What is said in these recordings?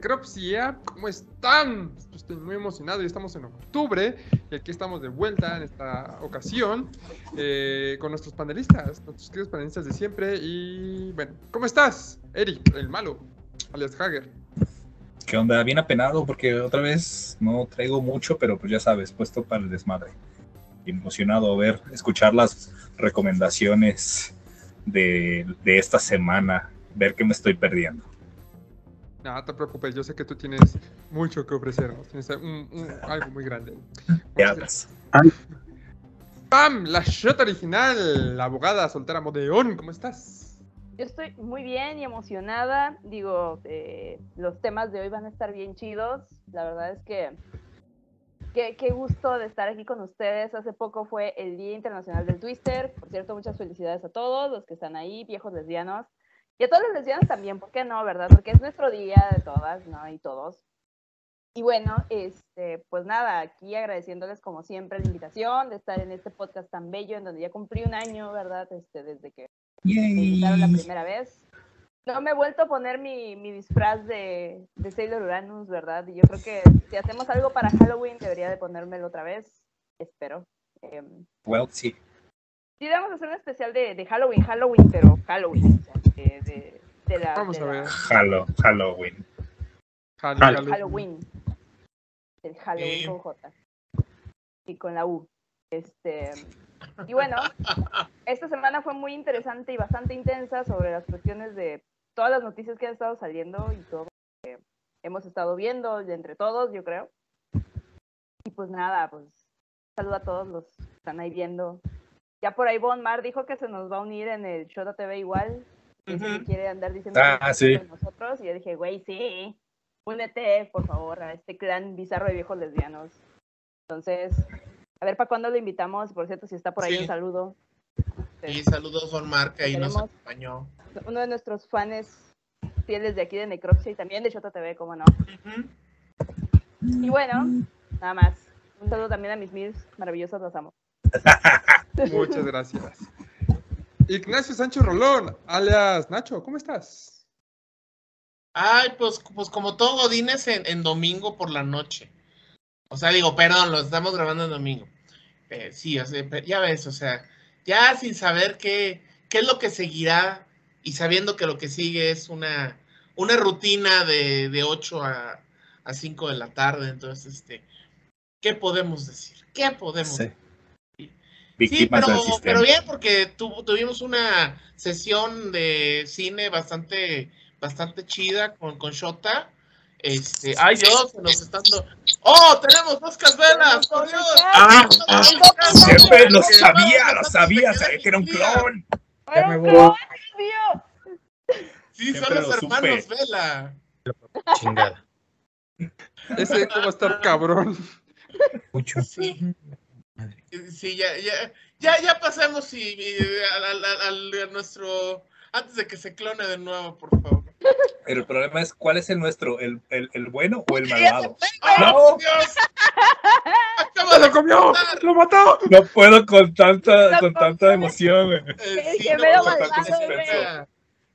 Necropsia, ¿cómo están? Estoy muy emocionado, ya estamos en octubre y aquí estamos de vuelta en esta ocasión eh, con nuestros panelistas, nuestros queridos panelistas de siempre. Y bueno, ¿cómo estás, Eric, el malo, alias Hager? ¿Qué onda? Bien apenado porque otra vez no traigo mucho, pero pues ya sabes, puesto para el desmadre. Emocionado a ver, escuchar las recomendaciones de, de esta semana, ver qué me estoy perdiendo. No, no te preocupes, yo sé que tú tienes mucho que ofrecernos. Tienes un- un- algo muy grande. Ya Vamos ves. ¡Pam! La shot original, la abogada soltera Modeón, ¿cómo estás? Yo estoy muy bien y emocionada. Digo, eh, los temas de hoy van a estar bien chidos. La verdad es que qué, qué gusto de estar aquí con ustedes. Hace poco fue el Día Internacional del Twister. Por cierto, muchas felicidades a todos los que están ahí, viejos lesbianos. Y a todas las lesbianas también, ¿por qué no, verdad? Porque es nuestro día de todas, ¿no? Y todos. Y bueno, este, pues nada, aquí agradeciéndoles como siempre la invitación de estar en este podcast tan bello, en donde ya cumplí un año, ¿verdad? Este, desde que me invitaron la Yay. primera vez. No me he vuelto a poner mi, mi disfraz de, de Sailor Uranus, ¿verdad? Y yo creo que si hacemos algo para Halloween, debería de ponérmelo otra vez. Espero. Em, Well, sí. Sí, vamos a hacer un especial de, de Halloween, Halloween, pero Halloween. o sea, de, de- de la, Vamos de a la- ver. Halo, Halloween. Jalo. Halloween. El Halloween Sí. con J. Y con la U. Este, y bueno, esta semana fue muy interesante y bastante intensa sobre las cuestiones de todas las noticias que han estado saliendo y todo lo que hemos estado viendo de entre todos, yo creo. Y pues nada, pues saludo a todos los que están ahí viendo. Ya por ahí Bon Mar dijo que se nos va a unir en el Shota TV igual. que que Ujú. quiere andar diciendo Ah, sí. nosotros. Y yo dije, güey, sí, únete, por favor, a este clan bizarro de viejos lesbianos. Entonces, a ver para cuándo lo invitamos. Por cierto, si está por ahí, Sí. un saludo. Y saludos, Von Marca, y nos Tenemos- acompañó. Uno de nuestros fans fieles de aquí de Necropsia y también de Shota TV, como no. Y bueno, nada más. Un saludo también a mis mils maravillosos, los amo. Muchas gracias. Ignacio Sánchez Rolón, alias Nacho, ¿cómo estás? Ay, pues, pues como todo Godines en, en domingo por la noche. O sea, digo, perdón, lo estamos grabando en domingo. Eh, sí, o sea, ya ves, o sea, ya sin saber qué, qué es lo que seguirá y sabiendo que lo que sigue es una, una rutina de, de 8 a, a 5 de la tarde. Entonces, este, ¿qué podemos decir? ¿Qué podemos Sí. decir? Sí, Víctimas pero, del sistema. pero bien, porque tu- tuvimos una sesión de cine bastante, bastante chida con, con Shota. Este, ay Dios, se nos están dando. ¡Oh! ¡Tenemos dos velas! ¡Por Dios! ¡Ah! ¡Ah! Siempre lo sabía, lo sabía, sabía que era un clon. Ya me voy. Sí, son los hermanos Vela. Chingada. Ese cómo va a estar cabrón. Mucho. Sí. Sí, ya, ya, ya, ya pasemos y, y al, al- al- a nuestro. Antes de que se clone de nuevo, por favor. Pero el problema es, ¿cuál es el nuestro? ¿El, el, el bueno o el malvado? ¡Oh, No. Dios! ¡Acaba ¡Se de lo comió! ¡Lo mató! No puedo con tanta, No con tanta emoción. Eh, no, con tanto.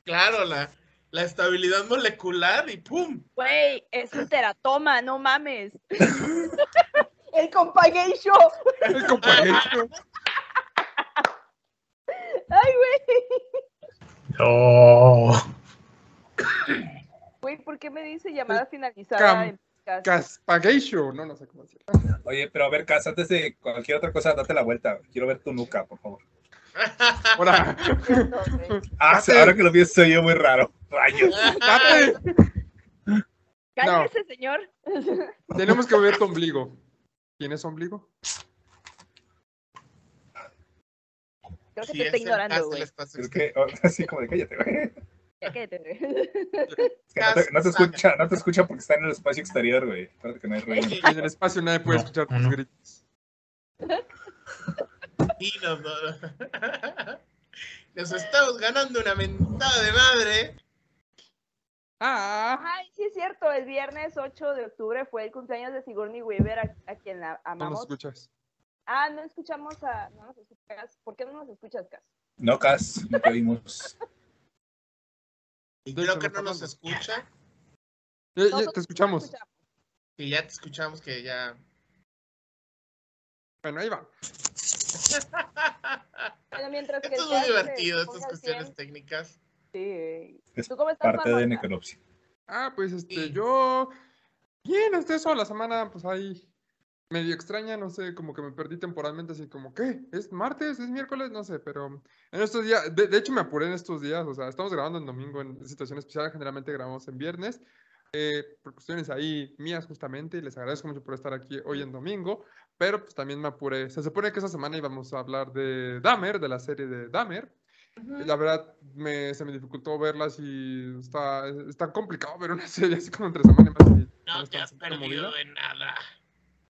Claro, la, la estabilidad molecular y ¡pum! Güey, es un teratoma, no mames. El compañero. El compañero. Ay, güey. No. Güey, ¿por qué me dice llamada finalizada Cam- en? Caspagation. No, no sé cómo decirlo. Oye, pero a ver, Cas, antes de cualquier otra cosa, date la vuelta. Quiero ver tu nuca, por favor. Güey. Ah, ahora que lo pienso, soy yo muy raro. Rayos. date. Cállese, señor. Tenemos que ver tu ombligo. ¿Quién es ombligo? Creo que Sí, te está es el ignorando, güey. espacio Es que, oh, así como de cállate, güey. Ya cállate, güey. Es que no, te, no te escucha, no te escucha porque está en el espacio exterior, güey. Acuérdate que no hay ruido. En el espacio nadie puede No, escuchar tus no. gritos. Y nos, nos estamos ganando una mentada de madre. Ah, Ay, sí es cierto, el viernes 8 de octubre fue el cumpleaños de Sigourney Weaver, a, a quien la no nos amamos. escuchas. ah, no escuchamos a... No nos escuchas. ¿Por qué no nos escuchas, Cas? No, Cas, no te Estoy creo que no nos escucha. Ya- te escuchamos. Que ya te escuchamos que ya. Bueno, ahí va. Bueno, mientras que Esto es muy divertido, estas cuestiones 100, técnicas. Sí. Es ¿Tú cómo estás, Parte de necropsia. Ah, pues este, Sí. yo. Bien, hasta eso, la semana, pues ahí. Medio extraña, no sé, como que me perdí temporalmente, así como, ¿qué? ¿Es martes? ¿Es miércoles? No sé, pero en estos días, de, de hecho me apuré en estos días, o sea, estamos grabando en domingo en situación especial, generalmente grabamos en viernes, eh, por cuestiones ahí mías justamente, y les agradezco mucho por estar aquí hoy en domingo, pero pues también me apuré. Se supone que esa semana íbamos a hablar de Dahmer, de la serie de Dahmer, la verdad, me, se me dificultó verlas y está, está complicado ver una serie así como entre semana y más. No te has perdido movida. de nada.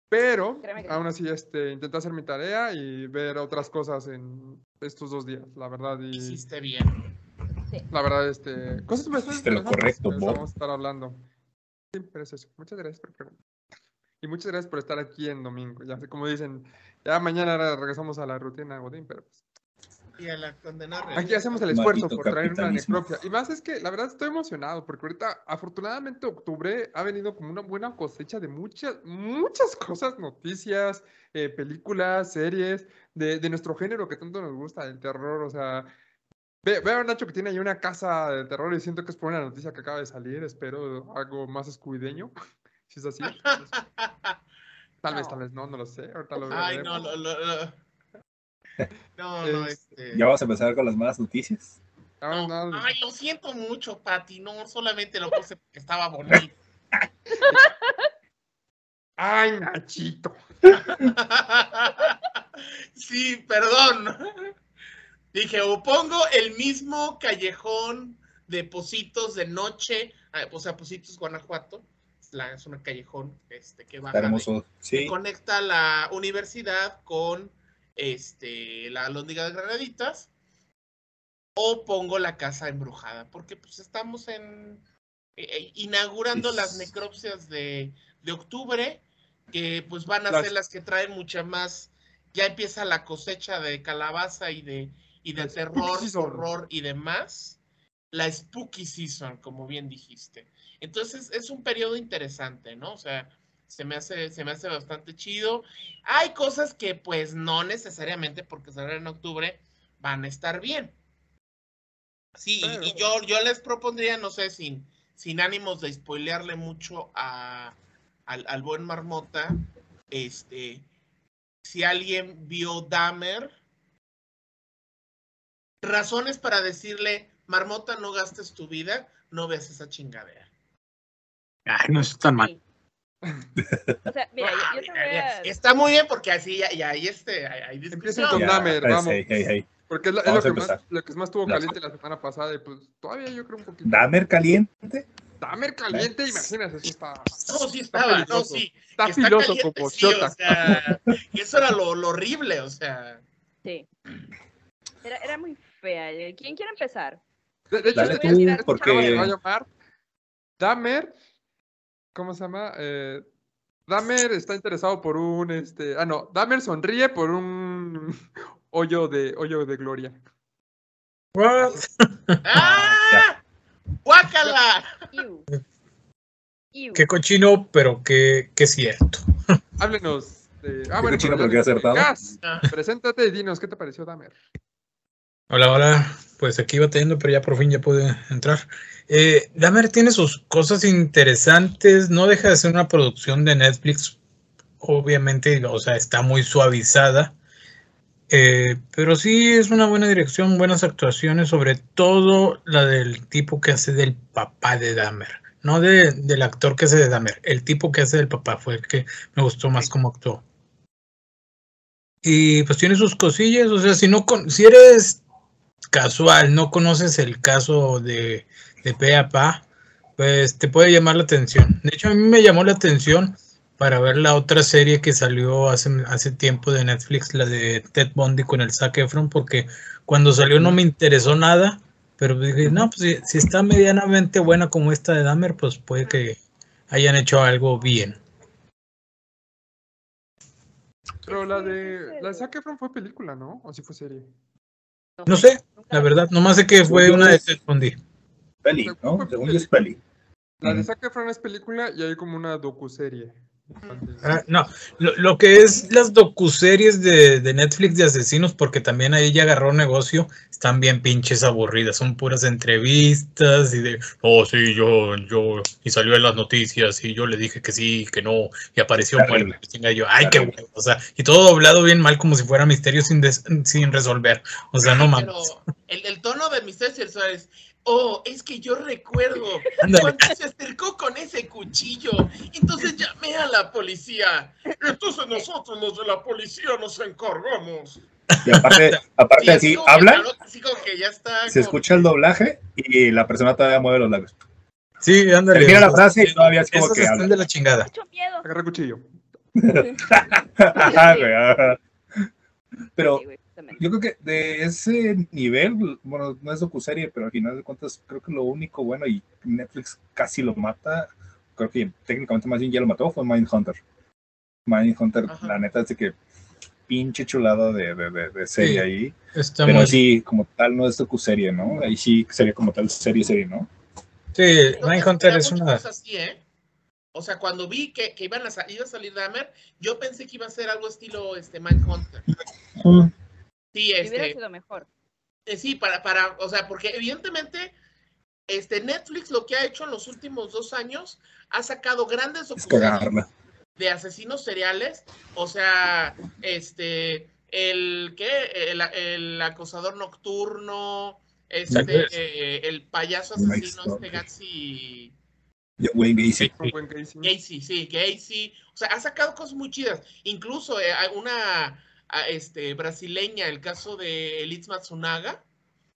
Pero que aún así, este, intenté hacer mi tarea y ver otras cosas en estos dos días, la verdad. Y Hiciste bien. la verdad, este, cosas Hiciste lo correcto, Bob. Vamos a estar hablando. Sí, pero es eso. Muchas gracias por preguntar. Y muchas gracias por estar aquí en domingo. Ya como dicen, ya mañana regresamos a la rutina Godín, pero pues, Y a la condenada. Aquí hacemos el esfuerzo Maldito por traer una necropsia. Y más es que la verdad estoy emocionado porque ahorita, afortunadamente, octubre ha venido como una buena cosecha de muchas, muchas cosas, noticias, eh, películas, series de, de nuestro género que tanto nos gusta, el terror. O sea, ve- veo a Nacho que tiene ahí una casa de terror y siento que es por una noticia que acaba de salir. Espero algo más escuideño, si es así. Tal vez, No. tal vez no, no lo sé. Ahorita lo Ay, no, veremos. lo, lo, lo- No, no, Es- este. Ya vamos a empezar con las malas noticias. No. no, Ay, lo siento mucho, Pati. No, solamente lo puse porque estaba bonito. Ay, Nachito. sí, perdón. Dije, o pongo el mismo callejón de Positos de noche, ah, o sea, Positos, Guanajuato. Es, la, es un callejón este, que que Sí, conecta la universidad con este, la Lóndiga de Granaditas. O pongo la casa embrujada, porque pues estamos en eh, inaugurando las necropsias de, de octubre, que pues van a Las- ser las que traen mucha más. Ya empieza la cosecha de calabaza y de, y de terror, horror y demás. La spooky season, como bien dijiste. Entonces es un periodo interesante, ¿no? O sea, se me hace, se me hace bastante chido. Hay cosas que pues no necesariamente porque salen en octubre van a estar bien. Sí, y- y, yo, yo les propondría, no sé, sin, sin ánimos de spoilearle mucho a, al, al buen Marmota, este, si alguien vio Dahmer, razones para decirle, Marmota, no gastes tu vida, no veas esa chingadera. Ay, no es tan mal. Sí. O sea, mira, yo- yo, te mira, voy mira, a... Está muy bien porque así ya, ya hay este, hay, hay Empiecen con Dahmer, vamos. hey, hey, hey. Porque es, lo- es que más, lo que más estuvo caliente la semana pasada y pues todavía yo creo un poquito. Dahmer caliente. Dahmer caliente, imagínate, eso está, No, sí Está estaba, no, sí. está que filoso caliente, como sí, o sea, y eso era lo, lo horrible, o sea. Sí. Era, era muy fea. ¿Quién quiere empezar? De, de hecho, Dale tú, porque- programa se va a llamar Dahmer, ¿cómo se llama? Eh, Dahmer está interesado por un, este, ah no, Dahmer sonríe por un hoyo de, hoyo de gloria. What? ¡Ah! ¡Guácala! Qué cochino, pero qué, qué cierto. Háblenos. de- ah, Qué bueno, cochino, pero qué acertado. Gas, Ah, preséntate y dinos, ¿qué te pareció Dahmer? Hola, hola. Pues aquí batallando, pero ya por fin ya pude entrar. Eh, Dahmer tiene sus cosas interesantes. No deja de ser una producción de Netflix. Obviamente, o sea, está muy suavizada. Eh, pero sí es una buena dirección, buenas actuaciones, sobre todo la del tipo que hace del papá de Dahmer. No de- del actor que hace de Dahmer, el tipo que hace del papá fue el que me gustó más cómo actuó. Y pues tiene sus cosillas, o sea, si no con, si eres casual, no conoces el caso de, de pe a pa, pues te puede llamar la atención. De hecho, a mí me llamó la atención para ver la otra serie que salió hace, hace tiempo de Netflix, la de Ted Bundy con el Zac Efron, porque cuando salió no me interesó nada, pero dije, no, pues si, si está medianamente buena como esta de Dahmer, pues puede que hayan hecho algo bien. Pero la de, la de Efron fue película, ¿no? ¿O sí fue serie? No sé, la verdad, nomás sé que fue una de Ted Bundy. Peli, ¿no? Según yo es peli. La de. Zac Efron es película y hay como una docuserie. Ah, no, lo, lo que es las docuseries de, de Netflix de asesinos, porque también ahí ya agarró negocio, están bien pinches aburridas, son puras entrevistas y de, oh sí, yo, yo, y salió en las noticias y yo le dije que sí, que no, y apareció muerto, y yo, ay, qué huevo, o sea, y todo doblado bien mal como si fuera misterio sin, des- sin resolver, o sea, no Pero mames. el, el tono de Misterio es, oh, es que yo recuerdo cuando se acercó con ese cuchillo, entonces llamé a la policía. Entonces nosotros los de la policía nos encargamos. Y aparte, aparte Sí, así, habla, se escucha el doblaje y la persona todavía mueve los labios. Sí, ándale. Termina la frase y todavía es como que están habla. de la chingada. Mucho miedo. Agarra cuchillo. Pero Yo creo que de ese nivel, bueno, no es docuserie, pero al final de cuentas creo que lo único bueno y Netflix casi lo mata, creo que técnicamente más bien ya lo mató, fue Mindhunter. Mindhunter, Ajá. la neta es de que pinche chulado de, de, de, de serie Sí. ahí, Está pero muy- sí, como tal no es docuserie, ¿no? Ahí sí sería como tal serie, serie, ¿no? Sí, Mindhunter es una. así, ¿eh? O sea, cuando vi que, que iban a iba a salir Dahmer, yo pensé que iba a ser algo estilo este Mindhunter. Sí, hubiera este, sido mejor. eh, sí, para, para, o sea, porque evidentemente, este Netflix lo que ha hecho en los últimos dos años ha sacado grandes Es docuseries cagarla. de asesinos seriales, o sea, este, el que el, el acosador nocturno, este, eh, el payaso asesino, este. Gatsby Wayne Gacy. Gacy, sí, Gacy, o sea, ha sacado cosas muy chidas, incluso eh, hay una a, este, brasileña, el caso de Elitz Matsunaga,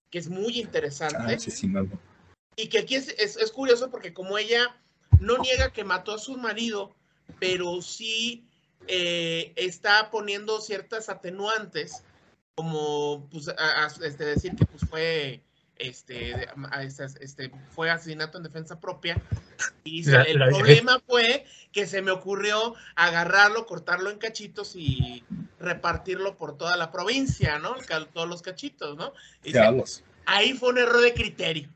que es muy interesante, Ah, sí, sí, no. y que aquí es, es- es curioso porque como ella no niega que mató a su marido, pero sí eh, está poniendo ciertas atenuantes, como pues, a- a- este, decir que pues, fue, este, este, este, fue asesinato en defensa propia. Y dice, La- el la- problema fue que se me ocurrió agarrarlo, cortarlo en cachitos y repartirlo por toda la provincia, ¿no? Todos los cachitos, ¿no? Y dice, ahí fue un error de criterio.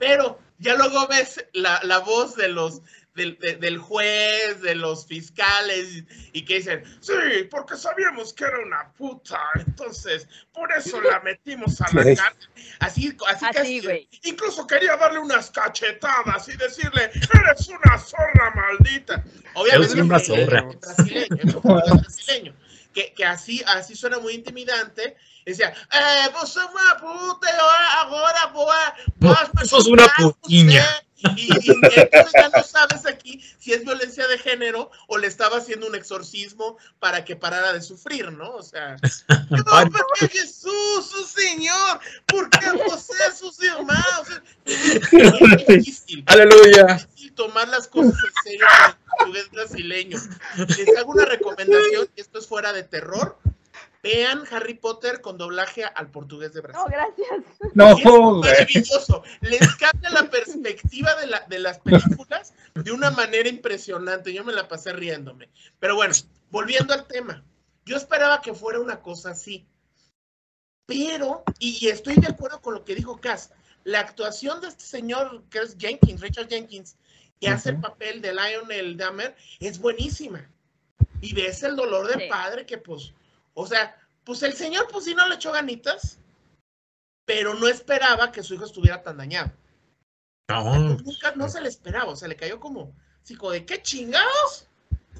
Pero ya luego ves la, la voz de los del, de- del juez, de los fiscales, y que dicen, sí, porque sabíamos que era una puta, entonces por eso la metimos a la cárcel. Así, así, Así, casi-. Incluso quería darle unas cachetadas y decirle, eres una zorra maldita. Obviamente, Eres una zorra. brasileño, portugués brasileño. Que, que así, así suena muy intimidante. Decía, eh, vos sos una puta, y ahora, ahora vos, vos me sos una putiña. usted". Y, y entonces ya no sabes aquí si es violencia de género o le estaba haciendo un exorcismo para que parara de sufrir, ¿no? O sea, no, porque Jesús, su Señor, ¿por qué hermanos? Es difícil, Aleluya. es difícil tomar las cosas en serio con el portugués brasileño. Les hago una recomendación, esto es fuera de terror. Vean Harry Potter con doblaje al portugués de Brasil. No, gracias. No, Es maravilloso. Les cambia la perspectiva de, la- de las películas de una manera impresionante. Yo me la pasé riéndome. Pero bueno, volviendo al tema. Yo esperaba que fuera una cosa así. Pero, y, estoy de acuerdo con lo que dijo Cass, la actuación de este señor que es Jenkins, Richard Jenkins, que hace el papel de Lionel Dahmer, es buenísima. Y ves el dolor del Sí. padre que pues, o sea, pues el señor pues sí no le echó ganitas, pero no esperaba que su hijo estuviera tan dañado. No, Nunca, no se le esperaba, o sea, le cayó como, como de, ¿qué chingados?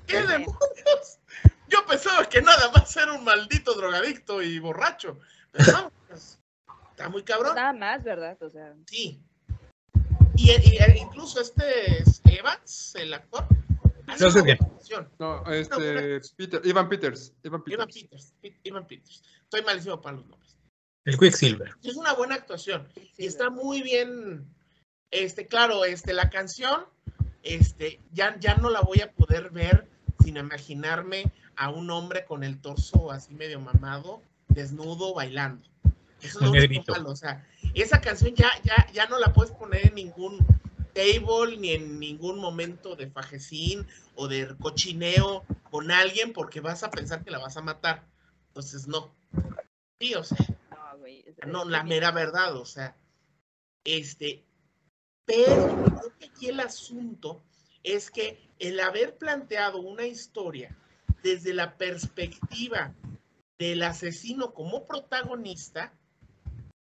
¿Qué demonios? Yo pensaba que nada más era un maldito drogadicto y borracho. Pero no, pues, está muy cabrón. Nada más, ¿verdad? O sea, Sí. Y, y- e incluso este es Evans, el actor, bien. buena actuación. No, este. Peter, Ivan Peters. Ivan Evan Peters. Peters, Pe- Evan Peters. Estoy malísimo para los nombres. el Quicksilver. Es una buena actuación. y está muy bien. Este, claro, este, la canción, este, ya, ya no la voy a poder ver sin imaginarme a un hombre con el torso así medio mamado, desnudo, bailando. Eso es lo único malo, o sea, esa canción ya, ya, ya no la puedes poner en ningún table ni en ningún momento de fajecín o de cochineo con alguien porque vas a pensar que la vas a matar. Entonces, no. Sí, o sea, no, güey. no, la mera verdad, o sea, este, Pero creo que aquí el asunto es que el haber planteado una historia desde la perspectiva del asesino como protagonista,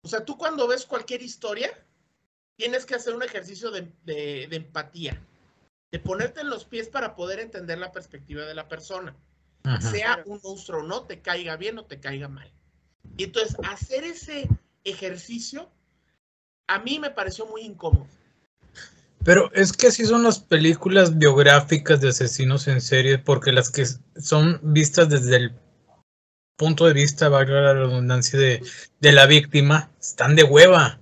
o sea, tú cuando ves cualquier historia, tienes que hacer un ejercicio de, de- de empatía, de ponerte en los pies para poder entender la perspectiva de la persona, Ajá. sea un monstruo o no, te caiga bien o te caiga mal. Y entonces, hacer ese ejercicio a mí me pareció muy incómodo. Pero es que así son las películas biográficas de asesinos en serie, porque las que son vistas desde el punto de vista, valga la redundancia, de, de la víctima, están de hueva.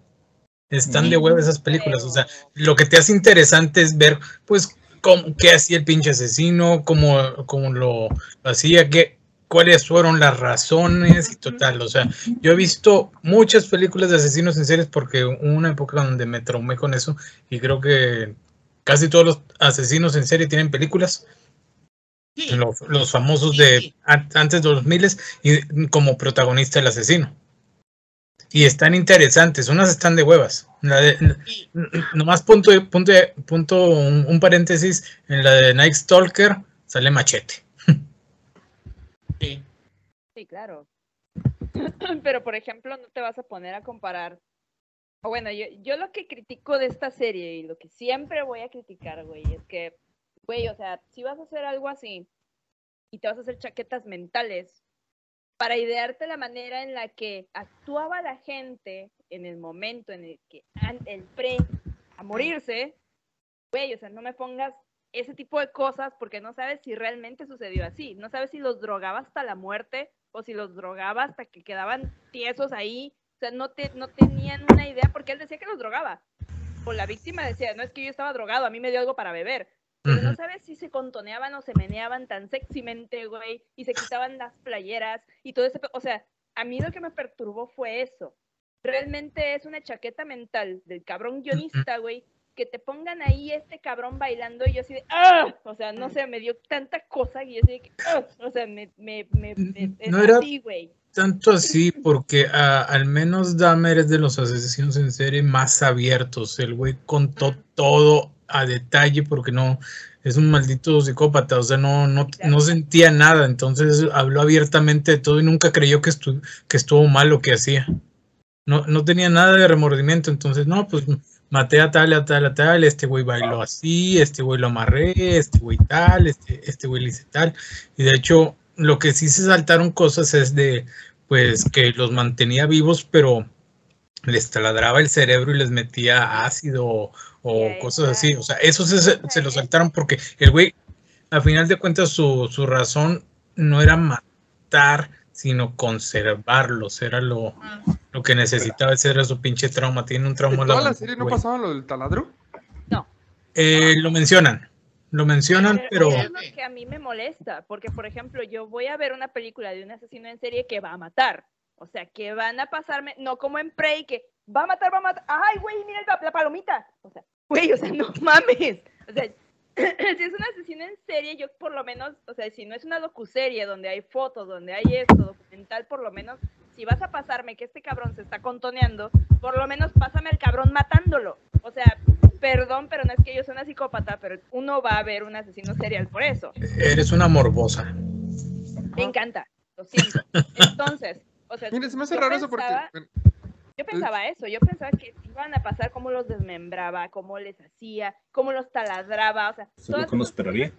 Están de hueva esas películas. O sea, lo que te hace interesante es ver, pues, cómo, qué hacía el pinche asesino, cómo, cómo lo, lo hacía, qué, cuáles fueron las razones y total. O sea, yo he visto muchas películas de asesinos en series porque hubo una época donde me traumé con eso y creo que casi todos los asesinos en serie tienen películas, Sí, los, los famosos de antes de los miles y como protagonista el asesino. Y están interesantes, unas están de huevas. La de- Nomás punto, punto, punto un, un paréntesis, en la de Night Stalker sale machete. sí. Sí, claro. Pero, por ejemplo, no te vas a poner a comparar. O bueno, yo, yo lo que critico de esta serie y lo que siempre voy a criticar, güey, es que, güey, o sea, si vas a hacer algo así y te vas a hacer chaquetas mentales para idearte la manera en la que actuaba la gente en el momento en el que el pre a morirse, güey, o sea, no me pongas ese tipo de cosas porque no sabes si realmente sucedió así, no sabes si los drogaba hasta la muerte o si los drogaba hasta que quedaban tiesos ahí, o sea, no, te, no tenían una idea porque él decía que los drogaba, o la víctima decía, no es que yo estaba drogado, a mí me dio algo para beber, pero no sabes si se contoneaban o se meneaban tan sexymente, güey, y se quitaban las playeras y todo ese, o sea, a mí lo que me perturbó fue eso. Realmente es una chaqueta mental del cabrón guionista, güey, que te pongan ahí este cabrón bailando y yo así de, ¡ah! O sea, no sé, me dio tanta cosa y yo así de que, ¡ah! O sea, me, me, me, No era- así, güey. Tanto así, porque ah, al menos Dahmer es de los asesinos en serie más abiertos. El güey contó todo a detalle porque no es un maldito psicópata, o sea, no, no, no sentía nada, entonces habló abiertamente de todo y nunca creyó que, estu- que estuvo mal lo que hacía. No, no tenía nada de remordimiento, entonces, no, pues maté a tal, a tal, a tal, este güey bailó así, este güey lo amarré, este güey tal, este, este güey le hice tal. Y de hecho, lo que sí se saltaron cosas es de, pues, que los mantenía vivos, pero les taladraba el cerebro y les metía ácido o, Ya, cosas así. O sea, eso se, se- se lo saltaron porque el güey, a final de cuentas, su, su razón no era matar, sino conservarlos. Era lo, lo que necesitaba, ese era su pinche trauma. Tiene un trauma. ¿En toda la laboral, serie no güey. pasaba lo del taladro? Eh, lo mencionan, lo mencionan, pero... eso es lo que a mí me molesta, porque por ejemplo, yo voy a ver una película de un asesino en serie que va a matar. O sea, que van a pasarme, no como en Prey, que va a matar, va a matar. ¡Ay, güey, mira la, la palomita! O sea, güey, o sea, no mames. O sea, si es un asesino en serie, yo por lo menos, o sea, si no es una docuserie donde hay fotos, donde hay esto, documental, por lo menos, si vas a pasarme que este cabrón se está contoneando, por lo menos pásame al cabrón matándolo. O sea, perdón, pero no es que yo sea una psicópata, pero uno va a ver un asesino serial por eso. Eres una morbosa. Me encanta, lo siento. Entonces, o sea, Mire, se me hace raro eso porque... yo pensaba eso, yo pensaba que iban a pasar cómo los desmembraba, cómo les hacía, cómo los taladraba, o sea, todas esas esperaría.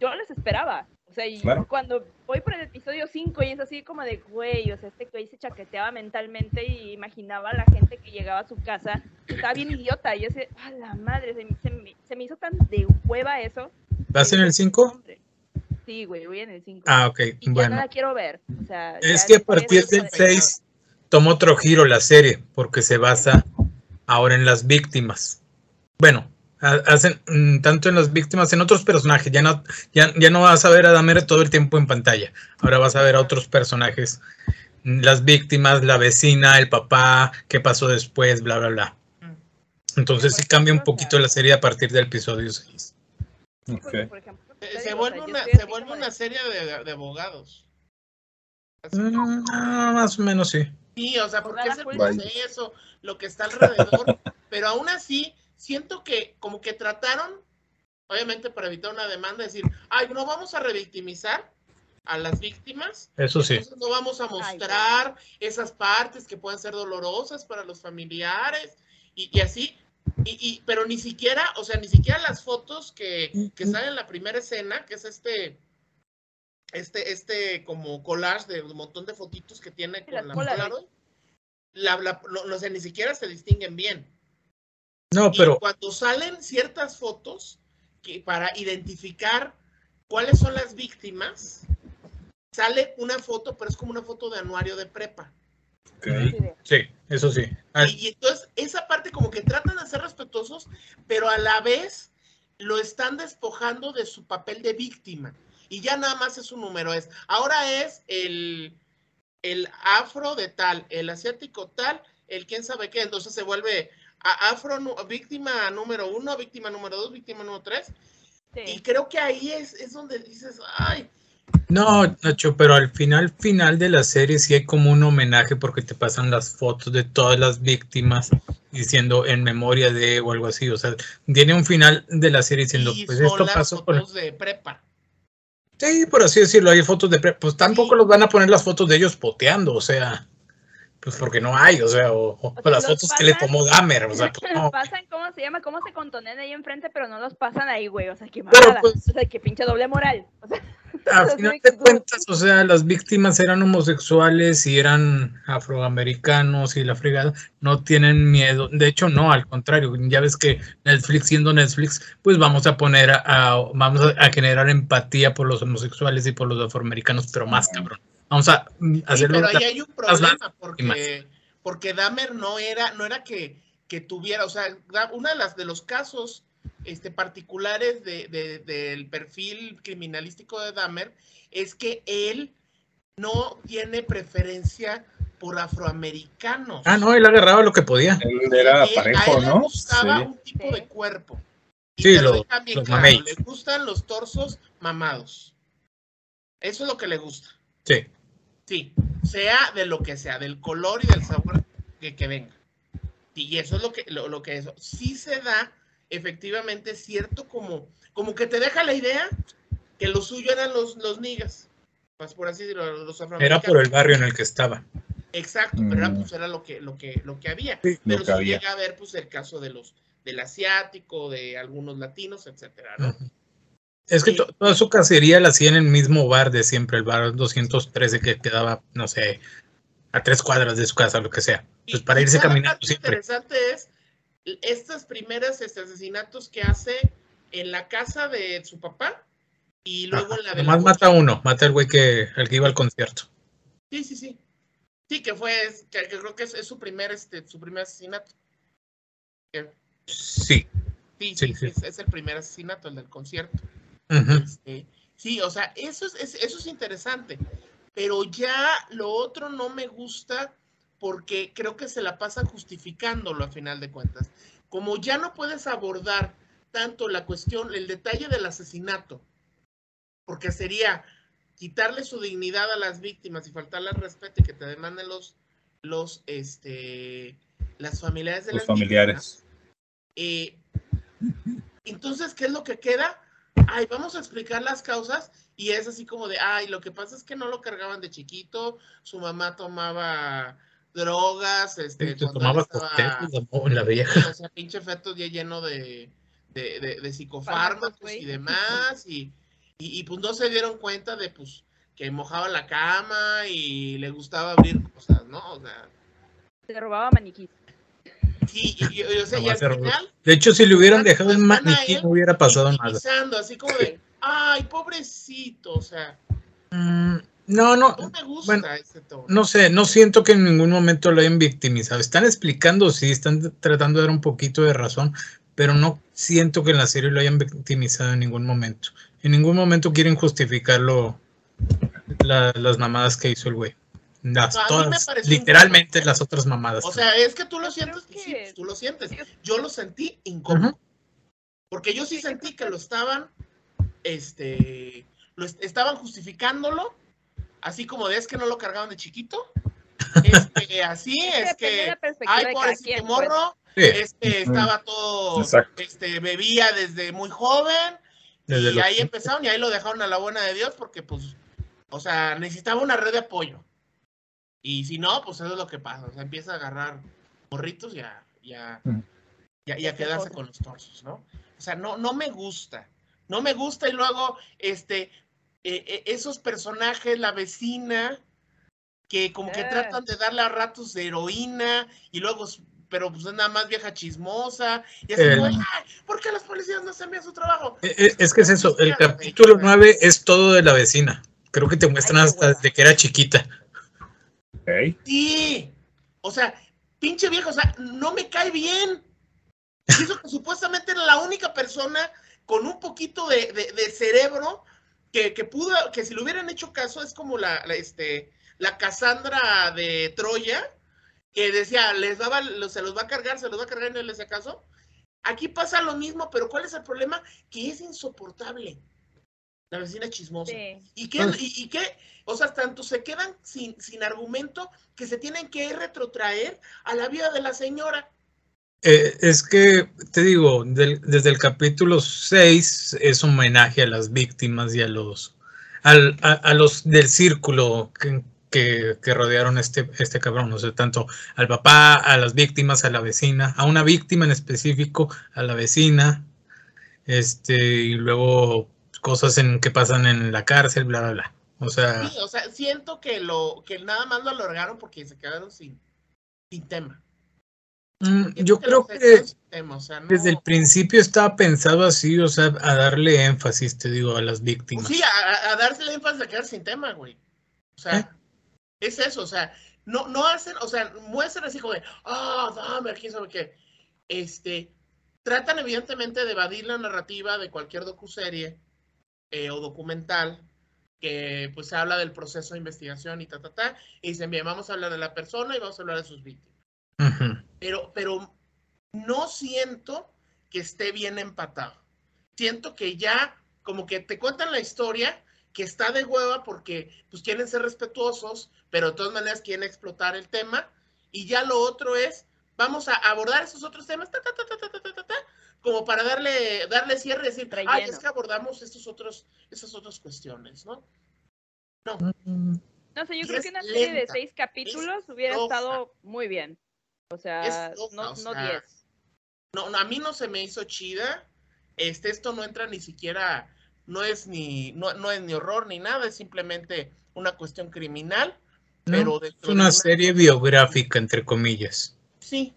yo les esperaba. O sea, y Claro. cuando voy por el episodio 5 y es así como de, güey, o sea, este güey se chaqueteaba mentalmente y imaginaba a la gente que llegaba a su casa, estaba bien idiota, y yo decía, a la madre, se, se me, se me hizo tan de hueva eso. ¿Vas en el dije, 5? "Hombre". Sí, güey, voy en el 5. Ah, ok, y ya bueno. no la quiero ver. O sea, Es ya que a partir del de- 6 toma otro giro la serie, porque se basa ahora en las víctimas. Bueno, ha- hacen mm, tanto en las víctimas, en otros personajes. Ya no, ya, ya no vas a ver a Dahmer todo el tiempo en pantalla. Ahora vas a ver a otros personajes. mm, Las víctimas, la vecina, el papá, qué pasó después, bla, bla, bla. Entonces sí cambia un poquito la serie a partir del episodio 6. Sí, porque, Ok. por ejemplo, Se, se vuelve una, se vuelve una serie de, de abogados. Mm, ah, más o menos sí. Sí, o sea, porque es el proceso, lo que está alrededor, pero aún así siento que como que trataron, obviamente para evitar una demanda, decir, ay, no vamos a revictimizar a las víctimas. Eso sí. Entonces no vamos a mostrar esas partes que pueden ser dolorosas para los familiares y, y así. Y, y- pero ni siquiera, o sea, ni siquiera las fotos que, que salen en la primera escena, que es este, este, este como collage de un montón de fotitos que tiene con la Polaroid. Polaroid, la, la- no, no sé, ni siquiera se distinguen bien. No, Y pero cuando salen ciertas fotos que para identificar cuáles son las víctimas, sale una foto, pero es como una foto de anuario de prepa. Ok. Así de, sí, eso sí. Ah, Y, y entonces esa parte como que tratan de ser respetuosos, pero a la vez lo están despojando de su papel de víctima. Y ya nada más es un número, es, ahora es el, el afro de tal, el asiático tal, el quién sabe qué, entonces se vuelve a- afro víctima número uno, víctima número dos, víctima número tres. Y sí. creo que ahí es, es donde dices, ay, No, Nacho, pero al final, final de la serie sí hay como un homenaje porque te pasan las fotos de todas las víctimas diciendo en memoria de o algo así. O sea, tiene un final de la serie diciendo, y pues son esto las pasó de prepa. Sí, por así decirlo, hay fotos de... pre- Pues tampoco los van a poner las fotos de ellos poteando, o sea, pues porque no hay, o sea, o, o O sea, las fotos que le tomó Dahmer, o sea, pues no. pasan, ¿cómo se llama? ¿Cómo se contonean ahí enfrente? Pero no los pasan ahí, güey. O sea, qué mamada. pues- O sea, qué pinche doble moral. O sea, A final de cuentas, o sea, las víctimas eran homosexuales y eran afroamericanos y la fregada, no tienen miedo. De hecho, no, al contrario, ya ves que Netflix, siendo Netflix, pues vamos a poner a, a- vamos a, a generar empatía por los homosexuales y por los afroamericanos, pero más cabrón. Vamos a Sí, hacerlo. pero ahí hay un problema porque, porque Dahmer no era, no era que, que tuviera, o sea, una de las de los casos este, particulares de, de- del perfil criminalístico de Dahmer es que él no tiene preferencia por afroamericanos. Ah, no, él agarraba lo que podía. Él era Él- a parejo, él le gustaba Sí. un tipo de cuerpo. Y Sí, lo bien los claro, le gustan los torsos mamados. Eso es lo que le gusta. Sí. Sí, sea de lo que sea, del color y del sabor que, que venga. Y eso es lo que, lo, lo que eso. Sí se da efectivamente cierto como, como que te deja la idea que lo suyo eran los, los niggas. Pues por así decirlo, los Era afroamericanos. por el barrio en el que estaba. Exacto, pero era, Mm. pues, era lo que, lo que, lo que había. Sí, Pero lo sí llega a ver pues el caso de los, del asiático, de algunos latinos, etcétera, ¿no? Es que Sí. toda su cacería la hacía en el mismo bar de siempre, el bar 213 que quedaba, no sé, a tres cuadras de su casa, lo que sea. Pues para y irse caminando siempre. interesante es estas primeras este, asesinatos que hace en la casa de su papá y luego en la de la Nomás mata a uno, mata al güey que, al que iba al concierto. Sí, sí, sí. Sí, que fue, es- que, que creo que es, es su primer, este, su primer asesinato. Sí. Sí, Sí, sí, sí. Es, es el primer asesinato, el del concierto. Ujú. Este, sí, o sea, eso es, es- eso es interesante. Pero ya lo otro no me gusta porque creo que se la pasan justificándolo a final de cuentas. Como ya no puedes abordar tanto la cuestión, el detalle del asesinato, porque sería quitarle su dignidad a las víctimas y faltarle al respeto y que te demanden los, los, este, las familiares de Los las familiares. víctimas. Eh, entonces, ¿qué es lo que queda? Ay, vamos a explicar las causas y es así como de, ay, lo que pasa es que no lo cargaban de chiquito, su mamá tomaba drogas, este, Te cuando él tomaba estaba- cócteles la vieja. o sea, pinche feto ya lleno de, de, de- de Fármacos, psicofármacos y demás, y, y, y, pues no se dieron cuenta de pues que mojaba la cama y le gustaba abrir cosas, ¿no? O sea, Se robaba maniquí. sí, y, y- o sea, y al final De hecho, si le hubieran dejado a maniquí, no hubiera pasado nada. así como de, ay, pobrecito, o sea, Mm, no, no, no me gusta bueno, ese tono. no sé, no siento que en ningún momento lo hayan victimizado. Están explicando, sí, están tratando de dar un poquito de razón, pero no siento que en la serie lo hayan victimizado en ningún momento. En ningún momento quieren justificarlo la- las mamadas que hizo el güey. Las, No, todas, literalmente incómodo. las otras mamadas. O sea, es que tú lo sientes, que- sí, tú lo sientes. yo- lo sentí incómodo. Porque yo sí sentí que lo estaban, este, lo est- estaban justificándolo, así como de es que no lo cargaban de chiquito. Es que así, es que, ay, pobrecito quien, pues. morro, Sí. Este estaba todo, Exacto. este, bebía desde muy joven. Desde y los- ahí empezaron y ahí lo dejaron a la buena de Dios porque, pues, o sea, necesitaba una red de apoyo. Y si no, pues eso es lo que pasa. O sea, empieza a agarrar morritos y a, y a- Mm. y a- y a quedarse con los torsos, ¿no? O sea, no, no me gusta. No me gusta y luego, este, eh, eh, esos personajes, la vecina, que como que Ah. tratan de darle a ratos de heroína y luego, pero pues es nada más vieja chismosa. Y así, El- como, "Ay, ¿por qué los policías no hacen bien su trabajo? Eh, eh, Es que es eso, el capítulo güey. 9 es todo de la vecina. Creo que te muestran Ay, hasta hueva. desde que era chiquita. Sí. O sea, pinche vieja, o sea, no me cae bien. Y eso que supuestamente era la única persona con un poquito de, de- de cerebro que, que pudo, que si le hubieran hecho caso, es como la, la, este, la Cassandra de Troya, que decía, les daba, lo- se los va a cargar, se los va a cargar y no les hacía caso. Aquí pasa lo mismo, pero ¿cuál es el problema? Que es insoportable. La vecina chismosa. Sí. ¿Y qué, y, y qué? O sea, tanto se quedan sin, sin argumento que se tienen que retrotraer a la vida de la señora. Eh, es que, te digo, desde el capítulo 6 es homenaje a las víctimas y a los, al- a, los del círculo que, que- que rodearon este, este cabrón. O sea, tanto al papá, a las víctimas, a la vecina, a una víctima en específico, a la vecina, este, y luego cosas en, que pasan en la cárcel, bla, bla, bla. O sea, Sí, o sea, siento que lo que nada más lo alargaron porque se quedaron sin, sin tema. Mm, yo creo que desde el principio estaba pensado así, o sea, a darle énfasis, te digo, a las Pues víctimas. sí, a, a- a darse el énfasis de quedar sin tema, güey. O sea, ¿Eh? es eso, o sea, no, no hacen, o sea, muestran así como de, ah, dame, quién sabe qué. Este, tratan evidentemente de evadir la narrativa de cualquier docuserie eh, o documental que pues habla del proceso de investigación y ta, ta, ta, y dicen, bien, vamos a hablar de la persona y vamos a hablar de sus víctimas. Ujú pero, pero no siento que esté bien empatado. Siento que ya, como que te cuentan la historia, que está de hueva porque pues quieren ser respetuosos, pero de todas maneras quieren explotar el tema. Y ya lo otro es, vamos a abordar esos otros temas, ta, ta, ta, como para darle, darle cierre y decir, Relleno. ay, es que abordamos estos otros, esas otras cuestiones, ¿no? No. Mm. No sé, yo creo que una serie de seis capítulos hubiera estado muy bien. O sea, Es no, o no sea, 10. No, no, a mí no se me hizo chida. Este, esto no entra ni siquiera, no es ni, no, no es ni horror ni nada, es simplemente una cuestión criminal. no, Pero es una una- serie biográfica, entre comillas. Sí,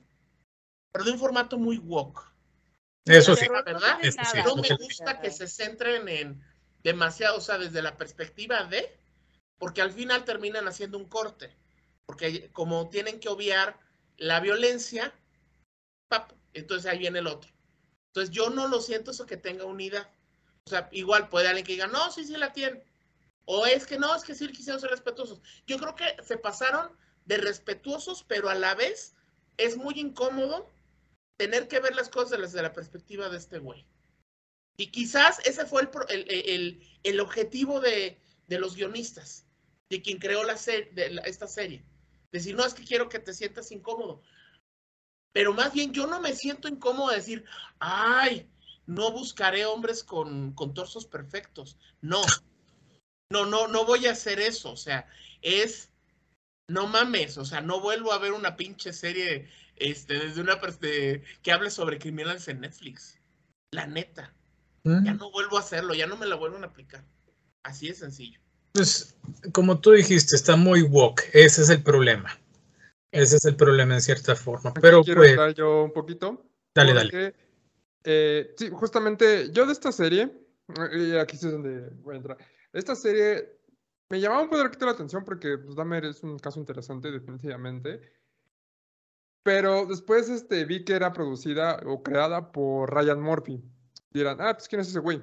pero de un formato muy woke. Eso sí. ¿verdad? Eso sí. No me gusta que se centren en demasiado, o sea, desde la perspectiva de, porque al final terminan haciendo un corte, porque como tienen que obviar la violencia, entonces ahí viene el otro. Entonces yo no lo siento eso que tenga unidad. O sea, igual puede alguien que diga, no, sí, sí la tiene. O es que no, es que sí quisieron ser respetuosos. Yo creo que se pasaron de respetuosos, pero a la vez es muy incómodo tener que ver las cosas desde la perspectiva de este güey. Y quizás ese fue el, el, el- el objetivo de, de los guionistas, de quien creó la de esta serie. Decir, no, es que quiero que te sientas incómodo. Pero más bien yo no me siento incómodo de decir, ay, no buscaré hombres con, con torsos perfectos. No, no, no, no voy a hacer eso. O sea, es, no mames, o sea, no vuelvo a ver una pinche serie este, desde una perspectiva que hable sobre criminales en Netflix. La neta, ya no vuelvo a hacerlo, ya no me la vuelven a aplicar. Así de sencillo. Pues, como tú dijiste, está muy woke. Ese es el problema. Ese es el problema en cierta forma. Aquí Pero quiero pues, entrar yo un poquito. dale, dale. porque, eh, sí, justamente yo de esta serie, y aquí es donde voy a entrar. Esta serie me llamaba un poquito la atención porque pues, Dahmer es un caso interesante, definitivamente. Pero después este, vi que era producida o creada por Ryan Murphy. Dirán, ah, pues ¿quién es ese güey?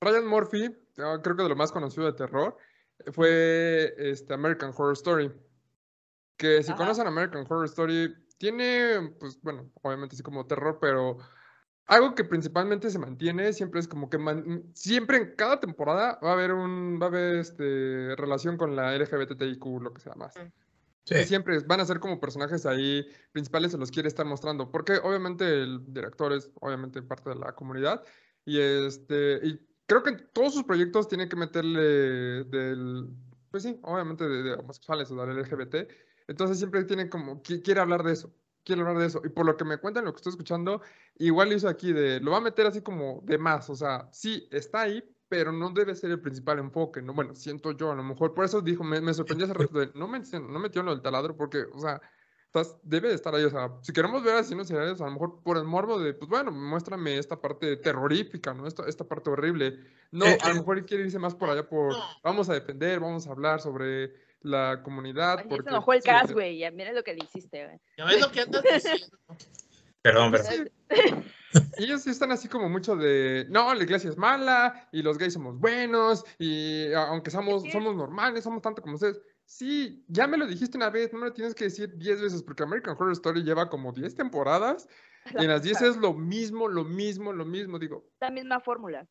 Ryan Murphy, creo que de lo más conocido de terror, fue este, American Horror Story. Que si Ajá. conocen American Horror Story, tiene, pues bueno, obviamente así como terror, pero algo que principalmente se mantiene siempre es como que man- siempre en cada temporada va a haber un, va a haber este, relación con la LGBTIQ, lo que sea más. Mm. Sí. siempre van a ser como personajes ahí principales, se los quiere estar mostrando, porque obviamente el director es obviamente parte de la comunidad y este y creo que todos sus proyectos tienen que meterle del pues sí, obviamente de, de homosexuales o del LGBT, entonces siempre tienen como qui- quiere hablar de eso. Quiere hablar de eso. Y por lo que me cuentan, lo que estoy escuchando, igual hizo aquí de, lo va a meter así como de más. O sea, sí, está ahí, pero no debe ser el principal enfoque. No, bueno, siento yo, a lo mejor. Por eso dijo, me, me sorprendió hace rato de, no, mencionó, no metió en lo del taladro, porque, o sea, estás- debe de estar ahí. O sea, si queremos ver asesinos seriales, a lo mejor por el morbo de, pues bueno, muéstrame esta parte terrorífica, ¿no? Esta, esta parte horrible. No, Eh, a lo eh. mejor quiere irse más por allá por, No. vamos a defender, vamos a hablar sobre la comunidad. Ay, ya porque, se enojó el sí, eh, güey. Ya mira lo que le hiciste, güey. ¿Ya ves lo que andas diciendo? Perdón, perdón. sí. Ellos sí están así como mucho de, no, la iglesia es mala y los gays somos buenos y aunque somos, somos normales, somos tanto como ustedes. Sí, ya me lo dijiste una vez, no me lo tienes que decir 10 veces porque American Horror Story lleva como 10 temporadas y en las 10 es lo mismo, lo mismo, lo mismo. Digo, La misma fórmula.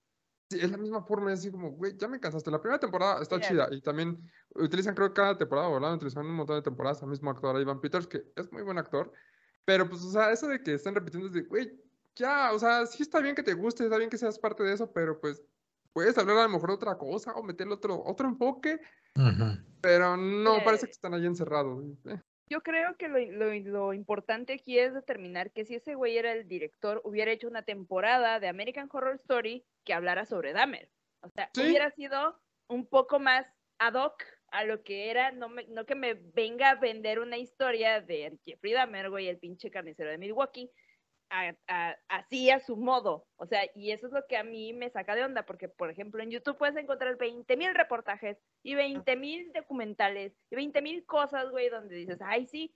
sí, es la misma es así como, güey, ya me cansaste. La primera temporada está chida y también utilizan, creo cada temporada, ¿verdad? Utilizan un montón de temporadas al mismo actor, Ivan Peters, que es muy buen actor. Pero pues, o sea, eso de que están repitiendo es de, güey, ya, o sea, sí está bien que te guste, está bien que seas parte de eso, pero pues puedes hablar a lo mejor de otra cosa o meterle otro, otro enfoque, Pero no, parece Eh. que están ahí encerrados. Eh, Yo creo que lo, lo- lo importante aquí es determinar que si ese güey era el director, hubiera hecho una temporada de American Horror Story que hablara sobre Dahmer. O sea, Sí. hubiera sido un poco más ad hoc a lo que era, no, me- no que me venga a vender una historia de Jeffrey Dahmer, güey, el pinche carnicero de Milwaukee, a- a- así a su modo. O sea, y eso es lo que a mí me saca de onda, porque, por ejemplo, en YouTube puedes encontrar 20 mil reportajes y 20 mil documentales y 20 mil cosas, güey, donde dices, ay, sí,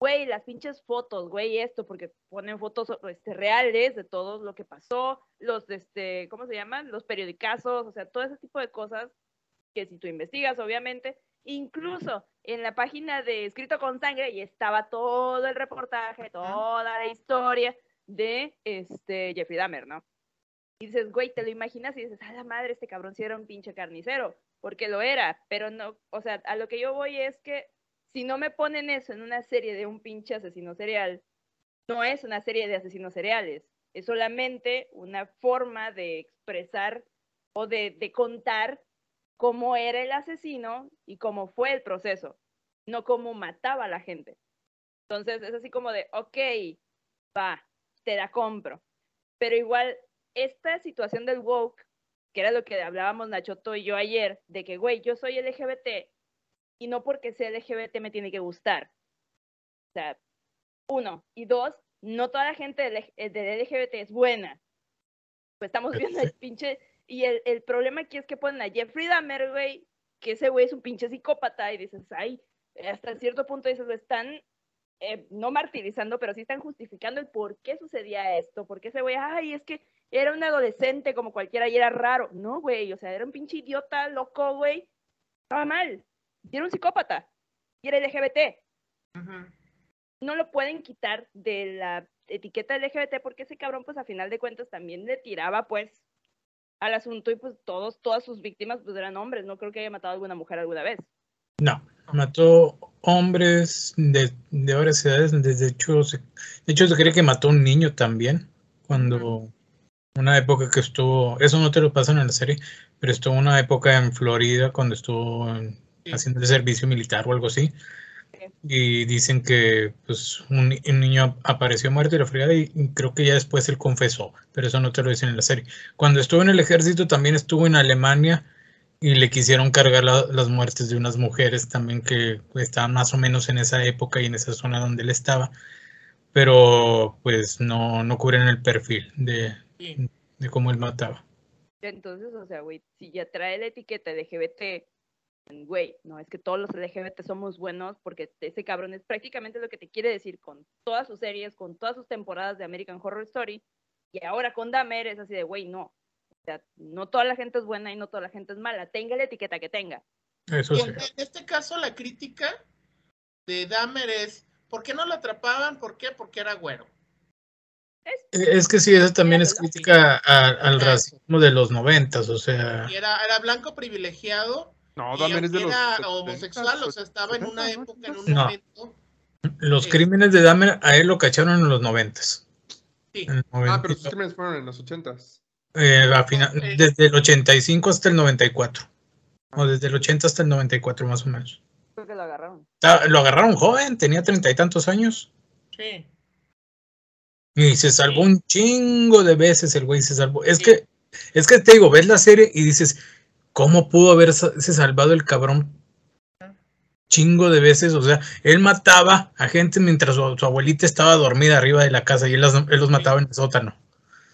güey, las pinches fotos, güey, esto, porque ponen fotos este, reales de todo lo que pasó, los, este, ¿cómo se llaman? Los periodicazos, o sea, todo ese tipo de cosas que si tú investigas, obviamente, incluso en la página de Escrito con Sangre, y estaba todo el reportaje, toda la historia de este Jeffrey Dahmer, ¿no? Y dices, güey, te lo imaginas y dices, a la madre, este cabrón sí era un pinche carnicero, porque lo era, pero no, o sea, a lo que yo voy es que si no me ponen eso en una serie de un pinche asesino serial, no es una serie de asesinos seriales, es solamente una forma de expresar o de, de contar cómo era el asesino y cómo fue el proceso, no cómo mataba a la gente. Entonces es así como de, ok, va, te la compro. Pero igual, esta situación del woke, que era lo que hablábamos Nachoto y yo ayer, de que, güey, yo soy LGBT y no porque sea LGBT me tiene que gustar. O sea, uno. Y dos, no toda la gente del, eh, del LGBT es buena. Pues estamos viendo el pinche... Y el, el problema aquí es que ponen a Jeffrey Dahmer, güey, que ese güey es un pinche psicópata y dices, ay, hasta cierto punto dices, lo están eh, no martirizando, pero sí están justificando el por qué sucedía esto, por qué ese güey, ay, es que era un adolescente como cualquiera y era raro. No, güey, o sea, era un pinche idiota, loco, güey. Estaba mal. Y era un psicópata. Y era LGBT. No lo pueden quitar de la etiqueta LGBT porque ese cabrón, pues a final de cuentas también le tiraba, pues, al asunto y pues todos, todas sus víctimas, pues eran hombres. No creo que haya matado a alguna mujer alguna vez. No, mató hombres de, de varias edades. De hecho, se, de hecho, se cree que mató a un niño también. Cuando una época que estuvo, eso no te lo pasan en la serie, pero estuvo una época en Florida cuando estuvo en- Sí. haciendo el servicio militar o algo así. Sí. Y dicen que pues un, un niño apareció muerto y la fregada y creo que ya después él confesó, pero eso no te lo dicen en la serie. Cuando estuvo en el ejército también estuvo en Alemania y le quisieron cargar la- las muertes de unas mujeres también que estaban más o menos en esa época y en esa zona donde él estaba, pero pues no, no cubren el perfil de, Sí. de cómo él mataba. Entonces, o sea, güey, si ya trae la etiqueta LGBT, güey, no es que todos los LGBT somos buenos, porque ese cabrón es prácticamente lo que te quiere decir con todas sus series, con todas sus temporadas de American Horror Story, y ahora con Dahmer es así de, güey, no. Sea, no toda la gente es buena y no toda la gente es mala, tenga la etiqueta que tenga. Eso Y sí. en, este caso, la crítica de Dahmer es: ¿por qué no lo atrapaban? ¿Por qué? Porque era güero. Es que sí, eso también es crítica a- al racismo de los noventas, o sea, Y era, era blanco privilegiado No, y Dahmer es de los. era 70, homosexual, o sea, estaba en una 70, época, en un No. momento. Los Sí. crímenes de Dahmer a él lo cacharon en los noventas. Sí. Ah, pero 90, sus crímenes fueron en los ochentas. Eh, a fina- Ok. desde el 85 hasta el 94. O desde el 80 hasta el 94 más o menos. Creo que lo agarraron. Ah, Lo agarraron joven, tenía treinta y tantos años. Sí. Y se salvó un chingo de veces el güey se salvó. Es Sí. que, es que te digo, ves la serie y dices, ¿cómo pudo haberse salvado el cabrón? Chingo de veces, o sea, él mataba a gente mientras su, su abuelita estaba dormida arriba de la casa y él, las- él los mataba en el sótano.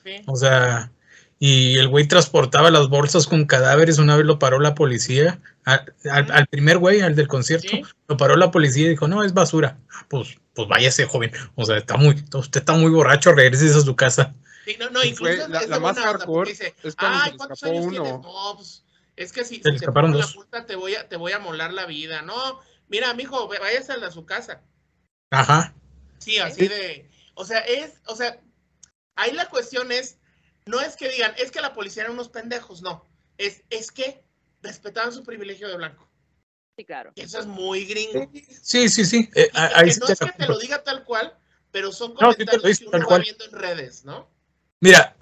Sí. O sea, y el güey transportaba las bolsas con cadáveres. Una vez lo paró la policía. Al, al- al primer güey, al del concierto, Sí. lo paró la policía y dijo: No, es basura. Pues, pues váyase, joven. O sea, está muy, usted está muy borracho, regrese a su casa. Sí, no, no, incluso la- es la más hardcore dice, es cuando se ay, le ¿cuántos escapó años uno". No, pues, es que si, Se si te escaparon la dos. multa te voy a, te voy a molar la vida. No, mira, mijo, váyase a la- su casa. Ajá. Sí, así de, o sea, es, o sea, ahí la cuestión es, no es que digan, es que la policía eran unos pendejos, no, es, es que respetaban su privilegio de blanco. Sí, claro. Y eso es muy gringo. Sí, sí, sí. Eh, Y ahí sí no te es que te lo diga tal cual, pero son No, sí comentarios dice que uno va cual. viendo en redes, ¿no? Mira,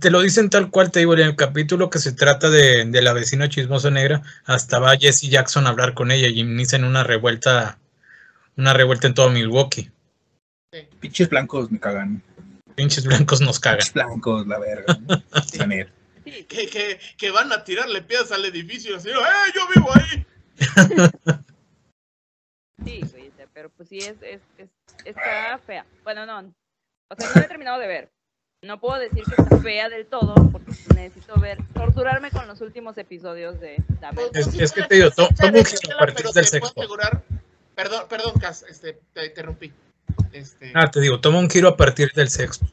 te lo dicen tal cual, te digo, en el capítulo que se trata de, de la vecina chismosa negra, hasta va Jesse Jackson a hablar con ella y inician una revuelta, una revuelta en todo Milwaukee. Pinches blancos me cagan. Pinches blancos nos cagan. Pinches blancos, la verga. ¿no? Sí, Que, que, que van a tirarle piedras al edificio, así, ¡eh, yo vivo ahí! sí, güey, pero pues sí, es, es, es, está fea. Bueno, no, o sea, no la he terminado de ver. No puedo decir que está fea del todo, porque necesito ver, torturarme con los últimos episodios de. Pues, Es- es te que te digo, quieres to- echar, toma un giro a partir pero del sexto. asegurar- Perdón, perdón, Cas, este, te interrumpí. Este, Ah, te digo, toma un giro a partir del sexto.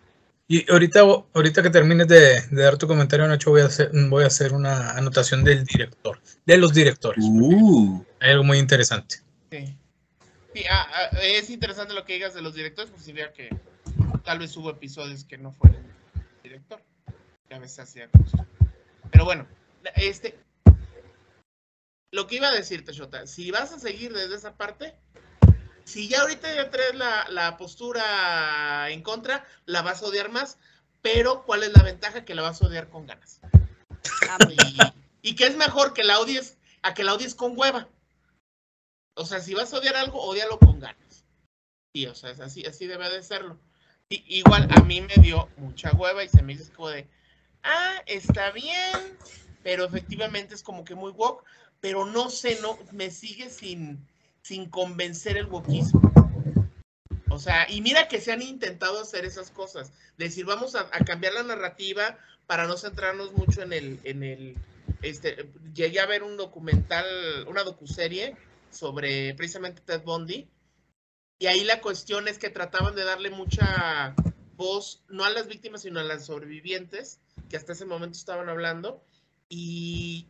Y ahorita, ahorita que termines de, de dar tu comentario, Nacho, voy a hacer, voy a hacer una anotación del director, de los directores. Uh, Hay algo muy interesante. sí. Sí, ah, ah, es interesante lo que digas de los directores, pues significa que tal vez hubo episodios que no fueron director. Que a veces hacía cosas. Pero bueno, este. Lo que iba a decirte, Shota, si vas a seguir desde esa parte, si ya ahorita ya traes la, la postura en contra, la vas a odiar más, pero ¿cuál es la ventaja? Que la vas a odiar con ganas. Ah, muy Y, y que es mejor que la odies a que la odies con hueva. O sea, si vas a odiar algo, odialo con ganas. Sí, o sea, es así, así debe de serlo. Y, igual a mí me dio mucha hueva y se me dice como de, ah, está bien, pero efectivamente es como que muy woke, pero no sé, no, me sigue sin, sin convencer el wokismo. O sea, y mira que se han intentado hacer esas cosas, decir, vamos a, cambiar la narrativa para no centrarnos mucho en el, en el, este, llegué a ver un documental, una docuserie sobre precisamente Ted Bundy, y ahí la cuestión es que trataban de darle mucha voz, no a las víctimas, sino a las sobrevivientes, que hasta ese momento estaban hablando, y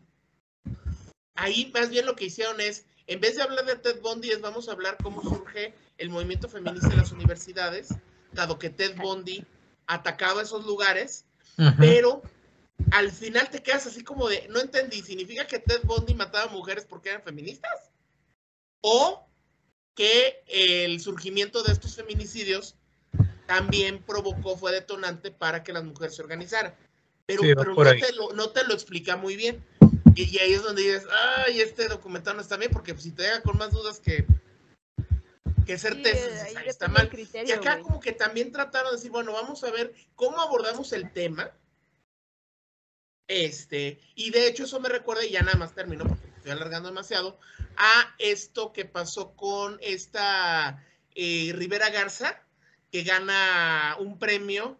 ahí más bien lo que hicieron es, en vez de hablar de Ted Bundy, es vamos a hablar cómo surge el movimiento feminista en las universidades, dado que Ted Bundy atacaba esos lugares, pero al final te quedas así como de, no entendí, ¿significa que Ted Bundy mataba mujeres porque eran feministas? ¿O que el surgimiento de estos feminicidios también provocó, fue detonante para que las mujeres se organizaran? Pero, Sí, no, te lo, no te lo explica muy bien. Y, y ahí es donde dices, ay, este documental no está bien, porque pues, si te deja con más dudas que, que certezas, ahí está mal. criterio, Y acá güey. como que también trataron de decir, bueno, vamos a ver cómo abordamos el tema. Este, y de hecho eso me recuerda, y ya nada más termino porque estoy alargando demasiado, a esto que pasó con esta eh, Rivera Garza, que gana un premio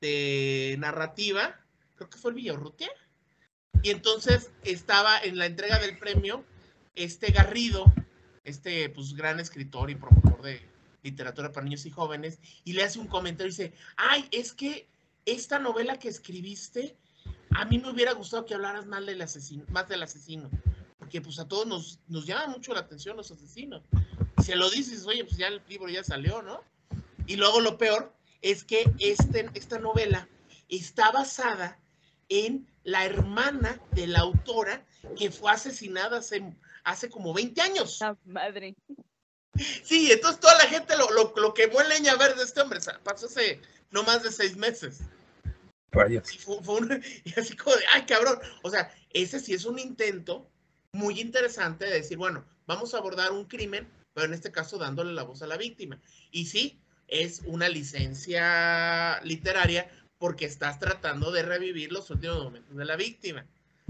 de narrativa, creo que fue el Villarrutia, y entonces estaba en la entrega del premio este Garrido, este pues gran escritor y promotor de literatura para niños y jóvenes, y le hace un comentario y dice, ay, es que esta novela que escribiste, a mí me hubiera gustado que hablaras más del asesino, más del asesino, porque pues a todos nos, nos llama mucho la atención los asesinos. Se lo dices, oye, pues ya el libro ya salió, ¿no? Y luego lo peor es que este, esta novela está basada en la hermana de la autora que fue asesinada hace, hace como 20 años. La madre. Sí, entonces toda la gente lo, lo, lo quemó en leña verde de este hombre. Pasó hace no más de seis meses. Rayos. Y, fue- fue un- y así como de, ay, cabrón. O sea, ese sí es un intento muy interesante de decir, bueno, vamos a abordar un crimen, pero en este caso dándole la voz a la víctima. Y sí, es una licencia literaria porque estás tratando de revivir los últimos momentos de la víctima.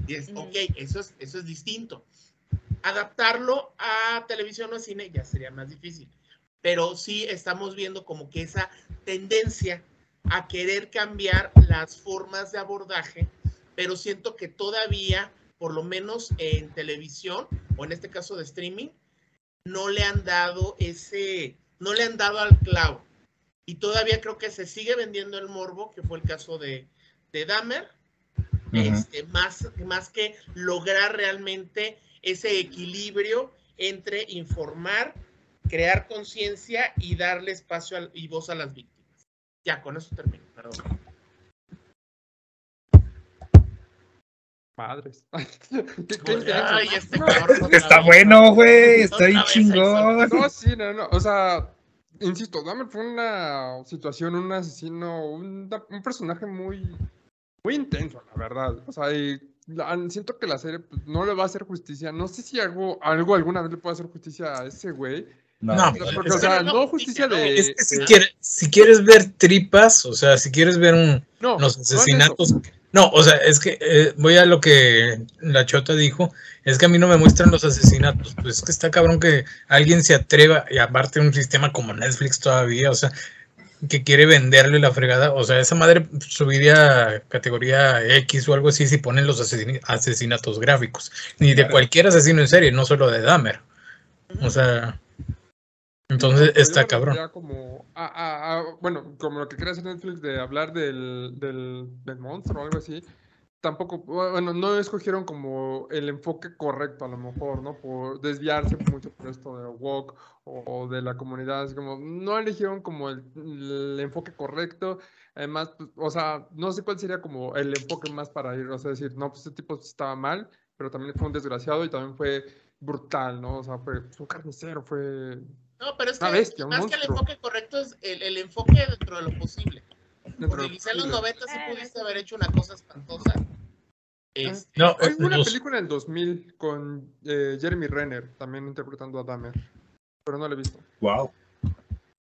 Y es, Ujú. ok, eso es, eso es distinto. Adaptarlo a televisión o cine ya sería más difícil. Pero sí estamos viendo como que esa tendencia a querer cambiar las formas de abordaje, pero siento que todavía, por lo menos en televisión o en este caso de streaming, no le han dado ese, no le han dado al clavo. Y todavía creo que se sigue vendiendo el morbo, que fue el caso de, de Dahmer, este, más, más que lograr realmente ese equilibrio entre informar, crear conciencia y darle espacio al- y voz a las víctimas. Ya, con eso termino, perdón. Madres. Qué- qué. Ay, este No, Está bueno, güey. Está bien chingón. No, sí, no, no. O sea, insisto, Dahmer fue una situación, un asesino, un, un personaje muy, muy intenso, la verdad. O sea, y la- siento que la serie pues, no le va a hacer justicia. No sé si algo, algo alguna vez le puede hacer justicia a ese güey. No, No, Porque, es o sea, que no, no justicia de. Es que si de- quieres, si quieres ver tripas, o sea, si quieres ver un, no, los asesinatos. No, o sea, es que eh, voy a lo que la chota dijo, es que a mí no me muestran los asesinatos, pues es que está cabrón que alguien se atreva, y aparte un sistema como Netflix todavía, o sea, que quiere venderle la fregada, o sea, esa madre subiría a categoría X o algo así si ponen los asesin- asesinatos gráficos, ni de cualquier asesino en serie, no solo de Dahmer, o sea, entonces está cabrón. refería como a, a- a- bueno, como lo que quería hacer Netflix de hablar del, del, del monstruo o algo así, tampoco, bueno, no escogieron como el enfoque correcto a lo mejor, ¿no? Por desviarse mucho por esto de woke o, o de la comunidad, así como no eligieron como el, el enfoque correcto, además, pues, o sea, no sé cuál sería como el enfoque más para ir, o sea, decir, no, pues este tipo estaba mal, pero también fue un desgraciado y también fue brutal, ¿no? O sea, fue, fue un carnicero, fue No, pero es que Una bestia, un más que el enfoque correcto es el, el enfoque dentro de lo posible. Porque quizá en los posible. 90 sí pudiste haber hecho una cosa espantosa. Este, No, Hay eh, una los- película en 2000 con eh, Jeremy Renner, también interpretando a Dahmer, pero no la he visto. wow.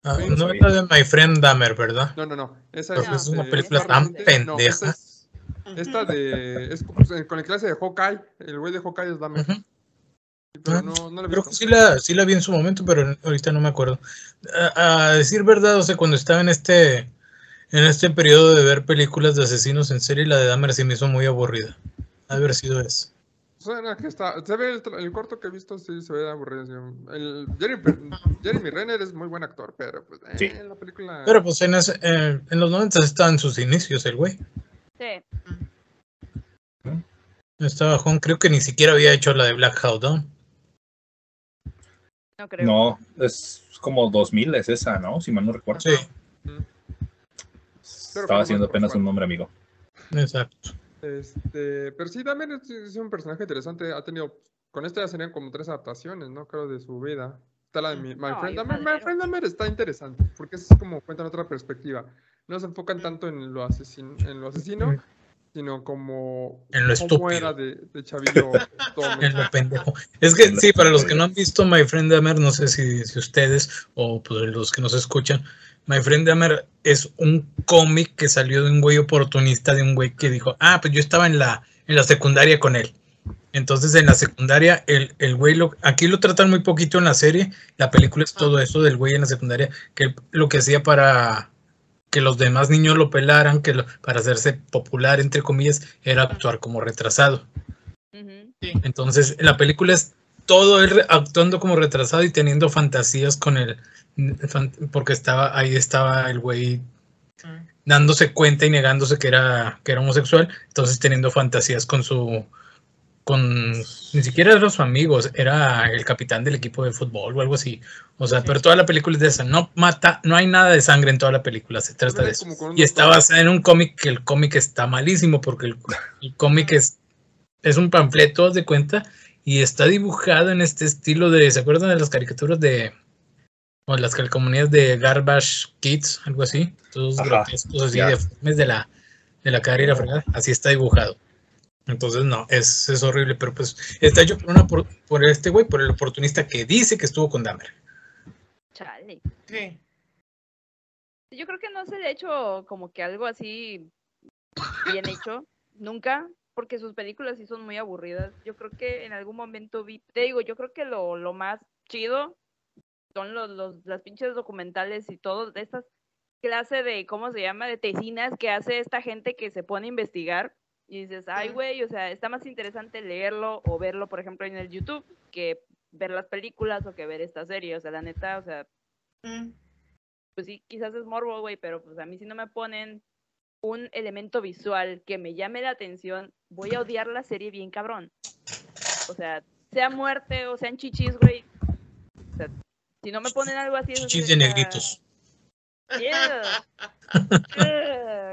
Ah, Sí, no es la de My Friend Dahmer, ¿verdad? No, no, no. Esa es este, una película tan no, pendeja. es- esta de. Es con la clase de Hawkeye. El güey de Hawkeye es Dahmer. Pero Ah, no, no la Creo que sí la, sí la vi en su momento, pero ahorita no me acuerdo. A, a decir verdad, o sea, cuando estaba en este, en este periodo de ver películas de asesinos en serie, la de Dahmer sí me hizo muy aburrida. Ha de haber sido eso. Suena que está. Se ve el, corto que he visto, sí se ve aburrido. sí. El Jeremy, Jeremy Renner es muy buen actor, pero pues eh, Sí. en la película. Pero pues en, ese- eh, en los 90 estaba en sus inicios el güey. Sí. Estaba Juan, creo que ni siquiera había hecho la de Black Hawk Down. No creo. No, es como 2000 es esa, ¿no? Si mal no recuerdo. Sí, Estaba haciendo apenas un nombre amigo. exacto. Este, pero sí, Dahmer es, es un personaje interesante. Ha tenido, con esta ya serían como tres adaptaciones, ¿no? Creo de su vida. Está la de mi, My Friend Dahmer. My. Friend Dahmer está interesante, porque es como cuentan otra perspectiva. No se enfocan tanto en lo, asesin, en lo asesino, sino como En lo cómo estúpido. era de, de chavillo. En lo pendejo. Es que sí, para los que no han visto My Friend Dahmer, no sé si, si ustedes o pues, los que nos escuchan, My Friend Dahmer es un cómic que salió de un güey oportunista, de un güey que dijo, ah, pues yo estaba en la, en la secundaria con él. Entonces en la secundaria, el, el güey, lo, aquí lo tratan muy poquito en la serie, la película es todo eso del güey en la secundaria, que él lo que hacía para que los demás niños lo pelaran, que lo- para hacerse popular, entre comillas, era actuar como retrasado. Sí. Entonces, la película es todo él actuando como retrasado y teniendo fantasías con el. fan- Porque estaba ahí estaba el güey Mm. dándose cuenta y negándose que era, que era homosexual, entonces teniendo fantasías con su con ni siquiera eran los amigos, era el capitán del equipo de fútbol o algo así. O sea, Sí. pero toda la película es de esa. No mata, no hay nada de sangre en toda la película, se trata de es eso. Y está basada en un cómic que el cómic está malísimo porque el, el cómic es, es un panfleto, haz de cuenta, y está dibujado en este estilo de, ¿se acuerdan de las caricaturas de, o las calcomanías de Garbage Kids, algo así? Todos Ajá, grotescos así, deformes de la, de la cara y la fregada, así está dibujado. Entonces, no, es, es horrible, pero pues está hecho por, una, por, por este güey, por el oportunista que dice que estuvo con Dahmer. Chale. Sí. Yo creo que no se le ha hecho como que algo así bien hecho, nunca, porque sus películas sí son muy aburridas. Yo creo que en algún momento vi, te digo, yo creo que lo, lo más chido son los, los, las pinches documentales y todo, de estas clase de, ¿cómo se llama? De tesinas que hace esta gente que se pone a investigar y dices, ay, güey, o sea, está más interesante leerlo o verlo, por ejemplo, en el YouTube que ver las películas o que ver esta serie. O sea, la neta, o sea, Mm. pues sí, quizás es morbo, güey, pero pues a mí si no me ponen un elemento visual que me llame la atención, voy a odiar la serie bien cabrón. O sea, sea muerte o sean chichis, güey. O sea, si no me ponen algo así... es así Chichis de ah, negritos.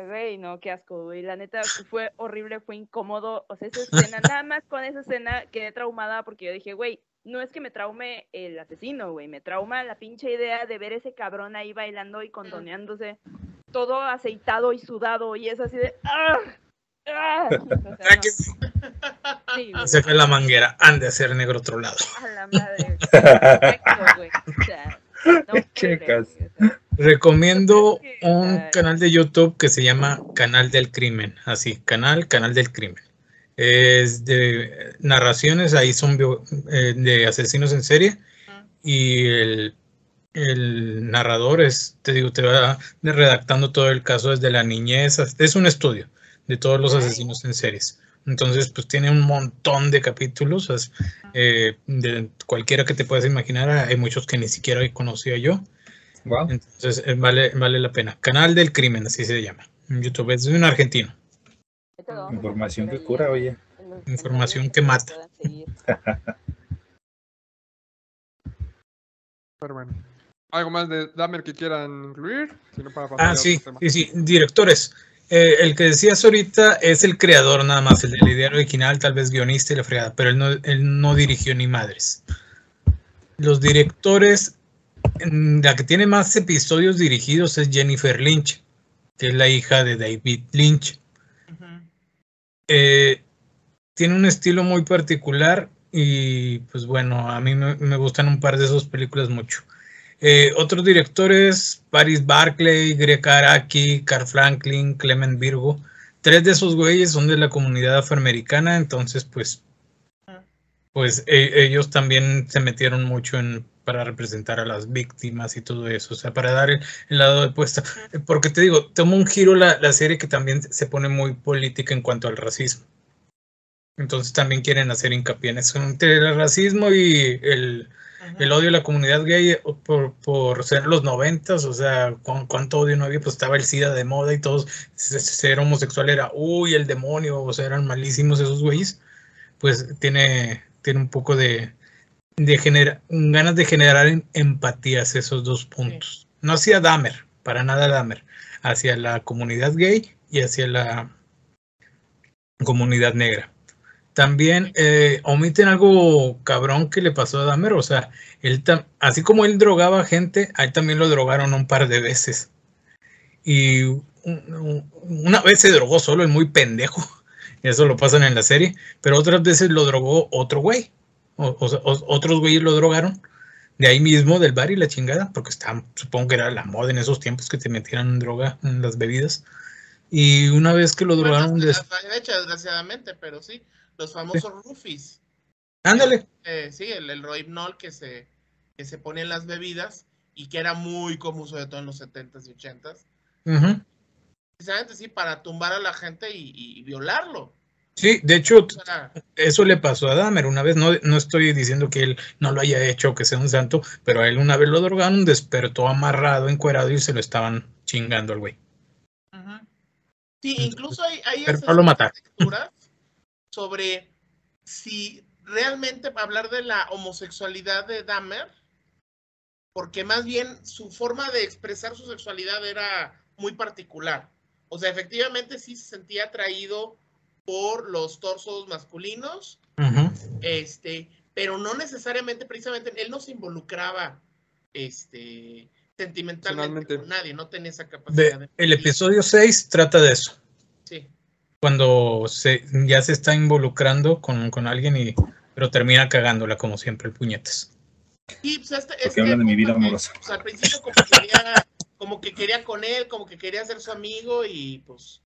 Güey, no, qué asco, güey. La neta fue horrible, fue incómodo. O sea, esa escena, nada más con esa escena quedé traumada porque yo dije, güey, no es que me traume el asesino, güey. Me trauma la pinche idea de ver ese cabrón ahí bailando y contoneándose, todo aceitado y sudado. Y es así de. ¡Ah! ¡Ah! O sea, no. que Sí, güey, Saca la manguera, han de hacer negro otro lado. a la madre. Perfecto, güey. O sea, no Checas. güey, o sea. Recomiendo que, un canal de YouTube que se llama Canal del Crimen. Así, canal, Canal del Crimen. Es de narraciones, ahí son bio- eh, de asesinos en serie. Y el, el narrador es, te digo, te va redactando todo el caso desde la niñez. Es un estudio de todos los asesinos en series. Entonces, pues tiene un montón de capítulos, es, eh, de cualquiera que te puedas imaginar. Hay muchos que ni siquiera conocía yo. Wow. Entonces, eh, vale, vale la pena. Canal del Crimen, así se llama. En YouTube es de un argentino. Información que cura, oye. Información que mata. Pero bueno. ¿Algo más de Dahmer que quieran incluir? Si no, para pasar Ah, sí, sí, sí. Directores. Eh, el que decías ahorita es el creador nada más, el de la idea original, tal vez guionista y la fregada, pero él no, él no dirigió ni madres. Los directores, la que tiene más episodios dirigidos es Jennifer Lynch, que es la hija de David Lynch. Eh, tiene un estilo muy particular y pues bueno, a mí me, me gustan un par de sus películas mucho. Eh, otros directores, Paris Barclay, Greg Araki, Carl Franklin, Clement Virgo. Tres de esos güeyes son de la comunidad afroamericana, entonces pues, pues e- ellos también se metieron mucho en para representar a las víctimas y todo eso, o sea, para dar el, el lado de puesta. Porque te digo, toma un giro la, la serie que también se pone muy política en cuanto al racismo. Entonces también quieren hacer hincapié en eso, entre el racismo y el. El odio a la comunidad gay por, por ser los noventas, o sea, ¿cu- cuánto odio no había, pues estaba el SIDA de moda y todos, se- se- ser homosexual era, uy, el demonio, o sea, eran malísimos esos güeyes, pues tiene, tiene un poco de, de genera, ganas de generar em- empatías esos dos puntos. No hacia Dahmer, para nada Dahmer, hacia la comunidad gay y hacia la comunidad negra. También eh, omiten algo cabrón que le pasó a Dahmer, o sea, él así como él drogaba gente, a él también lo drogaron un par de veces. Y un- un- una vez se drogó solo, el muy pendejo, eso lo pasan en la serie, pero otras veces lo drogó otro güey, o, o o- otros güeyes lo drogaron de ahí mismo del bar y la chingada, porque está, supongo que era la moda en esos tiempos que te metieran droga en las bebidas. Y una vez que lo Bueno, drogaron, hecho, desgraciadamente, pero sí, los famosos rufis. ándale, Eh, sí, el, el rohypnol que se, que se pone en las bebidas y que era muy común, sobre todo en los 70s y 80s. ujú. Precisamente, sí, para tumbar a la gente y, y violarlo. Sí, de hecho, eso le pasó a Dahmer una vez. No, no estoy diciendo que él no lo haya hecho, que sea un santo, pero a él una vez lo drogaron, despertó amarrado, encuerado y se lo estaban chingando al güey. Sí, incluso hay, hay Pero esas no lo mataron. Sobre si realmente hablar de la homosexualidad de Dahmer, porque más bien su forma de expresar su sexualidad era muy particular. O sea, efectivamente sí se sentía atraído por los torsos masculinos, este, pero no necesariamente, precisamente, él no se involucraba este, sentimentalmente con nadie, no tenía esa capacidad. Ve, de- el episodio 6 trata de eso. Cuando se, ya se está involucrando con, con alguien y pero termina cagándola como siempre el puñetes. Sí, pues este, Porque este hablan de mi vida que, amorosa. pues, al principio como que, quería, como que quería con él, como que quería ser su amigo y pues,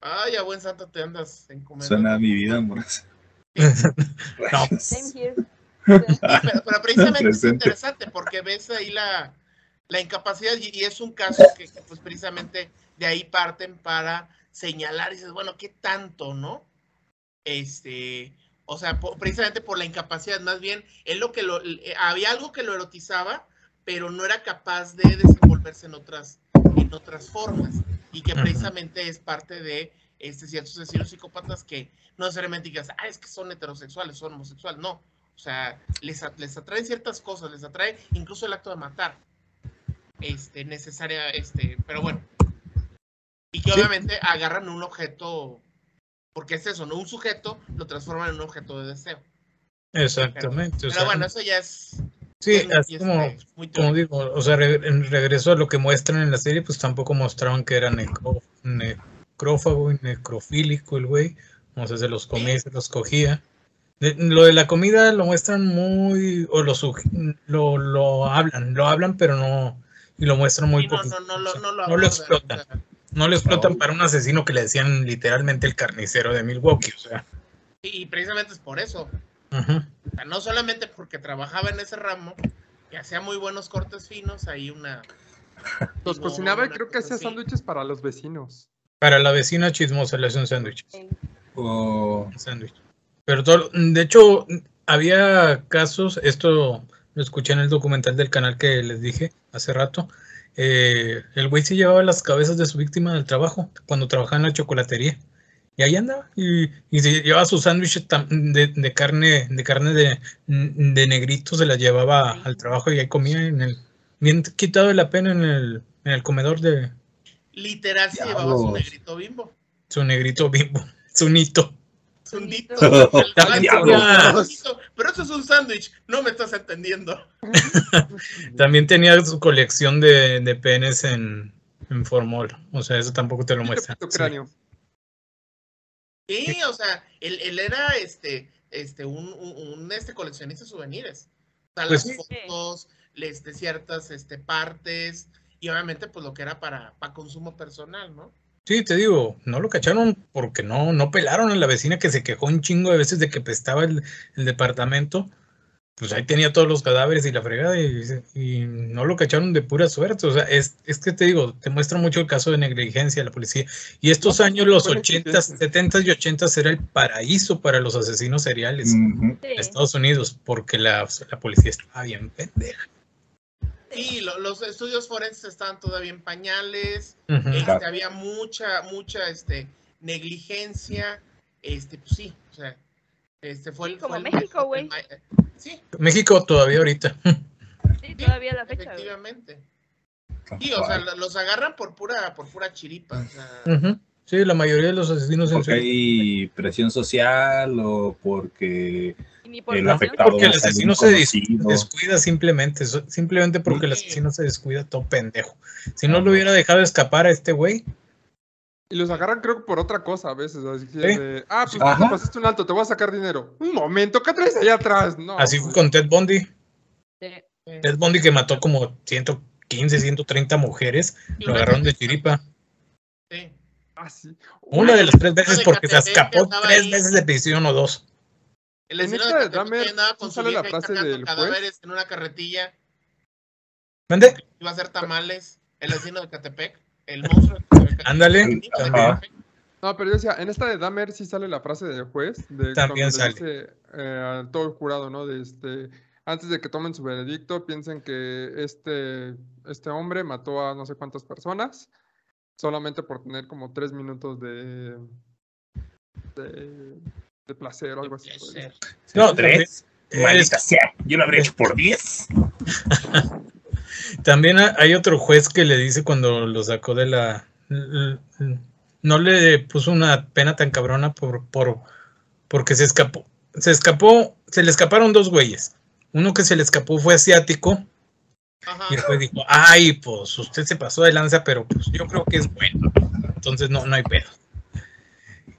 ay, a buen santo te andas encomendando. Suena a mi vida amorosa. No. Same here. Sí, pero, pero precisamente es interesante porque ves ahí la, la incapacidad y, y es un caso que, que, pues precisamente de ahí parten para señalar y dices, bueno, ¿qué tanto, no? Este, o sea, precisamente por la incapacidad, más bien, él lo que lo, eh, había algo que lo erotizaba, pero no era capaz de desenvolverse en otras, en otras formas y que precisamente es parte de este, ciertos asesinos psicópatas que no necesariamente digas, ah, es que son heterosexuales, son homosexuales, no. O sea, les, les atraen ciertas cosas, les atrae incluso el acto de matar. Este, necesaria, este, pero bueno. Y que Sí. obviamente agarran un objeto, porque es eso, ¿no? Un sujeto lo transforman en un objeto de deseo. Exactamente. o Pero sea, bueno, eso ya es. sí, así como, muy como teórico. digo, o sea, re- en regreso a lo que muestran en la serie, pues tampoco mostraban que era necro- necrófago y necrofílico el güey. O sea, se los comía y se los cogía. De- lo de la comida lo muestran muy, o lo, sugi- lo, lo hablan, lo hablan, pero no, y lo muestran muy Sí, no, poquito. no, no, o lo- sea, no lo no lo explotan. o sea, No lo explotan No. para un asesino que le decían literalmente el carnicero de Milwaukee, o sea. y, y precisamente es por eso. ujú. O sea, no solamente porque trabajaba en ese ramo, que hacía muy buenos cortes finos, ahí una. Los cocinaba y creo que hacía sándwiches para los vecinos. Para la vecina chismosa le hace un sándwich. Sí. O un sándwich. Pero todo, de hecho, había casos, esto lo escuché en el documental del canal que les dije hace rato. Eh, el güey se llevaba las cabezas de su víctima del trabajo cuando trabajaba en la chocolatería. Y ahí andaba. Y, y se llevaba sus sándwiches tam- de, de carne, de carne de, de negrito, se las llevaba al trabajo y ahí comía en el, bien quitado de la pena en el, en el comedor de Literal se llevaba su negrito bimbo. su negrito bimbo, su nito. Su nito. También Diablos. tenía- Pero eso es un sándwich, no me estás entendiendo. También tenía su colección de, de penes en, en formol. O sea, eso tampoco te lo. Pepito Sí. o sea, él, él era este, este, un, un, un, este coleccionista de souvenirs. O sea, Pues las sí. fotos, este, ciertas este, partes, y obviamente, pues lo que era para, para consumo personal, ¿no? Sí, te digo, no lo cacharon porque no, no pelaron a la vecina que se quejó un chingo de veces de que pestaba el, el departamento. Pues ahí tenía todos los cadáveres y la fregada y, y no lo cacharon de pura suerte. O sea, es, es que te digo, te muestra mucho el caso de negligencia de la policía. Y estos No, años, los fue 80, negligencia. 70 y 80 era el paraíso para los asesinos seriales. De Estados Unidos, porque la, la policía estaba bien pendeja. Sí, lo- los estudios forenses estaban todavía en pañales, este, Claro. había mucha, mucha este, negligencia, este, pues sí, o sea, este fue el... Como fue el- México, güey. ma- Sí, México todavía ahorita. Sí, todavía la fecha. efectivamente. Sí, o sea, lo- los agarran por pura, por pura chiripa, o sea, Ujú. Sí, la mayoría de los asesinos en hay presión social o porque ni por el afectado Porque el asesino se descuida simplemente, simplemente porque el asesino se descuida todo pendejo. Si no lo hubiera dejado escapar a este güey, Y los agarran, creo que por otra cosa a veces. Así que de, ah, pues Ajá. te pasaste un alto, te voy a sacar dinero. Un momento, ¿qué traes allá atrás? No. así fue con Ted Bundy. Sí. Ted Bundy que mató como 115, 130 mujeres, lo agarraron de chiripa. Sí. Ah, sí. Una de las tres veces porque se escapó tres veces de prisión o dos. El En esta de Dahmer, andaba ¿sí con su sale la frase del juez? en una carretilla, ¿Mande? iba a hacer tamales, el vecino de Catepec, el monstruo de. Ándale. No, pero yo decía, en esta de Dahmer sí sale la frase del juez. De También sale. dice, eh, a todo el jurado, ¿no? De este, antes de que tomen su veredicto, piensen que este, este hombre mató a no sé cuántas personas solamente por tener como tres minutos de, de, de placer o algo así. No, tres. Es- Maldita sea. Yo lo habría hecho por diez. También ha- hay otro juez que le dice cuando lo sacó de la... No le puso una pena tan cabrona por, por porque se escapó. Se escapó, se le escaparon dos güeyes. Uno que se le escapó fue asiático Ajá. y el juez dijo, ay, pues usted se pasó de lanza, pero pues yo creo que es bueno. Entonces no, no hay pedo.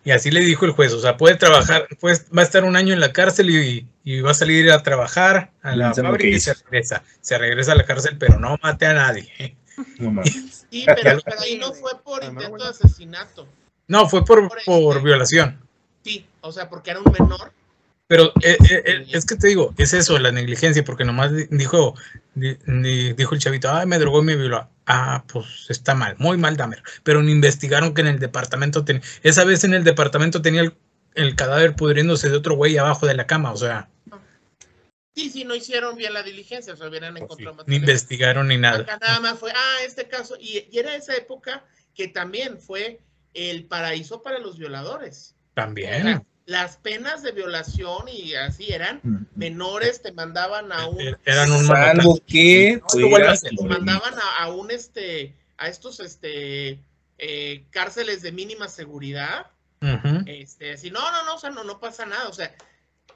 Y así le dijo el juez, o sea, puede trabajar, pues va a estar un año en la cárcel y, y va a salir a trabajar a la Piensa fábrica y se regresa. Se regresa a la cárcel, pero no mate a nadie. No mames. Sí, pero, ahí no fue por no, intento de asesinato. No, fue por, Por por este- violación. Sí, o sea, porque era un menor. Pero eh, eh, eh, es que te digo, es eso, la negligencia, porque nomás di- dijo, di- di- dijo el chavito, ay, me drogó y me violó. Ah, pues está mal, muy mal, Damer. Pero no investigaron que en el departamento tenía, esa vez en el departamento tenía el, el cadáver pudriéndose de otro güey abajo de la cama, o sea, Sí, sí, no hicieron bien la diligencia, o sea, hubieran pues, sí, encontrado ni material. investigaron ni nada. Acá nada más fue, ah, este caso, y, y era esa época que también fue el paraíso para los violadores. También. Las penas de violación y así eran menores, te mandaban a un, Eh, Eran un Salvo que No te mandaban a, a un este, a estos este eh, cárceles de mínima seguridad. Ujú. Este, así, no, no, no, o sea, no, no pasa nada. O sea,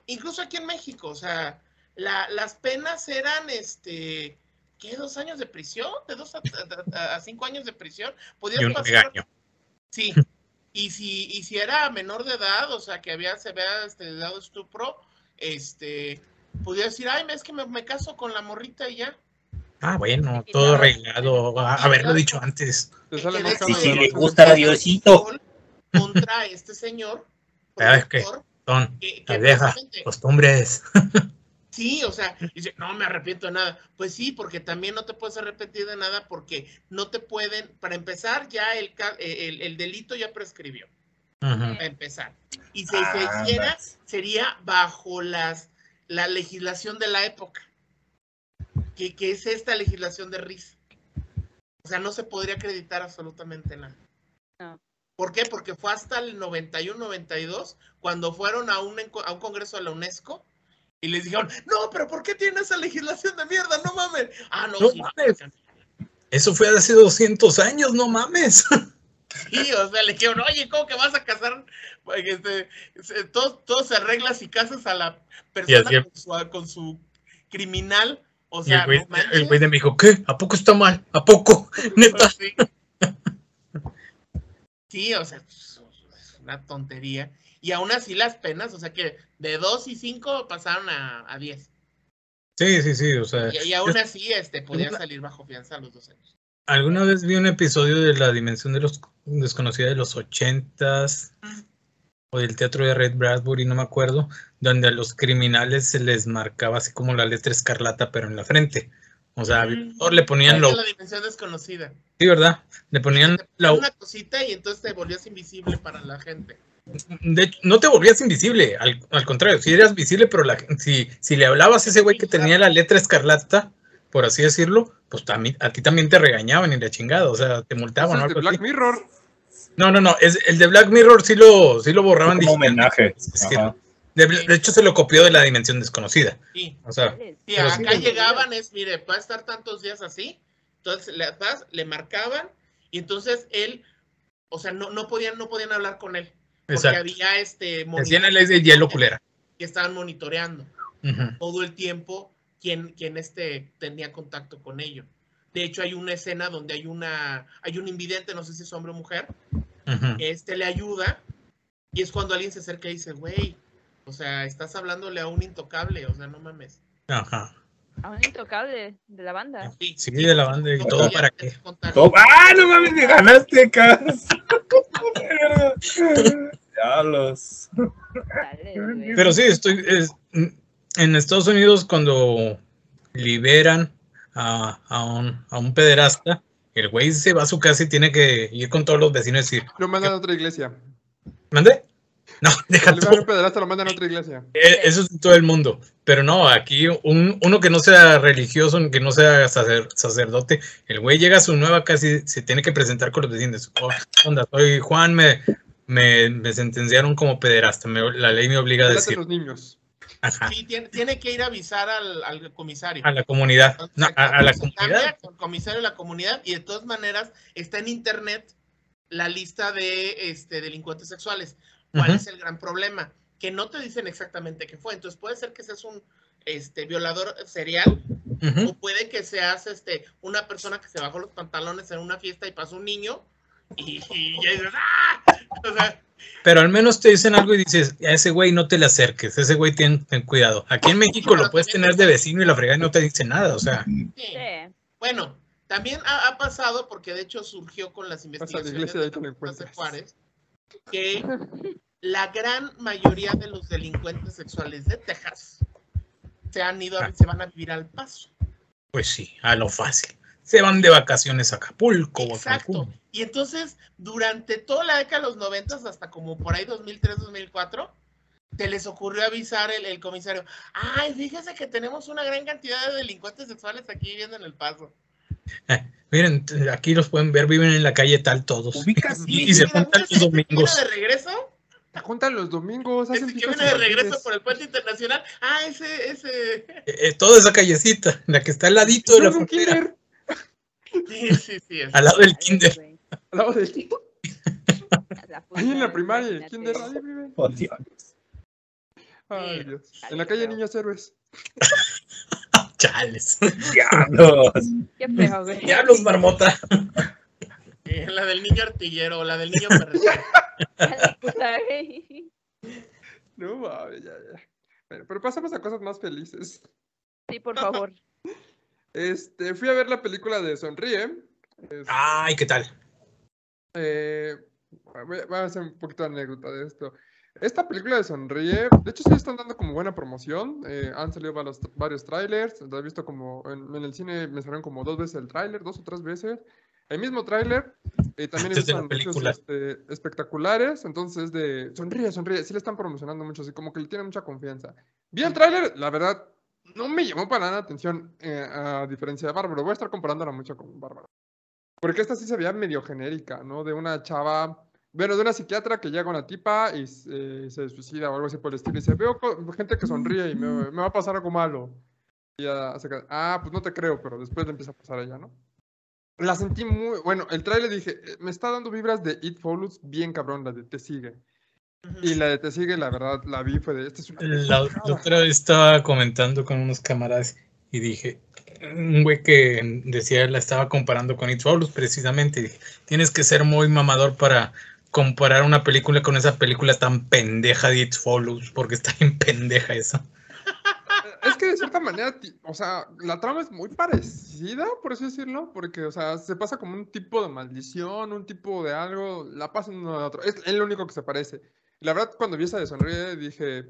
incluso aquí en México, o sea, la- las penas eran, este, ¿qué? ¿Dos años de prisión? ¿De dos a, a- a cinco años de prisión? Podías Y un pasar- regaño. Sí. Y si, y si era menor de edad, o sea, que había, se había este, dado estupro, este, podía decir, ay, es que me, me caso con la morrita y ya. Ah, bueno, todo arreglado, a- haberlo dicho antes. Y si le gusta a Diosito. Contra este señor. Ah, es que- Son que- que las viejas costumbres. Sí, o sea, dice, no me arrepiento de nada. Pues sí, porque también no te puedes arrepentir de nada porque no te pueden, para empezar, ya el, ca- eh, el, el delito ya prescribió, para empezar. Y si se Ah, hiciera, sería bajo las, la legislación de la época, que, que es esta legislación de RIS. O sea, no se podría acreditar absolutamente nada. No. ¿Por qué? Porque fue hasta el 91-92 cuando fueron a un, enco- a un congreso de la UNESCO y les dijeron, no, pero ¿por qué tiene esa legislación de mierda? No mames. Ah, no, No sí, mames. Eso fue hace 200 años, no mames. Sí, o sea, le dijeron, oye, ¿cómo que vas a casar? Pues, Este, todo, todo se arregla si casas a la persona con, su, con su criminal. O sea, el güey, el de me dijo, ¿qué? ¿A poco está mal? ¿A poco? Neta. Sí. Sí, o sea, es una tontería. Y aún así las penas, o sea que de 2 y 5 pasaron a, a 10. Sí, sí, sí, o sea, Y, y aún así este, podía salir bajo fianza a los dos años. alguna vez vi un episodio de La Dimensión de los Desconocida de los ochentas o del teatro de Red Bradbury, no me acuerdo, donde a los criminales se les marcaba así como la letra escarlata, pero en la frente. O sea, o le ponían lo... La dimensión desconocida. Sí, ¿verdad? Le ponían la... una cosita y entonces te volvías invisible para la gente. De hecho, no te volvías invisible, al, al contrario, si eras visible, pero la, si, si le hablabas a ese güey que tenía la letra escarlata, por así decirlo, pues también, a ti también te regañaban y la chingada, o sea, te multaban o Ese es de algo así. Black Mirror. No, no, no, es, el de Black Mirror sí lo, sí lo borraban. Como homenaje. De, de hecho, se lo copió de la dimensión desconocida. Sí, O sea, sí acá llegaban, es, mire, va a estar tantos días así. Entonces le, vas, le marcaban y entonces él, o sea, no, no, podían, no podían hablar con él. Porque exacto. había este Hacían ley de hielo culera. que estaban monitoreando. Todo el tiempo quien, quien este, tenía contacto con ello. De hecho, hay una escena donde hay una, hay un invidente, no sé si es hombre o mujer, que este le ayuda, y es cuando alguien se acerca y dice, güey, o sea, estás hablándole a un intocable, o sea, no mames. Ajá. A un intocable de la banda. Sí, Sí, de la banda y todo para qué. Todo- ¡Ah, no mames! ¡Me ganaste, Cas! Diablos. Dale, güey. Pero sí, estoy. es- en Estados Unidos, cuando liberan a, a un, a un pederasta, el güey se va a su casa y tiene que ir con todos los vecinos y decir: Lo mandan a otra iglesia. ¿Mande? No, deja tú. lo mandan a otra iglesia. Eh, Eso es en todo el mundo. Pero no, aquí un- uno que no sea religioso, que no sea sacer- sacerdote, el güey llega a su nueva casa y se tiene que presentar con los vecinos. Oh, onda, soy Juan, me, me, me sentenciaron como pederasta. me- la ley me obliga a decir los niños. ajá, Sí, tiene, tiene que ir a avisar al, al comisario. a la comunidad. No, a, a la Entonces, comunidad. cambia con comisario de la comunidad y de todas maneras está en internet la lista de este, delincuentes sexuales. ¿Cuál es el gran problema? Que no te dicen exactamente qué fue. Entonces puede ser que seas un este, violador serial o puede que seas este, una persona que se bajó los pantalones en una fiesta y pasó un niño y, y ya dices, ¡ah! O sea, Pero al menos te dicen algo y dices, a ese güey no te le acerques, ese güey ten, ten cuidado. Aquí en México lo puedes tener de vecino y la fregada y no te dice nada, o sea. sí. Sí. Bueno, también ha, ha pasado, porque de hecho surgió con las investigaciones de de encuentras. Juárez, que la gran mayoría de los delincuentes sexuales de Texas se han ido, a- Ah. se van a vivir al paso. Pues sí, a lo fácil. Se van de vacaciones a Acapulco o a Exacto. Cancún. Y entonces, durante toda la década de los noventas, hasta como por ahí 2003, 2004, te les ocurrió avisar el, el comisario, ay, fíjese que tenemos una gran cantidad de delincuentes sexuales aquí viviendo en el paso. Miren, aquí los pueden ver, viven en la calle tal todos. Ubicas Y, bien. se juntan ¿ves los domingos. de regreso? Te juntan los domingos, hacen Este que viene de regreso por el puente internacional. Ah, ese, ese. Eh, eh, toda esa callecita, la que está al ladito de la frontera, kinder Sí, sí, sí. es- al lado del kinder. al lado del la Ahí en la primaria, el kinder, ahí viven. Oh, Dios. Ay. Dios. En la calle Niños Héroes. Chales. Diablos. Qué feo, güey. Diablos, marmota. eh, La del niño artillero o la del niño güey. No, mames, ya, ya. Bueno, pero pasamos a cosas más felices. Sí, por favor. Este, fui a ver la película de Sonríe. Es- Ay, ¿qué tal? Eh, voy a hacer un poquito de anécdota de esto. Esta película de Sonríe, de hecho sí están dando como buena promoción. eh, han salido varios, varios trailers. Lo he visto como en, en el cine me salieron como dos veces el tráiler, dos o tres veces. El mismo tráiler. eh, también película. este, espectaculares. Entonces de sonríe, sonríe. Sí le están promocionando mucho, así como que le tienen mucha confianza. Vi el tráiler, la verdad, no me llamó para nada la atención eh, a diferencia de Bárbaro. Voy a estar comparándola mucho con Bárbaro. Porque esta sí se veía medio genérica, ¿no? De una chava, bueno, de una psiquiatra que llega una tipa y eh, se suicida o algo así por el estilo. Y dice, veo gente que sonríe y me, me va a pasar algo malo. Y ella se queda, ah, pues no te creo, pero después le empieza a pasar a ella, ¿no? La sentí muy, bueno, el trailer dije, eh, me está dando vibras de It Follows bien cabrón, la de Te Sigue. Y la de Te Sigue, la verdad, la vi, fue de, esta es una La, la pendejada". otra vez estaba comentando con unos camaradas y dije, un güey que decía, la estaba comparando con It's Follows precisamente, y dije, tienes que ser muy mamador para comparar una película con esa película tan pendeja de It's Follows, porque está bien pendeja eso. Es que de cierta manera, o sea, la trama es muy parecida, por así decirlo, porque, o sea, se pasa como un tipo de maldición, un tipo de algo, la pasa en uno a otro. Es, es lo único que se parece. La verdad, cuando vi esa de sonríe, dije,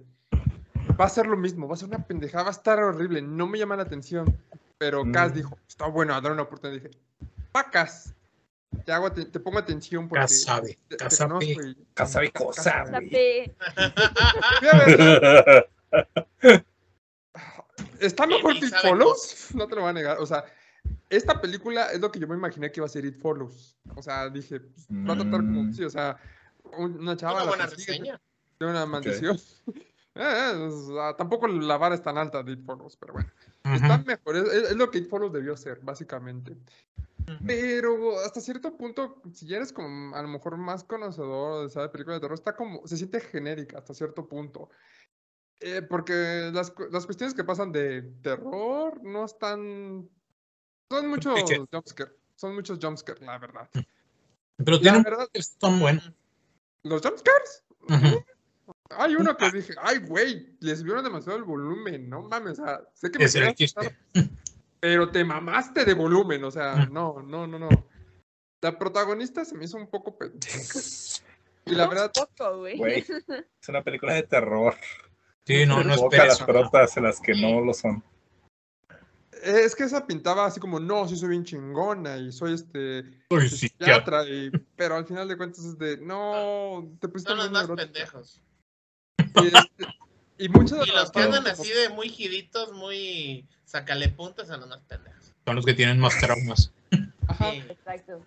va a ser lo mismo, va a ser una pendejada, va a estar horrible, no me llama la atención. Pero Cas Mm. dijo, está bueno, a dar una oportunidad. Dije, pacas, te, hago, aten- te pongo atención porque Cas sabe, te, te Cas sabe. conozco y- Casa de Cas cosa, sabe. güey. Sape. Fui a verla, ¿Está mejor It Follows? No te lo voy a negar. O sea, esta película es lo que yo me imaginé que iba a ser It Follows. O sea, dije, pues, va a tratar como, Mm. sí, o sea, un- una chava Una buena reseña. de una maldición. Eh, eh, o sea, tampoco la vara es tan alta de It Follows, pero bueno. Está Ujú. mejor, es, es- es lo que It Follows debió ser, básicamente. Pero hasta cierto punto, si ya eres como a lo mejor más conocedor de esa película de terror, está como, se siente genérica hasta cierto punto. Eh, porque las, las cuestiones que pasan de terror no están... Son muchos Cliché. jumpscares, son muchos jumpscares, la verdad. Pero La verdad, tan bueno. ¿los jumpscares? Ujú. Hay uno que dije, ay, güey, les subieron demasiado el volumen, no mames, o sea, sé que me era el chiste. asustar, pero te mamaste de volumen, o sea, Mm. no, no, no, no. La protagonista se me hizo un poco pendeja. Y la verdad, Un poco, güey. Güey, es una película de terror. Sí, no, no esperes. las protas en las que no lo son. es que esa pintaba así como, no, sí soy bien chingona y soy este sí, ya. psiquiatra, y, pero al final de cuentas es de, no, te pusiste muy más pendejos. Y, este, y muchas de Y las los que andan así de muy giditos, muy sacale puntas, son los más pendejos. Son los que tienen más traumas. Ajá. Sí. Exacto.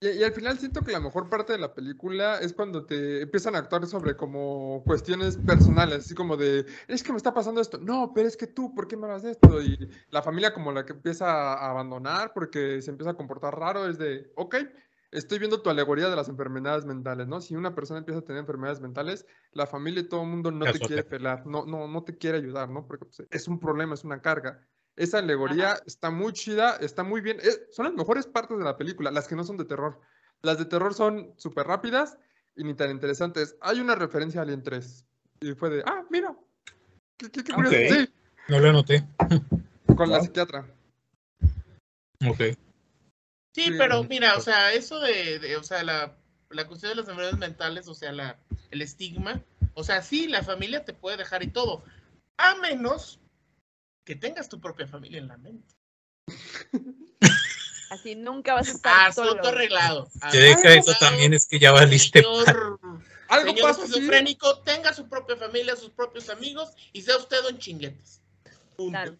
Y, y al final siento que la mejor parte de la película es cuando te empiezan a actuar sobre como cuestiones personales, así como de, es que me está pasando esto, no, pero es que tú, ¿por qué me hablas de esto? Y la familia como la que empieza a abandonar porque se empieza a comportar raro, es de, ok, estoy viendo tu alegoría de las enfermedades mentales, ¿no? Si una persona empieza a tener enfermedades mentales, la familia y todo el mundo no te Azote. quiere pelar, no, no, no te quiere ayudar, ¿no? Porque pues, es un problema, es una carga. Esa alegoría está muy chida, está muy bien. son las mejores partes de la película, las que no son de terror. Las de terror son súper rápidas y ni tan interesantes. Hay una referencia a Alien 3. Y fue de, ah, mira. Qué, qué- qué curioso. Ok. Sí, No lo anoté. con la psiquiatra. Ok. Sí, Sí, pero mira, o sea, eso de, de- o sea, la, la cuestión de las enfermedades mentales, o sea, la, el estigma, o sea, sí, la familia te puede dejar y todo, a menos que tengas tu propia familia en la mente. Así nunca vas a estar Asunto solo. arreglado. Que deja eso también es que ya valiste. Señor, Algo señor esquizofrénico, tenga su propia familia, sus propios amigos y sea usted un chinguetes. Punto.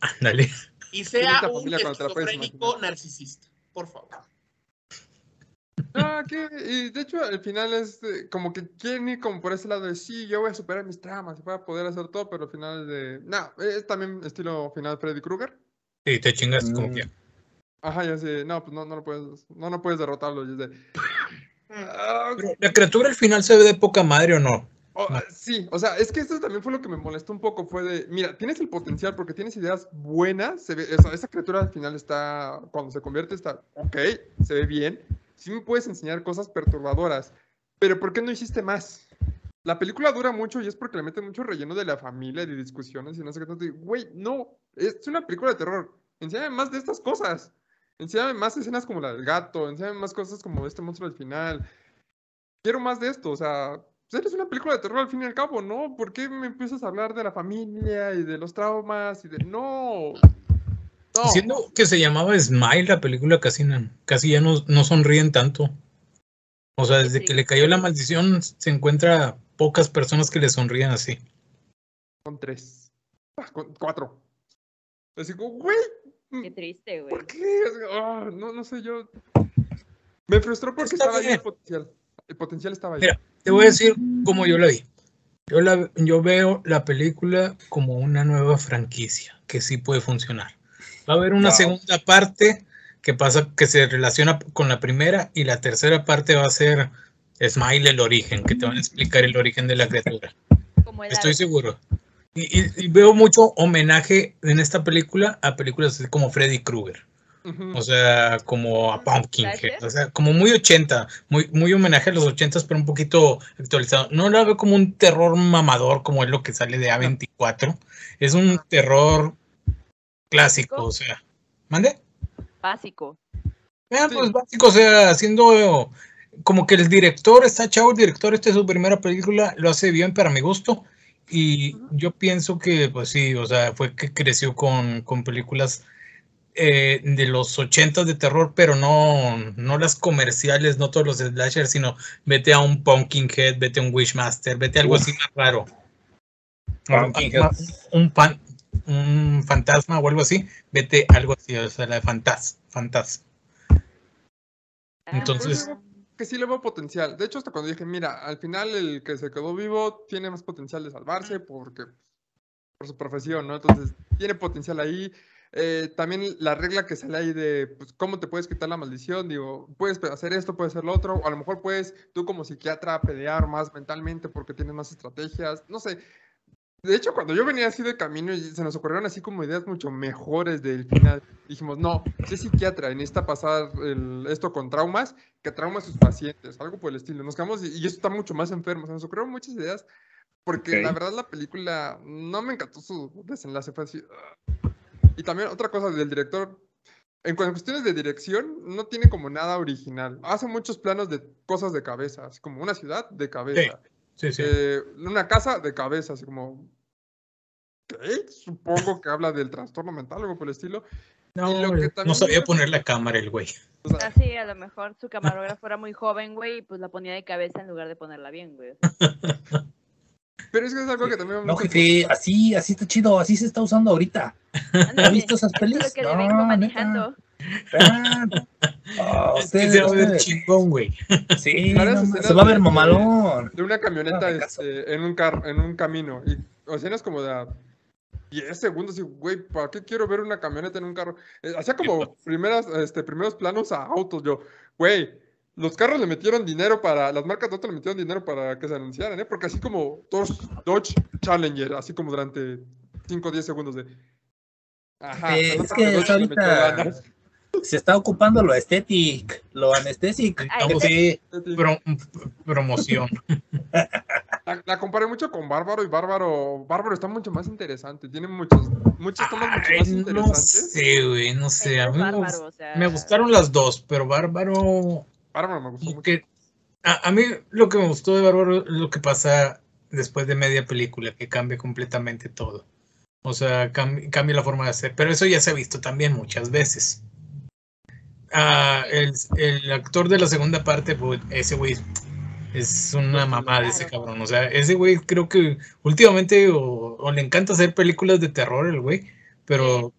Ándale. Y sea un esquizofrénico narcisista, por favor. Ah, que, y de hecho, al final es eh, como que quieren ir como por ese lado de sí, yo voy a superar mis traumas y voy a poder hacer todo, pero al final es de. No, es también estilo final Freddy Krueger. Sí, te chingas como Mm. que. Ajá, ya sé, no, pues no, no lo puedes, no, no puedes derrotarlo. ah, Pero la criatura al final se ve de poca madre o no. oh, No. sí, o sea, es que esto también fue lo que me molestó un poco, fue de, mira, tienes el potencial porque tienes ideas buenas, se ve, o sea, esa criatura al final está, cuando se convierte está, ok, se ve bien, sí me puedes enseñar cosas perturbadoras, pero ¿por qué no hiciste más? La película dura mucho y es porque le meten mucho relleno de la familia, de discusiones y no sé qué tanto. y, Güey, no, es una película de terror. Enséñame más de estas cosas. Enséñame más escenas como la del gato, enséñame más cosas como este monstruo al final. Quiero más de esto, o sea, pues eres una película de terror al fin y al cabo, ¿no? ¿Por qué me empiezas a hablar de la familia y de los traumas y de... No. No. Siendo que se llamaba Smile, la película casi, no- casi ya no, no sonríen tanto. O sea, desde que le cayó la maldición, se encuentra pocas personas que le sonríen así. Con tres. Ah, Con cuatro. Así como, güey, Qué triste, güey. ¿por qué? Ah, no, no sé, yo... Me frustró porque Está estaba ahí el potencial. El potencial estaba ahí. Mira, Te voy a decir cómo yo la vi. Yo, la, yo veo la película como una nueva franquicia que sí puede funcionar. Va a haber una Wow. segunda parte que pasa que se relaciona con la primera y la tercera parte va a ser Smile el origen, que te van a explicar el origen de la criatura. Como el Estoy ave. seguro. Y, y- y veo mucho homenaje en esta película a películas así como Freddy Krueger. O sea, como a Pumpkinhead. ¿Slasher? O sea, como muy 80, muy, muy homenaje a los 80, pero un poquito actualizado. No la veo como un terror mamador, como es lo que sale de A24. Es un terror clásico, o sea. ¿Mande? Básico. Ah, Sí. pues básico, o sea, haciendo como que el director está chavo, el director, esta es su primera película, lo hace bien para mi gusto. Y yo pienso que, pues sí, o sea, fue que creció con, con películas eh, de los 80 de terror, pero no, no las comerciales, no todos los slashers, sino vete a un Pumpkinhead, vete a un Wishmaster, vete a algo Uf. así más raro. Pumpkinhead. Un, pan- un fantasma o algo así, vete algo así, o sea, la de fantas, fantas. Ah, Entonces- pues, que sí le veo potencial. De hecho, hasta cuando dije, mira, al final el que se quedó vivo tiene más potencial de salvarse porque por su profesión, ¿no? Entonces, tiene potencial ahí. Eh, también la regla que sale ahí de pues, cómo te puedes quitar la maldición, digo, puedes hacer esto, puedes hacer lo otro, o a lo mejor puedes tú como psiquiatra pelear más mentalmente porque tienes más estrategias, no sé. De hecho, cuando yo venía así de camino y se nos ocurrieron así como ideas mucho mejores del final, dijimos, no, si es psiquiatra y necesita pasar el- esto con traumas, que trauma a sus pacientes, algo por el estilo. Nos quedamos y, y eso está mucho más enfermo. Se nos ocurrieron muchas ideas porque la verdad la película no me encantó su desenlace. Fue así. "Ugh". Y también otra cosa del director. En cuestiones de dirección, no tiene como nada original. Hace muchos planos de cosas de cabeza, así como una ciudad de cabeza. Sí, sí. Eh, una casa de cabeza, así como. ¿Qué? Supongo que habla del trastorno mental, algo por el estilo. No, lo que no sabía me- poner la cámara el güey. O sea, Así, a lo mejor su camarógrafo era muy joven, güey, y pues la ponía de cabeza en lugar de ponerla bien, güey. pero es que es algo que también me No, gusta jefe, así, así está chido, así se está usando ahorita. ¿No has visto esas es lo pelis? que No, vengo neta. Ah, oh, Es que ustedes- se va a ver chingón, güey. Sí, no, se va a ver de- mamalón. De una camioneta No, este, en un car en un camino. Y o escenas como de a 10 segundos y, güey, ¿para qué quiero ver una camioneta en un carro? Eh, hacía como primeras, este, primeros planos a autos. Yo, güey, los carros le metieron dinero para, las marcas de autos le metieron dinero para que se anunciaran, ¿eh? Porque así como Dodge, Dodge Challenger, así como durante 5 o 10 segundos de... Ajá, Eh, es que ahorita-. Se está ocupando lo estético, lo anestésico. Sí, pro- promoción. La, la comparé mucho con Bárbaro y Bárbaro, Bárbaro está mucho más interesante, tiene muchos, muchos tomas mucho más no interesantes. sé, güey, no sé. A es mí me, bárbaro, gust- o sea, me gustaron las dos, pero Bárbaro. Bárbaro me gustó mucho. que- a, a mí lo que me gustó de Bárbaro es lo que pasa después de media película, que cambia completamente todo. O sea, cam- cambia la forma de hacer. Pero eso ya se ha visto también muchas veces. Ah, el, el actor de la segunda parte, pues, ese güey es una mamá de ese cabrón. O sea, ese güey creo que últimamente o, o le encanta hacer películas de terror el güey, pero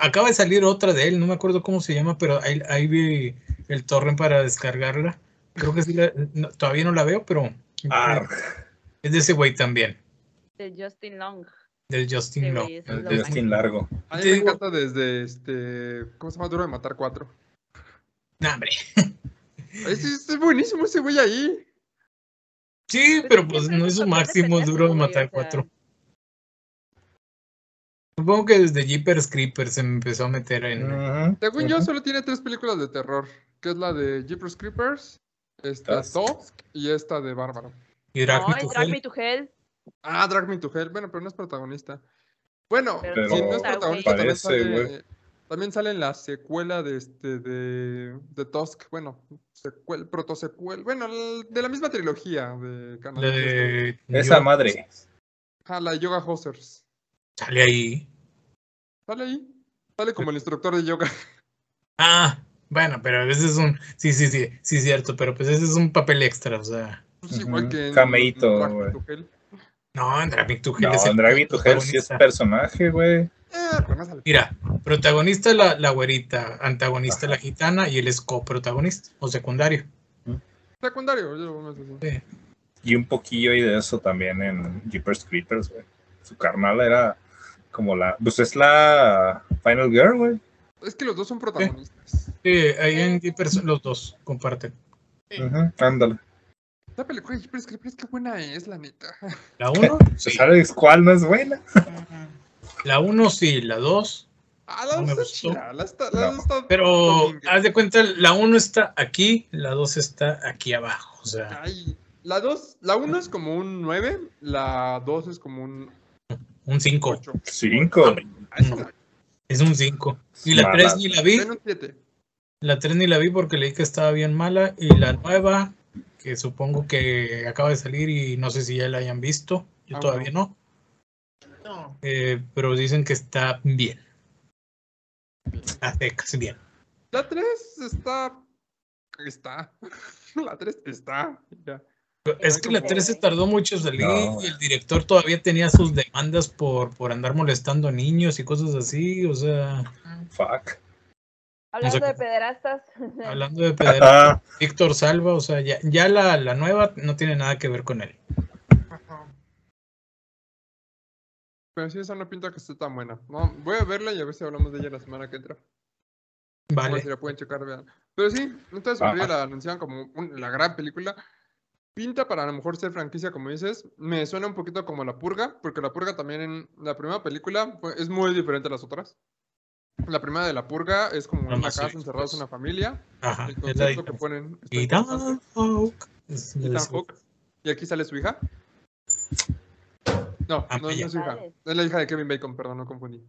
acaba de salir otra de él, no me acuerdo cómo se llama, pero ahí, ahí vi el torrent para descargarla. Creo que sí, la- no, todavía no la veo, pero Ah, es de ese güey también, de Justin Long. del Justin Sí, Long. güey, ese el es lo de máximo. Justin Largo. A mí me encanta desde este, ¿cómo se llama? Duro de Matar 4. Nah, hombre. Es, es, es buenísimo ese güey ahí. Sí, pero pues no es su máximo, duro de matar cuatro. Supongo que desde Jeepers Creepers se me empezó a meter en. Según yo, solo tiene tres películas de terror, que es la de Jeepers Creepers, esta Tusk. Y esta de Bárbaro. Y Drag Me No, to Drag Hell. Me to Hell. Ah, Drag Me to Hell. Bueno, pero no es protagonista. Bueno, Pero si no es protagonista, también sale. También sale en la secuela de este de, de Tusk. Bueno, secuel, protosecuel. Bueno, el- de la misma trilogía de canales. de Esa madre. Ah, la Yoga Hosers. Sale ahí. Sale ahí. Sale como el instructor de yoga. Ah, bueno, pero ese es un. Sí, sí, sí, sí, cierto, pero pues ese es un papel extra, o sea. Pues igual que en No, to Hell No, es el Drag Me to Hell sí es personaje, güey. Eh, sale. Mira, protagonista la, la güerita, antagonista la gitana y él es coprotagonista o secundario. Secundario, yo así. Y un poquillo ahí de eso también en Jeepers Creepers, güey. Su carnal era como la. Pues es la Final Girl, güey. Es que los dos son protagonistas. Sí, ahí en Jeepers los dos comparten. Sí. Ándale. La película de Jeepers Creepers, qué buena es, la neta. La 1, sí. ¿Sabes cuál no es buena? La 1 sí, la 2. Ah, la No dos me está gustó. chida. La, está, la No. está Pero haz de cuenta, la 1 está aquí, la 2 está aquí abajo. O sea, Ay, la 2, la 1 es como un 9, la 2 es como un un 5. 8. Cinco. Es un 5. Y la 3 ni la vi. un 7. La 3 ni la vi porque leí que estaba bien mala. Y la nueva, que supongo que acaba de salir y no sé si ya la hayan visto. Yo Ah, todavía no. No. Eh, pero dicen que está bien. A secas, bien. La 3 está. Está. La 3 está. Ya. Es que la como- 3 se tardó mucho en salir No. y el director todavía tenía sus demandas por, por andar molestando a niños y cosas así. O sea, Fuck. Hablando sea, de pederastas. hablando de Pedro, Ah, Víctor Salva, o sea, ya, ya la, la nueva no tiene nada que ver con él. Ajá. Pero sí, esa no pinta que esté tan buena. No, voy a verla y a ver si hablamos de ella la semana que entra. A ver si Vale. la pueden checar, vean. Pero sí, entonces la anunciaban como un- la gran película. Pinta para a lo mejor ser franquicia, como dices. Me suena un poquito como La Purga, porque La Purga también en la primera película es muy diferente a las otras. La primera de La Purga es como en la sé, casa encerrados pues. una familia. Ajá. El concepto que ponen. Y interesante. Hawk. Y aquí sale su hija. No, Ah, no, no es su hija. Es la hija de Kevin Bacon, perdón, no confundí.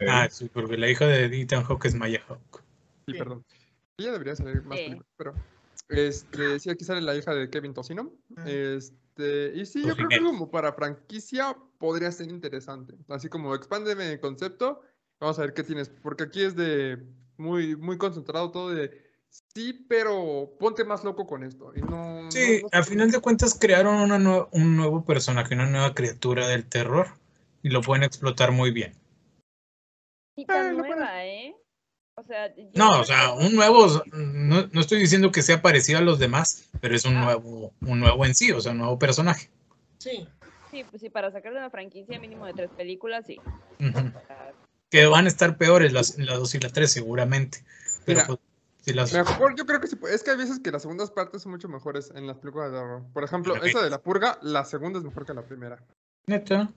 eh, Ah, sí, porque la hija de Ethan Hawk es Maya Hawk. Sí, Sí. perdón. Ella debería salir más películas, pero. Este, sí, aquí sale la hija de Kevin Tocino. Este, y sí, yo creo que como para franquicia podría ser interesante. Así como expándeme el concepto, vamos a ver qué tienes. Porque aquí es de muy, muy concentrado todo de sí, pero ponte más loco con esto. Y no. Sí, no- no al sé. final de cuentas crearon una nue- un nuevo personaje, una nueva criatura del terror y lo pueden explotar muy bien. Y tan Eh, nueva, ¿eh? O sea, yo- No, o sea, un nuevo, no, no estoy diciendo que sea parecido a los demás, pero es un Ah. nuevo, un nuevo en sí, o sea, un nuevo personaje. Sí. Sí, pues sí, para sacarle una franquicia mínimo de tres películas, sí. Sea, Que van a estar peores las, la 2 y la 3 seguramente. Pero Mira, pues, si las... Mejor, yo creo que sí. Es que hay veces que las segundas partes son mucho mejores en las películas de horror. Por ejemplo, Ok. esa de la purga, la segunda es mejor que la primera. Neta,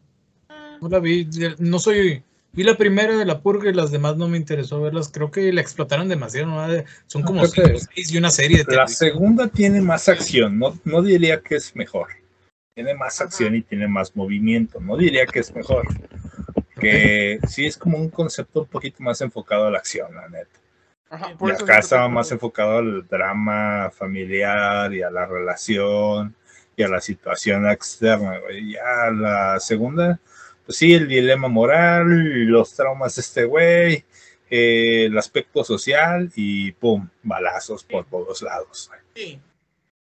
no la vi, no soy... Vi la primera de la purga y las demás no me interesó verlas. Creo que la explotaron demasiado. ¿no? Son como creo que cinco o seis y una serie de La segunda tiene más acción, no, no diría que es mejor. Tiene más acción y tiene más movimiento, no diría que es mejor. Que sí es como un concepto un poquito más enfocado a la acción, la neta. Ajá, Y por eso acá siento que estaba es más enfocado al drama familiar y a la relación y a la situación externa. güey. Ya la segunda, pues sí, el dilema moral, los traumas de este güey, eh, el aspecto social y pum, balazos por todos lados. güey. sí.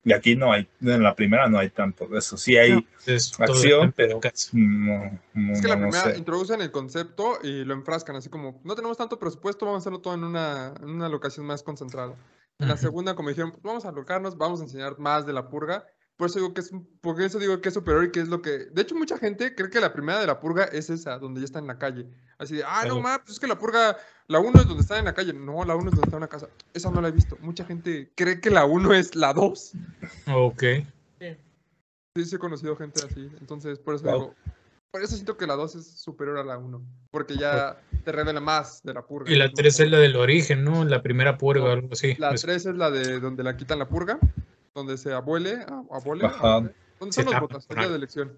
Y aquí no hay, en la primera no hay tanto de eso. Sí hay, No, es acción, pero- no, no, Es que la primera sé. introducen el concepto y lo enfrascan, así como, no tenemos tanto presupuesto, vamos a hacerlo todo en una, en una locación más concentrada. En la segunda, como dijeron, pues vamos a alocarnos, vamos a enseñar más de la purga. Por eso digo que es, por eso digo que es superior y que es lo que... De hecho, mucha gente cree que la primera de la purga es esa, donde ya está en la calle. Así de, ah, no, ma, pues es que la purga, la 1 es donde está en la calle. No, la 1 es donde está en la casa. Esa no la he visto. Mucha gente cree que la 1 es la 2. Ok. Sí, sí he conocido gente así. Entonces, por eso Wow. digo, por eso siento que la 2 es superior a la 1. Porque ya te revela más de la purga. Y la ¿no? 3 es la del origen, ¿no? La primera purga o algo así. La Pues, 3 es la de donde la quitan la purga, donde se abuele, a- abuele, Ajá. ¿Dónde Se están los votos? De elección.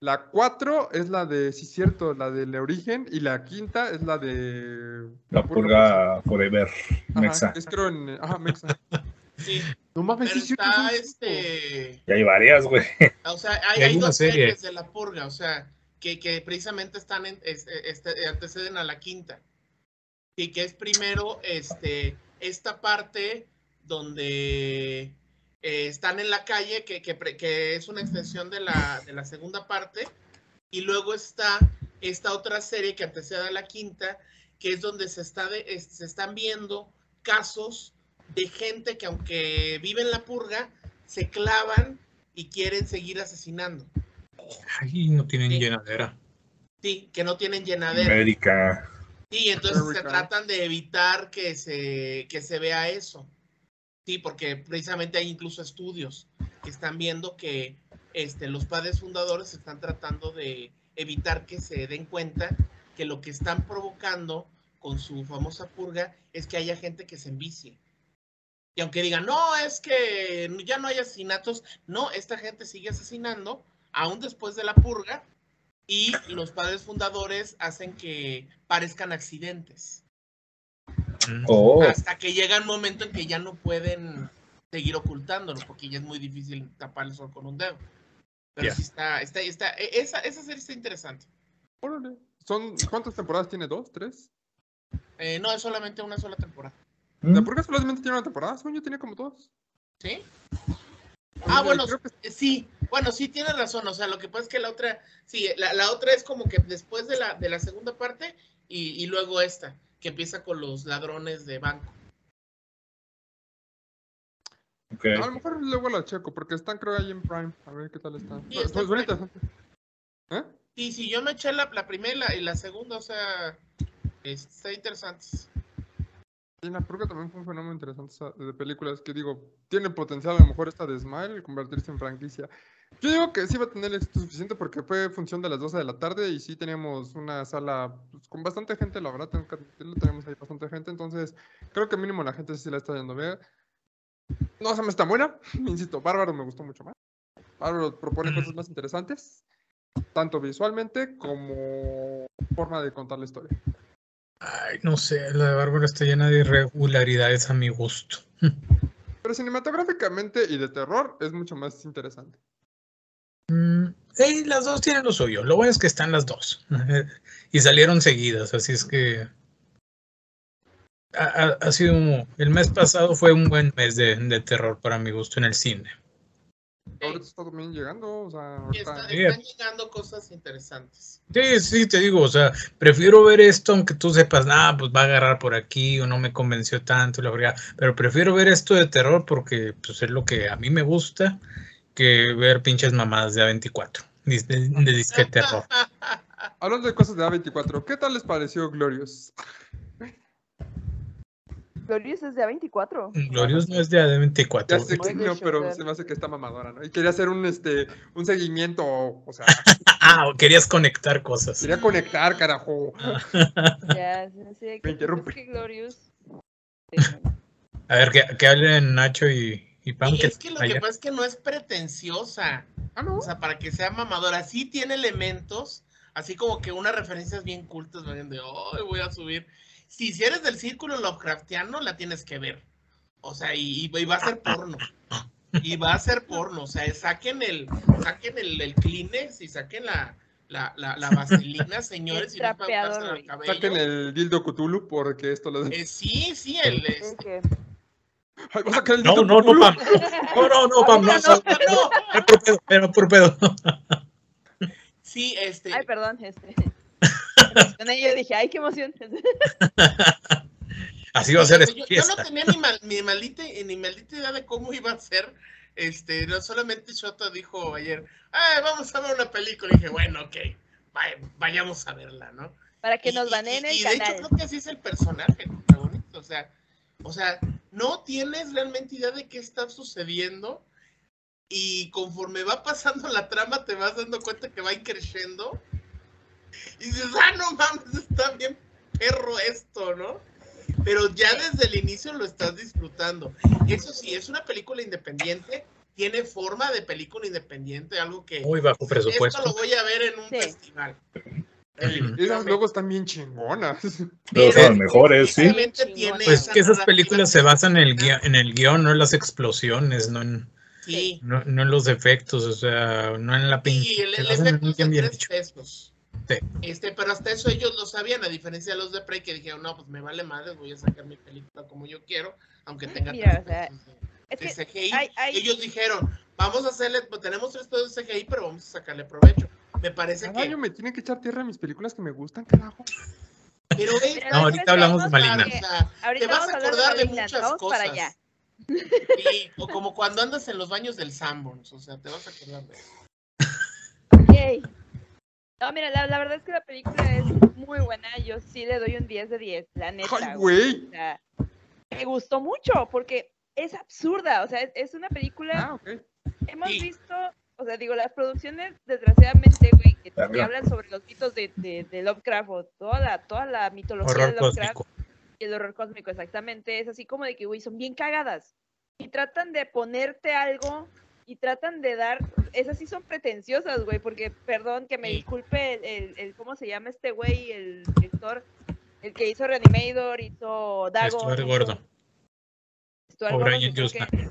La 4 es la de, sí, cierto, la del origen. Y la quinta es la de. La purga forever, Ajá, Mexa. Es creo en. Ajá, Mexa. Sí, No mames, sí, cierto. está este. Y hay varias, güey. O sea, hay, hay hay una dos serie. series de la purga, o sea, que, que precisamente están en, es- este, anteceden a la quinta. Y que es primero este, esta parte donde eh, están en la calle, que, que, pre- que es una extensión de la, de la segunda parte. Y luego está esta otra serie que antecede a la quinta, que es donde se, está de- es- se están viendo casos de gente que aunque vive en la purga, se clavan y quieren seguir asesinando. Ay, no tienen Sí. llenadera. Sí, que no tienen llenadera. América. Sí, entonces se tratan de evitar que se, que se vea eso. Sí, porque precisamente hay incluso estudios que están viendo que este, los padres fundadores están tratando de evitar que se den cuenta que lo que están provocando con su famosa purga es que haya gente que se envicie. Y aunque digan, no, es que ya no hay asesinatos, no, esta gente sigue asesinando aún después de la purga y los padres fundadores hacen que parezcan accidentes. Oh, Hasta que llega un momento en que ya no pueden seguir ocultándolo, porque ya es muy difícil tapar el sol con un dedo. Pero Ya. sí está, está, está, e- esa, esa serie está interesante. Órale. Son, ¿Cuántas temporadas tiene? ¿Dos? ¿Tres? Eh, no es solamente una sola temporada. Mm, purga solamente tiene una temporada. Según yo tiene como dos. ¿Sí? Oye, Ah, bueno, creo que- eh, sí, bueno, sí tienes razón. O sea, lo que pasa es que la otra, sí, la, la otra es como que después de la, de la segunda parte y, y luego esta, que empieza con los ladrones de banco. A lo mejor luego la checo, porque están creo ahí en Prime. A ver qué tal están. Sí, está Pues Prime. interesante. ¿Eh? Sí, sí, yo me eché la, la primera y la, segunda, o sea, está interesante. Y la purga también fue un fenómeno interesante esa- de películas que digo, tiene potencial a lo mejor esta de Smile convertirse en franquicia. Yo digo que sí va a tener éxito suficiente porque fue función de las 12 de la tarde y sí teníamos una sala pues, con bastante gente, la verdad, tenemos ahí bastante gente, entonces creo que mínimo la gente sí la está yendo a ver. No se me está buena, insisto, Bárbaro me gustó mucho más. Bárbaro propone cosas más interesantes, tanto visualmente como forma de contar la historia. Ay, no sé, la de Bárbara está llena de irregularidades a mi gusto. Pero cinematográficamente y de terror es mucho más interesante. Mm, eh, las dos tienen lo suyo. Lo bueno es que están las dos. y salieron seguidas, así es que. Ha, sido. un- El mes pasado fue un buen mes de, de terror para mi gusto en el cine. Ahorita está también llegando, o sea, está- Sí. están llegando cosas interesantes. Sí, sí, te digo, o sea, prefiero ver esto aunque tú sepas, ah, pues va a agarrar por aquí o no me convenció tanto, la verdad, pero prefiero ver esto de terror porque pues, es lo que a mí me gusta que ver pinches mamadas de A24, de, de, de disque terror. Hablando de cosas de A24, ¿qué tal les pareció Glorious? Glorious es de A24. Glorious no es de A24. Ya sé Muy que de no, pero se me hace que está mamadora, ¿no? Y quería hacer un, este, un seguimiento, o sea, Ah, querías conectar cosas. quería conectar, carajo. Ya, sí, sí, pues, interrumpe. Glorious. A ver, que, que hablen Nacho y, y Pam. Y que es que lo que pasa es que no es pretenciosa. Ah, ¿no? O sea, para que sea mamadora, sí tiene elementos, así como que unas referencias bien cultas, de, oh, voy a subir. Si, si eres del círculo Lovecraftiano, la tienes que ver. O sea, y, y va a ser porno. Y va a ser porno. O sea, saquen el, saquen el, el Kleenex y saquen la, la, la, la vaselina, señores, El y no cabello. Saquen el dildo Cthulhu porque esto lo... Eh, sí, sí, el... Es este- Ay, voy a el No, no, no. Pam. No, no, no, Pam. No, no, no, no, Era por pedo, era por pedo. Sí, este... Ay, perdón, este. yo dije, ay, qué emoción. Así va a ser yo, esta yo no tenía ni, mal- ni maldita, ni maldita idea de cómo iba a ser. Este, no solamente Shota dijo ayer, ah, vamos a ver una película. Y dije, bueno, ok, vaya- vayamos a verla, ¿no? Para que Y- nos y- baneen y, el y de canal. hecho creo que así es el personaje, el protagonista. O sea, o sea, no tienes realmente idea de qué está sucediendo. Y conforme va pasando la trama, te vas dando cuenta que va creciendo. Y dices, ah, no mames, está bien perro esto, ¿no? Pero ya desde el inicio lo estás disfrutando. Eso sí, es una película independiente, tiene forma de película independiente, algo que Muy bajo esto presupuesto. lo voy a ver en un Sí. festival. Esas luego están bien chingonas. Pero son los mejores, sí. Pues que esas películas se basan en el guion, en el guion, no en las explosiones, no en, Sí, no, no en los efectos, o sea, no en la y pinche. el, efecto bien tres hecho. pesos. Sí. Este, pero hasta eso ellos lo sabían, a diferencia de los de Prey que dijeron, no, pues me vale madre, voy a sacar mi película como yo quiero, aunque tenga Mira, tres o sea, pesos de- Es de que CGI. hay- hay- Ellos dijeron, vamos a hacerle, pues, tenemos tres pesos de CGI, pero vamos a sacarle provecho. Me parece Cada que... año me tienen que echar tierra a mis películas que me gustan, carajo. Pero Mira, No, ahorita hablamos de. Maligna. O sea, ahorita te vas vamos a de acordar de Maligna, muchas vamos cosas. para allá. Sí, o como cuando andas en los baños del Sanborns, o sea, te vas a acordar de eso. Yay. No, mira, la, la verdad es que la película es muy buena. Yo sí le doy un 10 de 10, la neta. Ay, güey. güey. O sea, me gustó mucho porque es absurda. O sea, es, es una película. Ah, ok. Hemos Sí. visto, o sea, digo, las producciones, desgraciadamente, güey, que, que hablan sobre los mitos de, de, de Lovecraft o toda la, toda la mitología Horror de Lovecraft cósmico. y el horror cósmico, exactamente. Es así como de que, güey, son bien cagadas. Y tratan de ponerte algo y tratan de dar. Esas sí son pretenciosas, güey, porque, perdón, que me disculpe el, el, el- ¿Cómo se llama este güey? El director. El que hizo Reanimator, hizo Dagon. Stuart Gordon. Stuart O Gordon, Brian que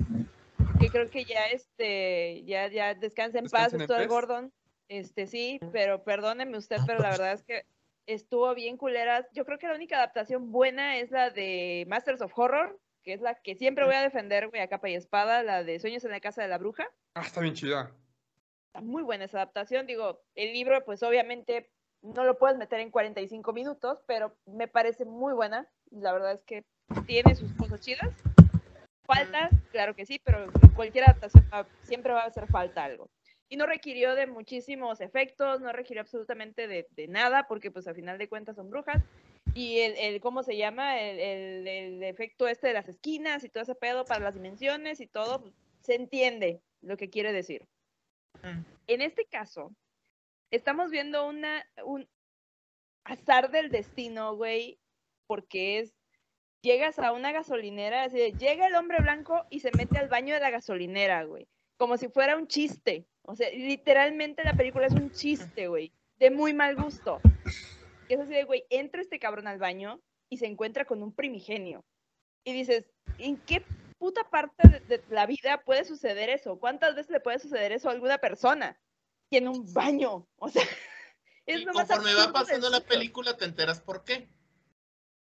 creo que- ya este ya ya descansa en paz Stuart. Gordon. Este sí pero perdóneme usted pero la verdad es que estuvo bien culeras yo creo que la única adaptación buena es la de Masters of Horror que es la que siempre voy a defender güey a capa y espada la de Sueños en la casa de la bruja. Ah, está bien chida. está muy buena esa adaptación. Digo el libro pues obviamente no lo puedes meter en 45 minutos pero me parece muy buena. La verdad es que tiene sus cosas chidas falta, claro que sí, pero cualquier adaptación va- siempre va a hacer falta algo. Y no requirió de muchísimos efectos, no requirió absolutamente de, de nada, porque pues al final de cuentas son brujas. Y el, el ¿cómo se llama? El, el- el efecto este de las esquinas y todo ese pedo para las dimensiones y todo, pues, se entiende lo que quiere decir. Mm. En este caso, estamos viendo una, un azar del destino, güey, porque es llegas a una gasolinera, así de, llega el hombre blanco y se mete al baño de la gasolinera, güey. Como si fuera un chiste. O sea, literalmente la película es un chiste, güey. De muy mal gusto. Es así de, güey, entra este cabrón al baño y se encuentra con un primigenio. Y dices, ¿en qué puta parte de, de la vida puede suceder eso? ¿Cuántas veces le puede suceder eso a alguna persona? Y en un baño. O sea, es Y lo más conforme va pasando la película, te enteras por qué.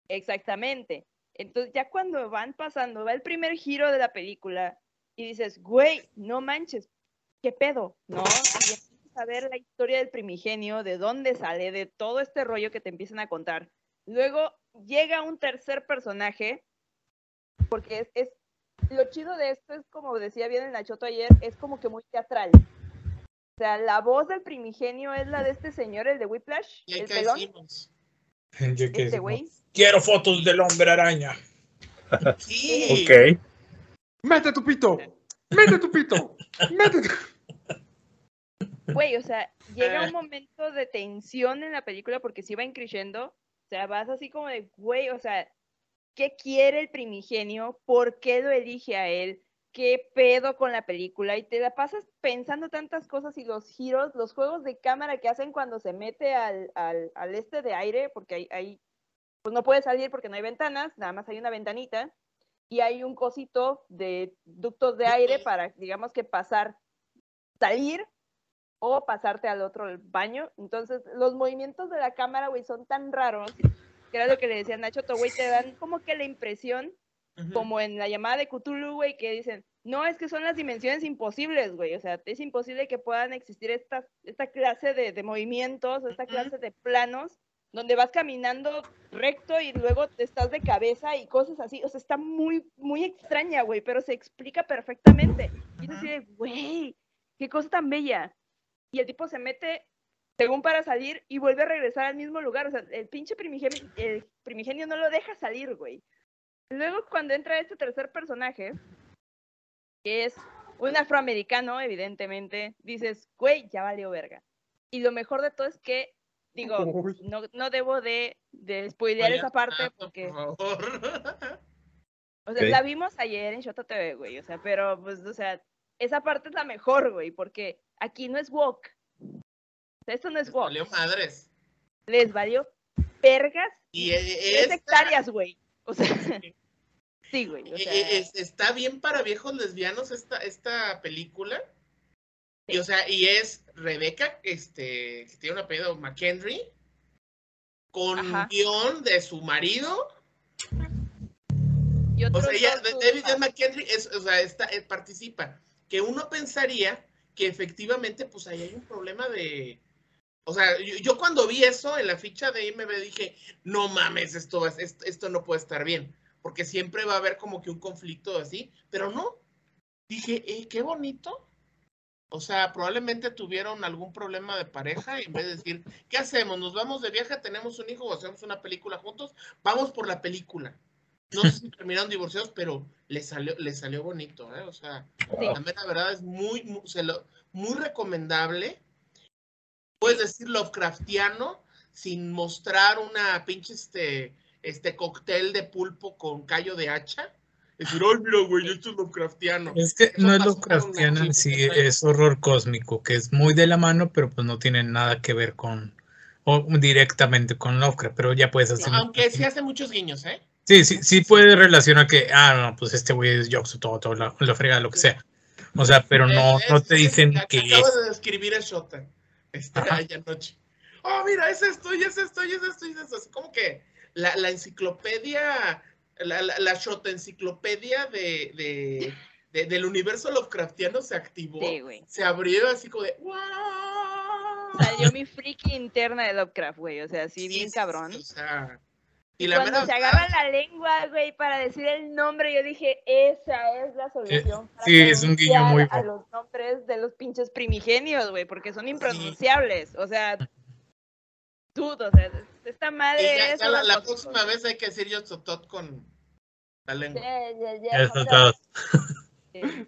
Exactamente. Entonces ya cuando van pasando, va el primer giro de la película y dices, güey, no manches, ¿qué pedo? ¿No? Y empiezas a ver la historia del primigenio, de dónde sale, de todo este rollo que te empiezan a contar. Luego llega un tercer personaje, porque es, es lo chido de esto es como decía bien el Nachoto ayer, es como que muy teatral. O sea, la voz del primigenio es la de este señor, el de Whiplash, el pelón. Yo que- este güey. Quiero fotos del hombre araña. Sí. Ok. ¡Mete tu pito! ¡Mete tu pito! ¡Mete tu... Güey, o sea, llega Ah. un momento de tensión en la película porque si va increyendo, o sea, vas así como de, güey, o sea, ¿qué quiere el primigenio? ¿Por qué lo elige a él? ¿Qué pedo con la película? Y te la pasas pensando tantas cosas y los giros, los juegos de cámara que hacen cuando se mete al, al, al este de aire, porque ahí, ahí, pues no puede salir porque no hay ventanas, nada más hay una ventanita, y hay un cosito de ductos de aire para, digamos que pasar, salir o pasarte al otro baño. Entonces, los movimientos de la cámara, güey, son tan raros, que era lo que le decía Nacho, to, güey, te dan como que la impresión, Como en la llamada de Cthulhu, güey, que dicen, no, es que son las dimensiones imposibles, güey, o sea, es imposible que puedan existir esta, esta clase de, de movimientos, esta clase de planos, donde vas caminando recto y luego te estás de cabeza y cosas así, o sea, está muy, muy extraña, güey, pero se explica perfectamente. Y es así de, güey, qué cosa tan bella. Y el tipo se mete, según para salir, y vuelve a regresar al mismo lugar. O sea, el pinche primigenio, el primigenio no lo deja salir, güey. Luego, cuando entra este tercer personaje, que es un afroamericano, evidentemente, dices, güey, ya valió verga. Y lo mejor de todo es que, digo, no, no debo de, de spoilear Vaya esa parte tanto, porque... Por favor. O sea, la vimos ayer en Shota TV, güey. O sea, pero, pues, o sea, esa parte es la mejor, güey, porque aquí no es walk. O sea, esto no es Les walk. valió madres. Les valió vergas Y tres esta- hectáreas, güey. O sea, sí, güey. O eh, sea, eh, es- está bien para viejos lesbianos esta, esta película. Y o sea, y es Rebeca, este, que tiene un apellido McHenry, con Ajá. guion de su marido. y O sea, ella, de- David J. McHenry es, o sea, está, eh, participa. Que uno pensaría que efectivamente, pues ahí hay un problema de. O sea, yo, yo cuando vi eso en la ficha de IMB dije, no mames, esto, es- esto, esto no puede estar bien. Porque siempre va a haber como que un conflicto así. Pero no. Dije, eh, qué bonito. O sea, probablemente tuvieron algún problema de pareja y en vez de decir, ¿qué hacemos? ¿Nos vamos de viaje? ¿Tenemos un hijo o hacemos una película juntos? Vamos por la película. No sé si terminaron divorciados, pero le salió, le salió bonito, ¿eh? O sea, la mera verdad es muy, muy, se lo- muy recomendable. Puedes decir Lovecraftiano sin mostrar una pinche este, este cóctel de pulpo con callo de hacha. Decir, ay, mira, güey, esto es Lovecraftiano. Es que Eso no es con en sí, es horror cósmico, que es muy de la mano, pero pues no tiene nada que ver con, o directamente con Lovecraft, pero ya puedes hacer. Aunque sí hace muchos guiños, ¿eh? Sí, sí, sí puede relacionar que, ah, no, pues este güey es Yoxu, todo, todo, lo, lo frega, lo que sea. O sea, pero no, no es- te es- dicen que Acabo es. de describir el Shota. Este, ayer anoche. Oh, mira, es esto, y es esto, y es esto, y es esto. Así como que la, la enciclopedia, la, la, la Shota enciclopedia de, de, de- del universo Lovecraftiano se activó. Sí, güey. Se abrió así como de ¡Wow! Salió mi friki interna de Lovecraft, güey. O sea, sí, Sí, bien cabrón. sí, o sea, Y y la cuando se agarra la lengua, güey, para decir el nombre, yo dije, esa es la solución. para sí, es un guiño muy a los nombres de los pinches primigenios, güey, porque son impronunciables. O sea, dudo, o sea, esta madre ya- es ya la, próxima vez hay que decir yo Totot con la lengua. Ya, ya, ya, Ya está otra todo. vez.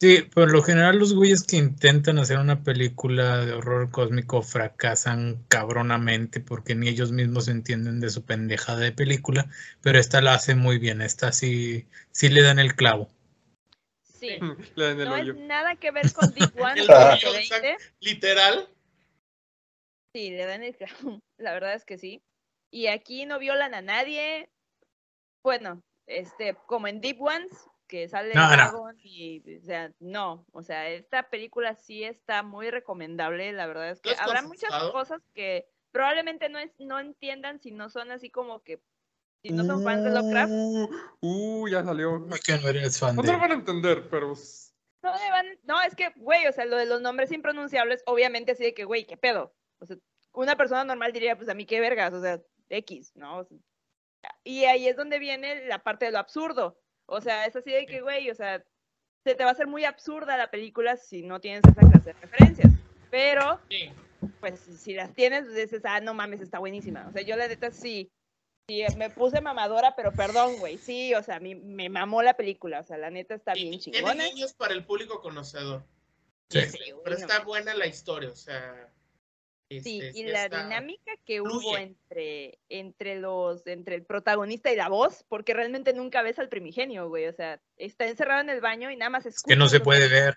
Sí. Por lo general los güeyes que intentan hacer una película de horror cósmico fracasan cabronamente porque ni ellos mismos entienden de su pendejada de película, pero esta la hace muy bien, esta sí, sí le dan el clavo. Sí. Le dan el No hoyo. es nada que ver con Deep One El del hoyo, 2020. Literal. Sí, le dan el clavo. La verdad es que sí. Y aquí no violan a nadie. Bueno, este, como en Deep Ones, que sale No, no. Dragon y, o sea, no. O sea, esta película sí está muy recomendable. La verdad es que ¿Lo habrá muchas cosas que probablemente no, es, no entiendan si no son así como que, si no son fans de Lovecraft. Uh, uh, ya salió. No eres fan No lo de... van a entender, pero. No, van- no, es que, güey, o sea, lo de los nombres impronunciables, obviamente así de que, güey, ¿qué pedo? O sea, una persona normal diría, pues a mí qué vergas, o sea, X, ¿no? O sea, y ahí es donde viene la parte de lo absurdo. O sea, es así de que, güey, o sea, se te va a hacer muy absurda la película si no tienes esa clase de referencias. Pero, Sí. pues, si las tienes, pues, dices, ah, no mames, está buenísima. O sea, yo la neta sí, sí, me puse mamadora, pero perdón, güey, sí, o sea, mí me mamó la película. O sea, la neta está bien Y tiene chingona. guiños para el público conocedor. Sí. Sí, pero está buena la historia, o sea. Sí, este, y la está- dinámica que hubo entre, entre los, entre el protagonista y la voz, porque realmente nunca ves al primigenio, güey. O sea, está encerrado en el baño y nada más escucha. Que no se puede ver.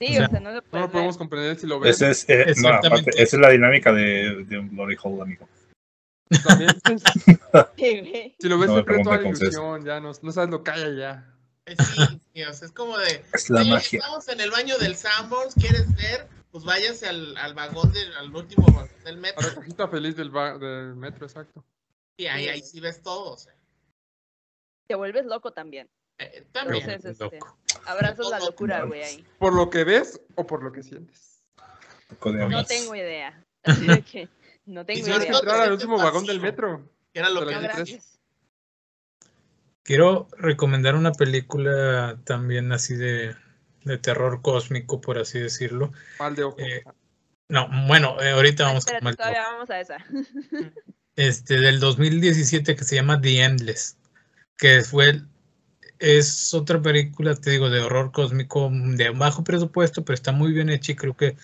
Sí, o sea, o sea, no lo No podemos comprender si lo ves. Ese es, eh, no, aparte, esa es la dinámica de, de un glory hole, amigo. También. Si lo ves No pierde toda la ilusión, ya no, no sabes lo que hay allá. Eh, Sí, sí, o sea, es como de. Es la "Oye, magia. Estamos en el baño del Sanborns, ¿quieres ver? Pues váyase al, al vagón del al último vagón del A metro. la cajita feliz del, del metro, exacto. Y ahí, ahí sí ves todo, o sea. Te vuelves loco también. Eh, también. Entonces, este, loco. abrazas la locura, güey, ahí. ¿Por lo que ves o por lo que sientes? No tengo idea. Así de que no tengo si Tienes que idea. entrar al último vagón del metro. que era lo que gracias. Quiero recomendar una película también así de, de terror cósmico, por así decirlo. Mal de ojo. Eh, No, bueno, eh, ahorita vamos Espérate, con todavía vamos a esa. este del 2017 que se llama The Endless, que fue el- es otra película, te digo, de horror cósmico de bajo presupuesto, pero está muy bien hecha y creo que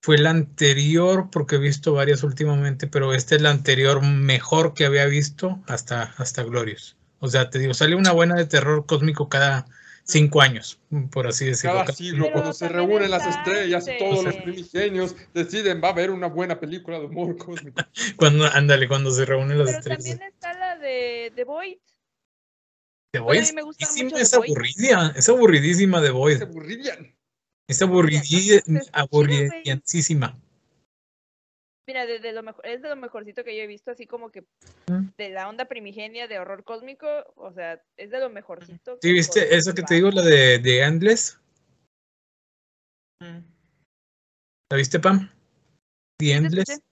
fue la anterior porque he visto varias últimamente, pero esta es la anterior mejor que había visto hasta hasta Glorious. O sea, te digo, sale una buena de terror cósmico cada cinco años, por así decirlo. Cada siglo, Pero cuando se reúnen las estrellas y todos los primigenios deciden, va a haber una buena película de humor cósmico. Cuando, ándale, cuando se reúnen las Pero estrellas. también está la de The Void. The Bueno, a Voice mí me gusta es mucho aburridísima, es The es aburridísima The aburrirían. Es chida, güey. aburridísima. Mira, de, de lo mejor, es de lo mejorcito que yo he visto, así como que de la onda primigenia de horror cósmico, o sea, es de lo mejorcito. ¿Sí viste eso que te digo, la de, de Endless? Mm. ¿La viste, Pam? The Endless.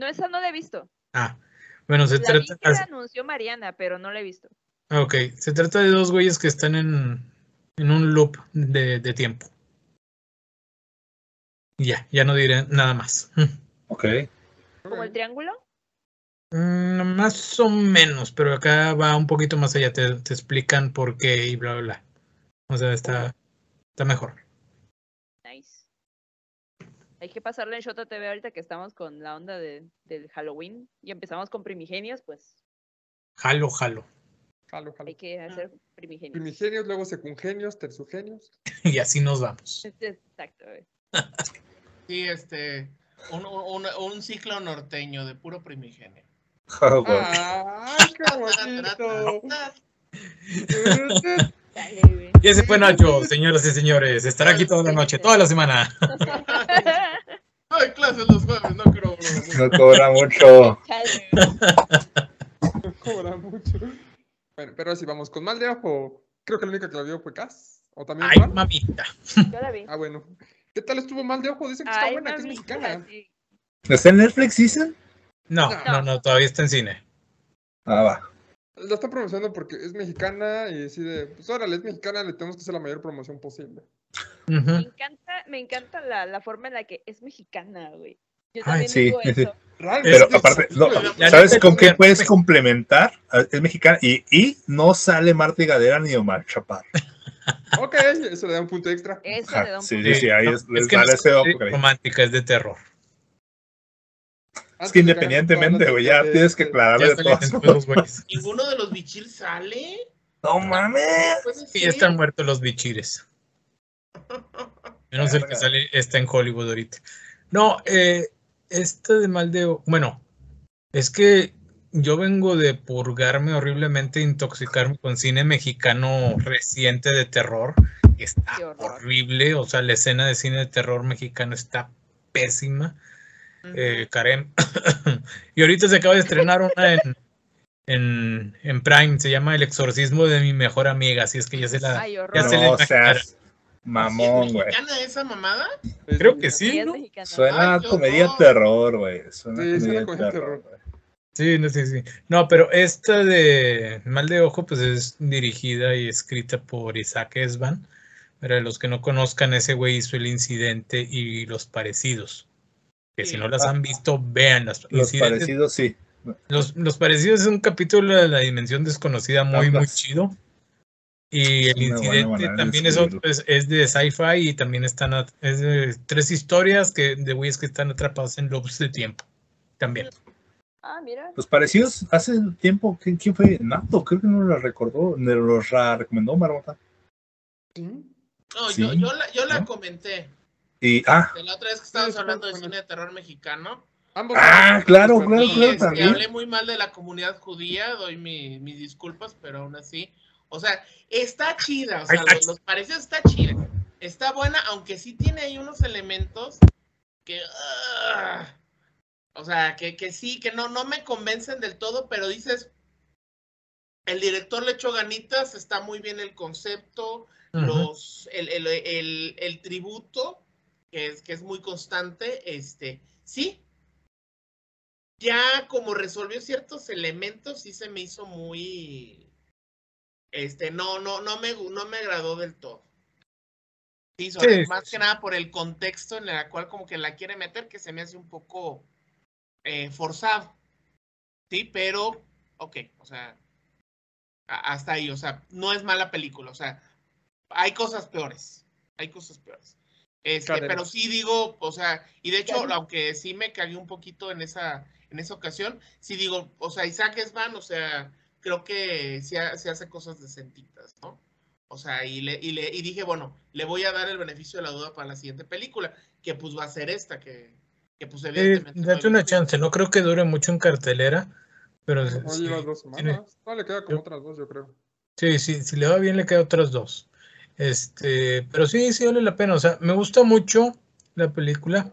No, esa no la he visto. Ah, bueno, se La vi trata. que la anunció Mariana, pero no la he visto. ah, Ok, se trata de dos güeyes que están en, en un loop de, de tiempo. Ya, ya no diré nada más. Ok. ¿Como el triángulo? Mm, más o menos, pero acá va un poquito más allá. Te, te explican por qué y bla, bla, bla. O sea, está, está mejor. Nice. Hay que pasarle en Shota TV ahorita que estamos con la onda de, del Halloween y empezamos con primigenios, pues Jalo, jalo. Jalo, jalo. hay que hacer primigenios. Primigenios, luego secungenios, tercugenios. Y así nos vamos. Exacto. Sí, este. Un, un, un ciclo norteño de puro primigenio. Ah, bueno. ¡Ay, qué bonito! Dale, güey. Y ese fue Nacho, señoras y señores. Estará aquí toda la noche, toda la semana. Ay, clases los jueves, no creo. No cobra mucho. Güey. Cobra mucho. Bueno, pero si vamos con mal de ojo, creo que la única que la vio fue Cass. ¿O también Ay, mamita. Yo la vi. Ah, bueno. ¿Qué tal estuvo mal de ojo? Dicen que está Ay, buena, que es mexicana. sí. ¿Está en Netflix, dicen? No, no, no, todavía está en cine. Ah, va. La está promocionando porque es mexicana y decide, pues órale, es mexicana, le tenemos que hacer la mayor promoción posible. Me encanta, me encanta la, la forma en la que es mexicana, güey. Yo Ay, también sí, digo sí. eso. Realmente, Pero aparte, no, ¿sabes con qué puedes complementar? Es mexicana y, y no sale Marta y Gadera ni Omar Chaparro. Ok, eso le da un punto extra. Eso le da un sí, punto. sí, sí, ahí No, es, les que no sale es que le- romántica, es de terror. Es que independientemente, güey, ya de- tienes que aclararle de güeyes. ¿Ninguno de los bichil sale? No mames. Puede Sí, están muertos los bichires. Menos el que sale está en Hollywood ahorita. No, eh, este de mal de... o- Bueno, es que yo vengo de purgarme horriblemente, intoxicarme con cine mexicano reciente de terror. que está horrible, o sea, la escena de cine de terror mexicano está pésima. Eh, Karen. y ahorita se acaba de estrenar una en, en, en Prime. Se llama El exorcismo de mi mejor amiga. Así es que ya se la. Ay. Ya se le No imaginará. seas mamón, ¿Es güey. mexicana esa mamada? Es Creo que sí, es ¿no? Suena Ay, comedia terror, güey. Suena Sí, comedia terror, terror. güey. Sí, no, sí, sí. No, pero esta de Mal de Ojo, pues es dirigida y escrita por Isaac Esban. Para los que no conozcan, ese güey hizo el incidente y los parecidos. Que si no las Ah. han visto, vean las Los parecidos, sí. Los, los parecidos es un capítulo de la dimensión desconocida muy, muy chido. Y el buena incidente también es, otro- es, es de sci-fi y también están es de tres historias que, de güeyes que están atrapados en loops de tiempo. También. Ah, mira. Los parecidos, hace tiempo, ¿quién, quién fue? Nato, creo que no lo recordó, no los ra- recomendó Marmota. Sí. No, Sí, yo, yo la, yo la ¿no? comenté. Y, ah, De la otra vez que estábamos Sí, hablando de cine de terror mexicano. Ambos Ah, claro, claro, Y claro, este, también. hablé muy mal de la comunidad judía, doy mi- mis disculpas, pero aún así. O sea, está chida, o sea, Ay, ay. los, los parecidos está chida. Está buena, aunque sí tiene ahí unos elementos que. ah, o sea, que, que sí, que no, no me convencen del todo, pero dices. El director le echó ganitas, está muy bien el concepto, los, el, el- el- el tributo, que es, que es muy constante, este, sí. Ya como resolvió ciertos elementos, sí se me hizo muy, este, no, no, no me, no me agradó del todo. Sí, sobre- Sí, más que nada por el contexto en el cual como que la quiere meter, que se me hace un poco eh, forzado. Sí, pero, ok, o sea, hasta ahí, o sea, no es mala película, o sea, hay cosas peores, hay cosas peores. Este, pero sí digo, o sea, y de hecho, aunque sí me cagué un poquito en esa, en esa ocasión, sí digo, o sea, Isaac Esban, o sea, creo que sí, ha- sí hace cosas decentitas, ¿no? O sea, y, le, y, le, y dije, bueno, le voy a dar el beneficio de la duda para la siguiente película, que pues va a ser esta, que, que pues evidentemente... date una chance. No creo que dure mucho en cartelera. Pero No sí, lleva dos tiene- semanas. No, le queda como Yo- otras dos, yo creo. Sí, sí, si le va bien le queda otras dos. Este, pero sí, sí vale la pena. O sea, me gusta mucho la película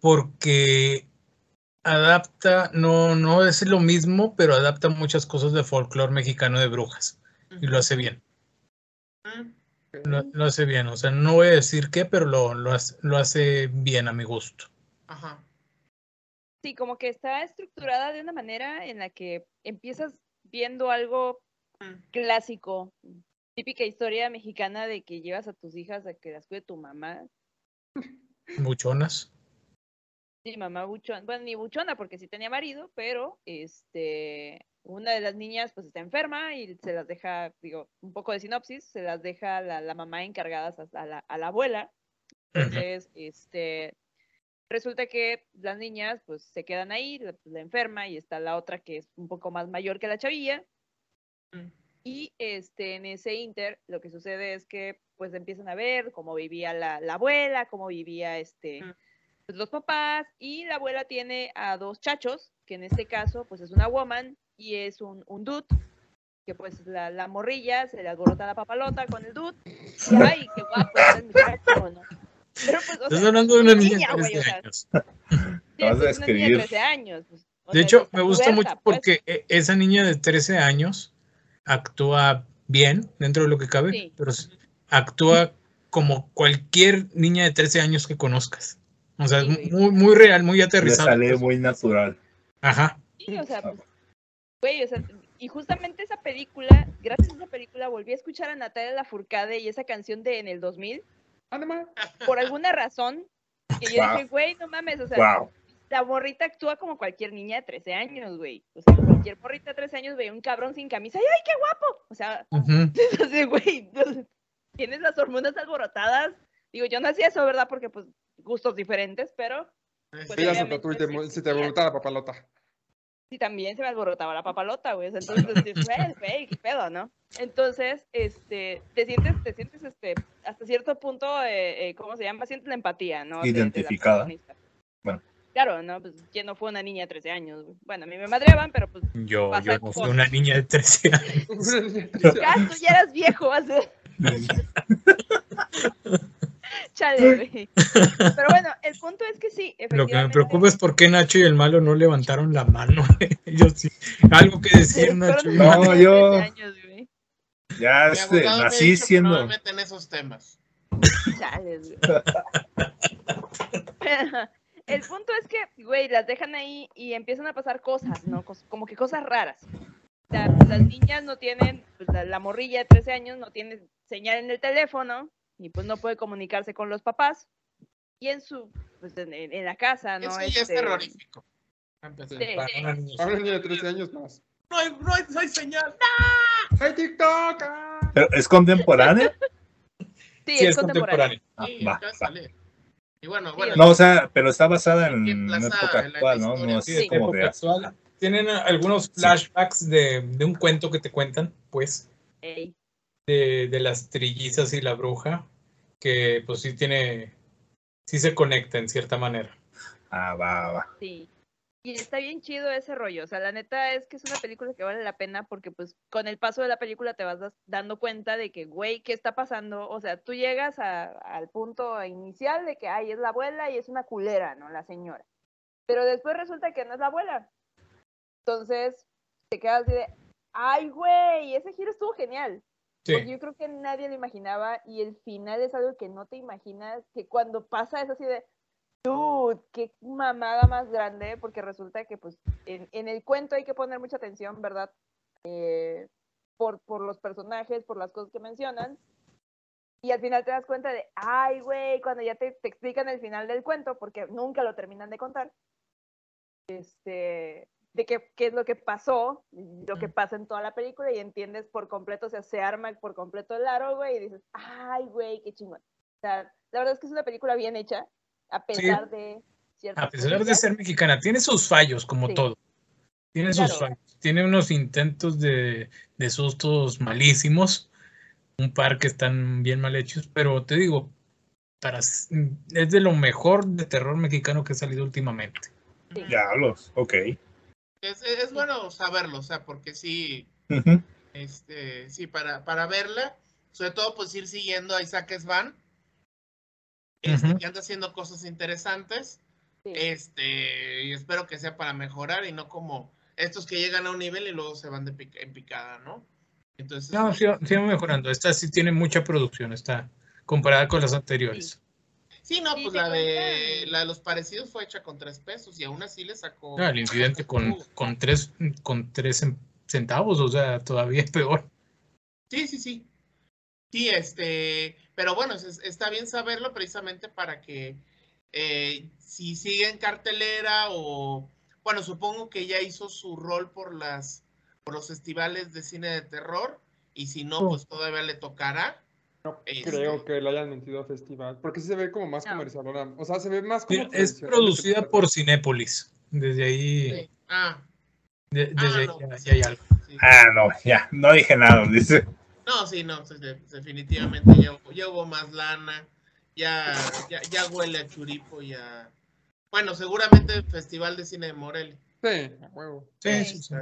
porque adapta, no, no es lo mismo, pero adapta muchas cosas de folclore mexicano de brujas y lo hace bien. Mm, Lo, lo hace bien. O sea, no voy a decir qué, pero lo, lo, hace, lo hace bien a mi gusto. Ajá. Sí, como que está estructurada de una manera en la que empiezas viendo algo clásico, típica historia mexicana de que llevas a tus hijas a que las cuide tu mamá. Buchonas. Sí, mamá buchona, bueno, ni buchona porque sí tenía marido, pero este, una de las niñas pues está enferma y se las deja, digo, un poco de sinopsis, se las deja la, la mamá encargadas a, la, a la abuela. Entonces, este, resulta que las niñas pues se quedan ahí, la, la enferma y está la otra que es un poco más mayor que la chavilla. Mm. Y este, en ese inter, lo que sucede es que pues empiezan a ver cómo vivía la, la abuela, cómo vivía este, Mm. pues, los papás, y la abuela tiene a dos chachos, que en este caso pues es una woman y es un, un dude, que pues la, la morrilla se le alborota la papalota con el dude, y ay, qué guapo muchacho, ¿no? Pero pues, o Estás sea, hablando de una niña de güey, 13 o sea, años. sí, Acabas de es una niña de describir. 13 años. pues, De sea, hecho, me gusta mucho pues. porque e- esa niña de 13 años actúa bien dentro de lo que cabe, Sí. pero actúa como cualquier niña de 13 años que conozcas. O sea, es muy, muy real, muy Le aterrizado. sale pues. muy natural. Ajá. Sí, o sea, pues, güey, o sea, y justamente esa película, gracias a esa película volví a escuchar a Natalia Lafourcade y esa canción de En el 2000, Además, por alguna razón, que yo Wow. dije, güey, no mames, o sea, Wow. la morrita actúa como cualquier niña de 13 años, güey. O sea, cualquier morrita de 13 años veía un cabrón sin camisa y ¡ay, qué guapo! O sea, Ujú. entonces, güey, entonces, tienes las hormonas alborotadas. Digo, yo no hacía eso, ¿verdad? Porque, pues, gustos diferentes, pero Pues Pues, te, sí, mo- sí, se te sí, alborotaba la papalota. Sí también se me alborotaba la papalota, güey. Entonces, dices, güey, güey, qué pedo, ¿no? Entonces, este, te sientes, te sientes, este, hasta cierto punto, eh, eh, ¿cómo se llama? Sientes la empatía, ¿no? De- de la Identificada. Bueno. Claro, ¿no? Pues, ¿quién no fue una niña de 13 años? Bueno, a mí me madreaban, pero pues, Yo, yo no fui una niña de 13 años. ya, tú ya eras viejo, hace... Chale, güey. Pero bueno, el punto es que sí, Lo que me preocupa es por qué Nacho y el malo no levantaron la mano. Ellos sí. Algo que decir, Nacho y No, malo. de yo- 13 años, güey. Ya este, nací siendo. No me meten esos temas. Chales, güey. El punto es que, güey, las dejan ahí y empiezan a pasar cosas, ¿no? Como que cosas raras. O sea, las niñas no tienen, pues, la, la morrilla de 13 años no tiene señal en el teléfono y pues no puede comunicarse con los papás. Y en su, pues en, en- en la casa, ¿no? Eso ya es Este, terrorífico. A empezar. Sí. Para niña de 13 años más. No hay, no hay, no hay señal. ¡Hay TikTok! ah! Pero, ¿Es contemporánea? Sí, Sí, es es contemporáneo. contemporáneo. Ah, Sí, va, va. Y bueno, Sí, bueno. No, o sea, pero está basada en Sí, una época en la actual, ¿no? No es Sí, de como de época actual. Tienen ah, algunos flashbacks de, de un cuento que te cuentan, pues, Ey, de, de las trillizas y la bruja, que pues sí tiene, sí se conecta en cierta manera. Ah, va, va. sí. Y está bien chido ese rollo. O sea, la neta es que es una película que vale la pena porque, pues, con el paso de la película te vas dando cuenta de que, güey, ¿qué está pasando? O sea, tú llegas a- al punto inicial de que, ay, es la abuela y es una culera, ¿no? La señora. Pero después resulta que no es la abuela. Entonces, te quedas así de, ay, güey, ese giro estuvo genial. Sí. Porque yo creo que nadie lo imaginaba y el final es algo que no te imaginas, que cuando pasa es así de, dude, qué mamada más grande, porque resulta que pues en, en el cuento hay que poner mucha atención, ¿verdad? Eh, por, por los personajes, por las cosas que mencionan. Y al final te das cuenta de, ay, güey, cuando ya te, te explican el final del cuento, porque nunca lo terminan de contar, este, de qué, qué es lo que pasó, lo que pasa en toda la película, y entiendes por completo, o sea, se arma por completo el aro, güey, y dices, ay, güey, qué chingón. O sea, la verdad es que es una película bien hecha, a pesar de ciertas A pesar de cositas. ser mexicana, tiene sus fallos, como Sí. todo. Tiene sus Claro. fallos. Tiene unos intentos de, de sustos malísimos. Un par que están bien mal hechos, pero te digo, para, es de lo mejor de terror mexicano que ha salido últimamente. Sí. Diablos, ok. Es, es bueno saberlo, o sea, porque sí, este, sí, para, para verla, sobre todo pues ir siguiendo a Isaac Svan, este, que anda haciendo cosas interesantes, Sí. este, y espero que sea para mejorar y no como estos que llegan a un nivel y luego se van de pica- en picada, ¿no? Entonces, No, sí, sí va mejorando. Esta sí tiene mucha producción, está comparada con las anteriores. Sí, no, pues la de, la de los parecidos fue hecha con tres pesos y aún así le sacó. Ah, el incidente con, con tres, con tres cen- centavos, o sea, todavía es peor. Sí, sí, sí. Sí, este, pero bueno, es- está bien saberlo precisamente para que eh, si sigue en cartelera o, bueno, supongo que ya hizo su rol por las, por los festivales de cine de terror y si no, Oh. pues todavía le tocará. No Este, creo que le hayan mentido a festival. Porque sí se ve como más No. comercialona. O sea, se ve más como. Es producida por Cinépolis. Desde ahí, sí. Ah, de- desde ah, ahí no, ya, ya hay algo. sí. Ah, no, ya, no dije nada, dice. No, sí, no, definitivamente ya, hubo- ya hubo más lana, ya, ya, ya huele a churipo, ya. Bueno, seguramente el Festival de Cine de Morelia. Sí, a huevo. Sí, Sí. sí, sí.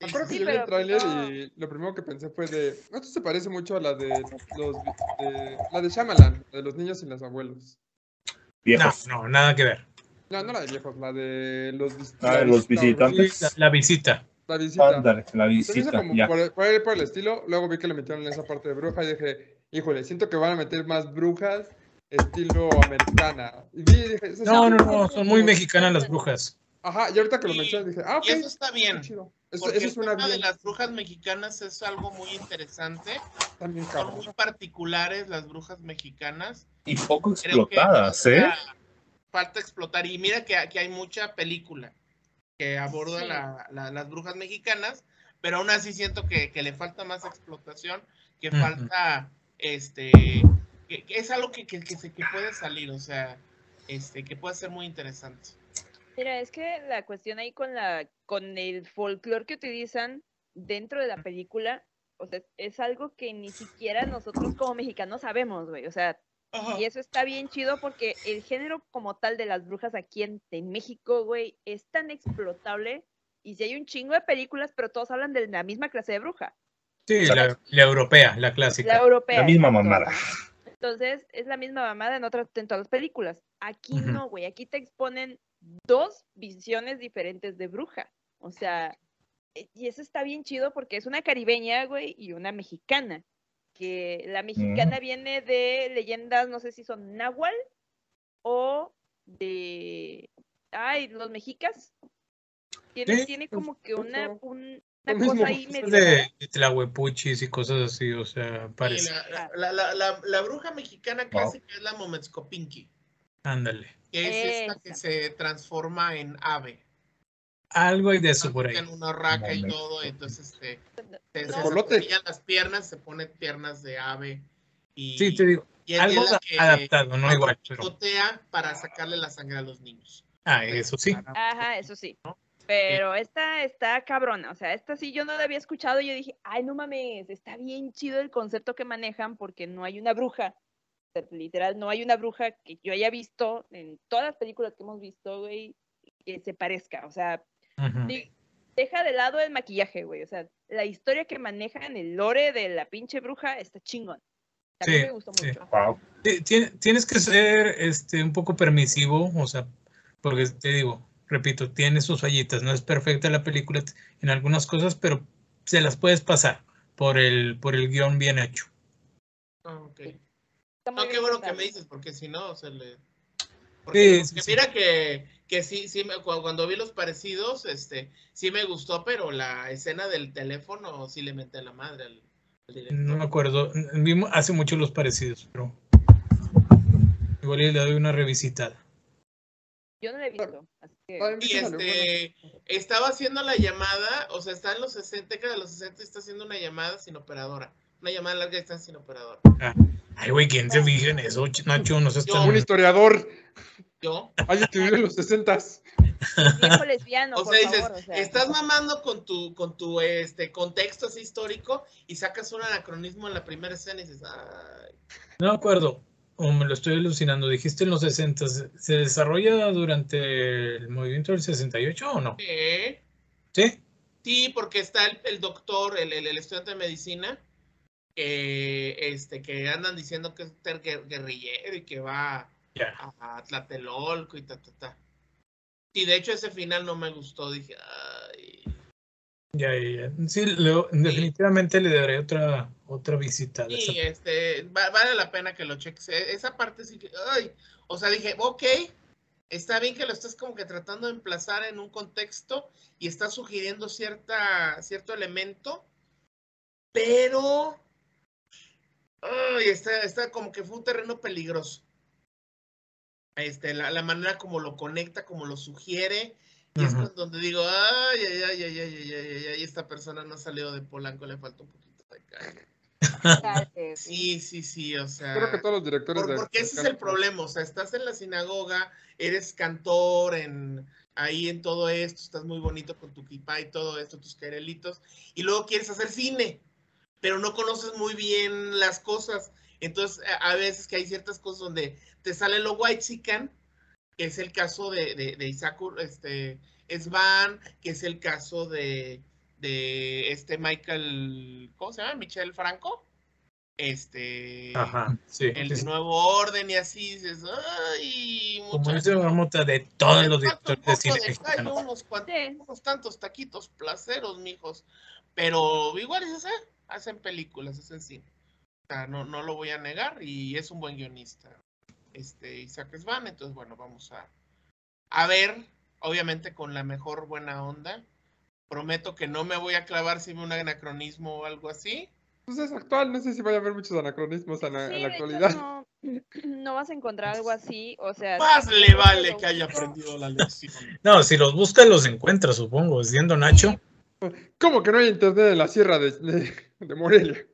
Me acuerdo que Sí, yo vi el pues, tráiler no. y lo primero que pensé fue de. Esto se parece mucho a la de los de- la de Shyamalan, de los niños y los abuelos. No, Viejos. no, nada que ver. No, no la de viejos, la de los, Ah, la de los visita, visitantes. Sí, la, la visita. La visita. Ándale, la visita, como ya. por, por, ahí por el estilo. Luego vi que le metieron en esa parte de bruja y dije, híjole, siento que van a meter más brujas estilo americana. Y vi y dije, "Ese No, no, no, son muy sí". mexicanas las brujas. Ajá, y ahorita que lo mencionas dije, ah, ok. Y eso está bien, chido. Eso, porque eso el suena tema de las brujas mexicanas es algo muy interesante. También Son muy particulares las brujas mexicanas. Y poco que explotadas, ¿eh? falta, falta explotar. Y mira que, que hay mucha película que aborda Sí. la- la- las brujas mexicanas, pero aún así siento que, que le falta más explotación, que falta, este, que, que es algo que, que, que, se- que puede salir, o sea, este, que puede ser muy interesante. Mira, es que la cuestión ahí con la con el folclore que utilizan dentro de la película, o sea, es algo que ni siquiera nosotros como mexicanos sabemos, güey. O sea, y eso está bien chido porque el género como tal de las brujas aquí en, en México, güey, es tan explotable. Y si hay un chingo de películas, pero todos hablan de la misma clase de bruja. Sí, la, la europea, la clásica. La europea. La misma mamada. Entonces, es la misma mamada en otras en todas las películas. Aquí no, güey. Aquí te exponen dos visiones diferentes de bruja. O sea, eh, y eso está bien chido porque es una caribeña, güey, y una mexicana. Que la mexicana viene de leyendas, no sé si son náhuatl o de. Ay, los mexicas. Tiene, Sí, tiene pues, como que una, un- Lo una mismo, cosa ahí es medio. de, de Tlahuepuchis y cosas así, o sea, parece. la, la, la, la, la bruja mexicana Wow. clásica es la Mometskopinki, Ándale. Que es esta que se transforma en ave. Algo hay de eso por ahí. En una raca y todo, entonces este, se, se las piernas, se pone piernas de ave. Y, Sí, te digo, y es algo la que adaptado, no igual, pero. para sacarle la sangre a los niños. Ah, eso sí. Ajá, eso sí. Pero esta está cabrona, o sea, esta sí yo no la había escuchado y yo dije, ay, no mames, está bien chido el concepto que manejan porque no hay una bruja, literal, no hay una bruja que yo haya visto en todas las películas que hemos visto, güey, que se parezca, o sea, deja de lado el maquillaje, güey, o sea, la historia que manejan, el lore de la pinche bruja está chingón. Sí, me gustó sí. mucho. Wow. Ti- ti- Tienes que ser este, un poco permisivo, o sea, porque te digo, repito, tiene sus fallitas, no es perfecta la película en algunas cosas, pero se las puedes pasar por el, por el guion bien hecho. Ah, ok. Está muy No, qué bien bueno que me dices, porque si no, se le... Porque, Sí, sí, porque sí. mira que, que sí, sí, me- cu- cuando vi los parecidos, este, sí me gustó, pero la escena del teléfono sí le menté la madre al, al director. No me acuerdo, vimos hace mucho los parecidos, pero igual le doy una revisitada. Yo no la he visto, así que... Y este, estaba haciendo la llamada, o sea, está en los 60, década de los 60, y está haciendo una llamada sin operadora. Una llamada larga distancia sin operadora. Ay, güey, ¿quién se fija en eso? Ch- Nacho, no seas Yo- tan... Un historiador. Yo, Alguien que vivió en los 60 Viejo lesbiano, o por sea, dices, favor, o sea. estás mamando con tu, con tu este, contexto así histórico y sacas un anacronismo en la primera escena y dices, ay, No me acuerdo, o me lo estoy alucinando. Dijiste en los 60, ¿se desarrolla durante el movimiento del 68 o no? ¿qué? Sí. Sí, porque está el, el doctor, el, el- el estudiante de medicina, que, este, que andan diciendo que es guerrillero y que va a, a Tlatelolco y ta, ta, ta. Y de hecho ese final no me gustó, dije, ay. Ya, ya, ya. Sí, definitivamente le daré otra, otra visita. esa- Y este, va- vale la pena que lo cheques. E- Esa parte sí que, ay, o sea, dije, ok, está bien que lo estés como que tratando de emplazar en un contexto y está sugiriendo cierta, cierto elemento, pero, ay, está, está como que fue un terreno peligroso. Este, la, la manera como lo conecta, como lo sugiere, y es donde digo, ay, ay, ay, ay, ay, ay, ay, ay, ay, esta persona no salió de Polanco, le falta un poquito de calle. Sí, sí, sí, o sea. Creo que todos los directores por- de. porque ese es el problema, o sea, estás en la sinagoga, eres cantor, en, ahí en todo esto, estás muy bonito con tu kipá y todo esto, tus querelitos, y luego quieres hacer cine, pero no conoces muy bien las cosas. Entonces, a, a veces que hay ciertas cosas donde te sale lo white que es el caso de, de, de Isaac este, Svan, que es el caso de, de este Michael, ¿cómo se llama? Michel Franco. Este, Ajá, sí. el sí, nuevo orden y así dices, ay, Como dice Marmota, de todos los directores de cine callo, unos, cuantos, Sí. unos tantos taquitos placeros, mijos. Pero igual dices, eh, hacen películas, hacen cine. O sea, no, no lo voy a negar y es un buen guionista. Este, Isaac Svan, entonces bueno, vamos a, a ver, obviamente con la mejor buena onda. Prometo que no me voy a clavar si veo un anacronismo o algo así. Pues es actual, no sé si vaya a haber muchos anacronismos en la, Sí, en la actualidad. no, no vas a encontrar algo así, o sea... Más le vale lo que haya aprendido la lección. No, si los buscas, los encuentras, supongo. Siendo Nacho. ¿Cómo que no hay internet en la sierra de, de, de Morelia?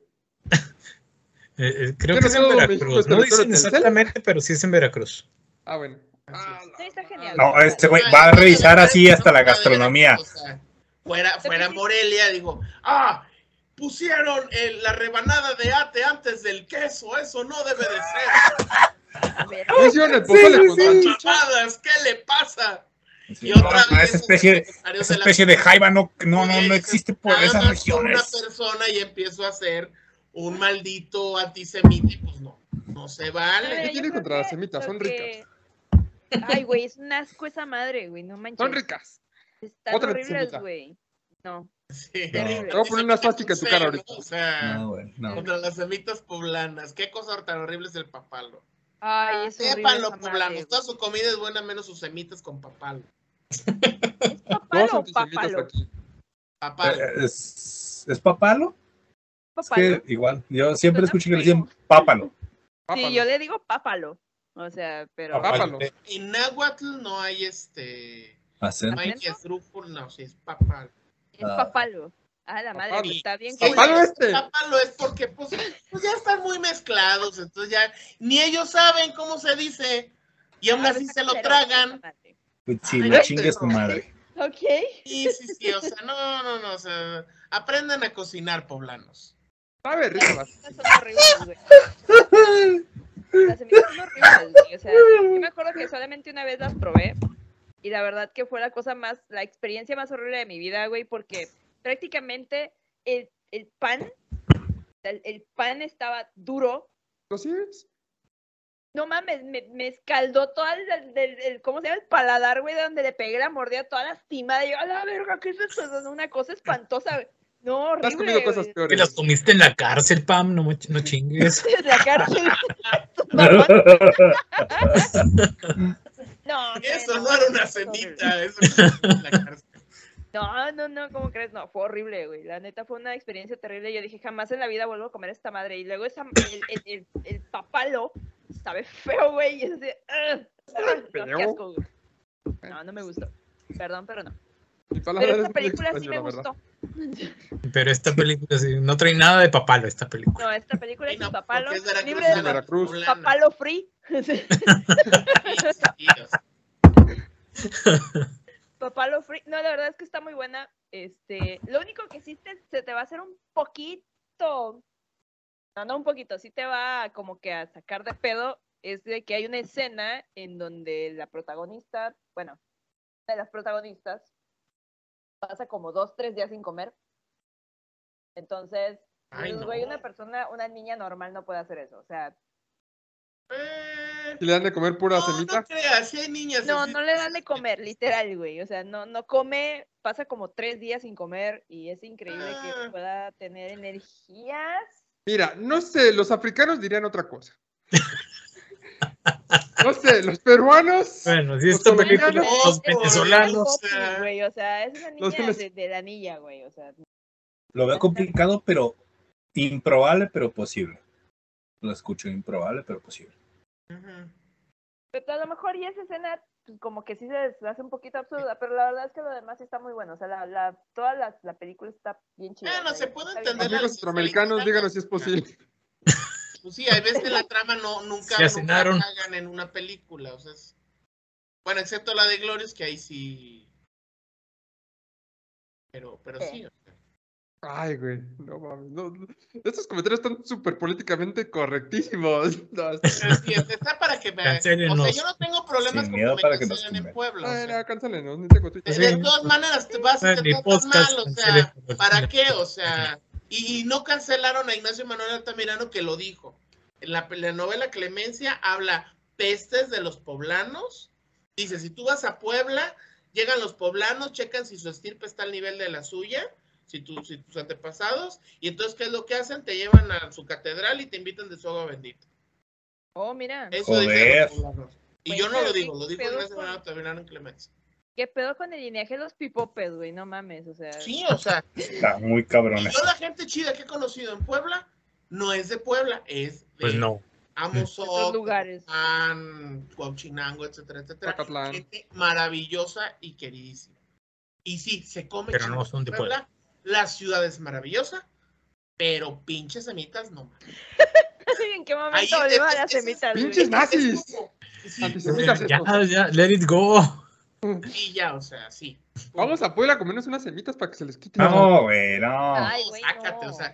eh, eh, creo que no es en Veracruz. es No dicen exactamente, pero sí es en Veracruz. Ah, bueno. Ah. Sí, está genial. No, este güey Ah, va a revisar así hasta la gastronomía. Veracruz, o sea, fuera, fuera Morelia, digo, ah, pusieron el- la rebanada de ate antes del queso, eso no debe de ser. a ver, ¿No hicieron el pozole sí, con sí. salchicha? Mamadas, ¿qué le pasa? Sí, Y no, otra no, vez esa especie, esa especie de jaiba no, no, no, no existe por nada esas más por una regiones. persona y empiezo a ser un maldito antisemita, y pues no. No se vale. ¿Qué tiene contra las semitas? Son que- Ay, güey, es un asco esa madre, güey, no manches. Son ricas. Están Otra horribles, güey. No. Sí. Terrible. Te voy a poner una suástica en tu cara ahorita. O sea, No, güey, no. contra las semitas poblanas. Qué cosa tan horrible es el papalo. Ay, es esa madre, poblanos. Toda su comida es buena menos sus semitas con papalo. ¿Es Dos papalo o papalo? Papalo. Eh, ¿Es, ¿Es papalo? Es Papalo. que igual, yo siempre escuché que le decían pápalo. Pápalo. Sí, yo le digo pápalo. O sea, pero. Pápalo. En náhuatl no hay este. Acento. No hay esdrújula, no, sí es papalo. Es Ah. papalo. Ah, la madre, pues, está bien. Culero. este. Es porque pues, pues ya están muy mezclados, entonces ya ni ellos saben cómo se dice y aún así se lo tragan. Pues sí, este chingues tu madre. Ok. Sí, sí, sí, o sea, no, no, no, o sea, aprendan a cocinar poblanos. Sabe rico. las- Son horribles, güey. Las semitas son horribles, güey. O sea, yo me acuerdo que solamente una vez las probé y la verdad que fue la cosa más, la experiencia más horrible de mi vida, güey, porque prácticamente el, el pan, el, el pan estaba duro. ¿Así es? No mames, me, me escaldó todo el, el- el- el- ¿cómo se llama? El paladar, güey, de donde le pegué la mordida toda lastimada. Y yo, a la verga, ¿qué es esto? Una cosa espantosa, güey. No, horrible. Has comido cosas. Que las comiste en la cárcel, Pam, no, no chingues. En la cárcel. no, Eso no era una semita, eso no la cárcel. No, no, no, ¿cómo crees? No, fue horrible, güey. La neta fue una experiencia terrible. Yo dije, jamás en la vida vuelvo a comer esta madre. Y luego esa, el, el, el, el papalo sabe feo, güey. Y es de. "Ugh, ugh", no, qué asco, güey. No, no me gustó. Perdón, pero no. Pero es esta película sí me gustó. Pero esta película sí, no trae nada de papalo, esta película. No, esta película es no, sin papalo. es Libre de Veracruz. papalo free. Sí, sí, o sea, Papalo Free. No, la verdad es que está muy buena. Este, lo único que sí te- se te va a hacer un poquito, no, no un poquito, sí te va como que a sacar de pedo, es de que hay una escena en donde la protagonista, bueno, de las protagonistas, pasa como dos, tres días sin comer. Entonces, Ay, pues, no. güey, una persona, una niña normal no puede hacer eso. O sea, le dan de comer pura no, semita. no creas, si hay niñas No, así, no le dan de comer, literal, güey. O sea, no, no come, pasa como tres días sin comer y es increíble Ah. que pueda tener energías. Mira, no sé, los africanos dirían otra cosa. No sé, los peruanos. Bueno, si Los esta película, los venezolanos, güey, o sea, es una Los niña les- de, de la niña, güey. O sea, Lo veo complicado, pero improbable, pero posible. Lo escucho improbable, pero posible. Pero a lo mejor y esa escena, pues, como que sí se, hace un poquito absurda, pero la verdad es que lo demás sí está muy bueno. O sea, la, la, toda la, la película está bien chida. Sea, se puede entender Amigos centroamericanos, díganos si es posible. Pues sí, hay veces que la trama no, nunca, Se nunca hagan en una película. O sea, es- Bueno, excepto la de Glorious, que ahí sí. Pero, pero sí. sea. Ay, güey, no mames. No, no. Estos comentarios están súper políticamente correctísimos. No, sí, está para que me. O sea, yo no tengo problemas con que me para que nos cancelen en. Puebla. o Ay, sea. no, cancélenos, ni tengo Twitter. De, todas maneras, te vas tratas podcast mal, o sea, ¿para qué? O sea, y, y no cancelaron a Ignacio Manuel Altamirano que lo dijo. En la, la novela Clemencia habla pestes de los poblanos. Dice, si tú vas a Puebla, llegan los poblanos, checan si su estirpe está al nivel de la suya, si, tu- si tus antepasados, y entonces, ¿qué es lo que hacen? Te llevan a su catedral y te invitan de su agua bendita. Oh, mira. Eso Joder. Y Pues, yo no lo digo, lo dijo Ignacio con- Altamirano en Clemencia. ¿Qué pedo con el linaje de los pipopes, güey? No mames, o sea. Sí, o sea, Está muy cabrón Y yo la gente chida que he conocido en Puebla no es de Puebla, es de pues no. Amozoc, lugares. Tehuacán, Cuauchinango, etcétera, etcétera. Gente maravillosa y queridísima. Y sí, se come Pero no son de Puebla. La ciudad es maravillosa, pero pinches semitas no mames. ¿En qué Ahí momento es- volvemos a las es- semitas? güey? Pinches nazis. Sí, Ya, ya, let it go. y ya, o sea, sí. Vamos a Puebla a comernos unas semitas para que se les quite. No, güey, no. Ay, güey, Sácate, no. o sea,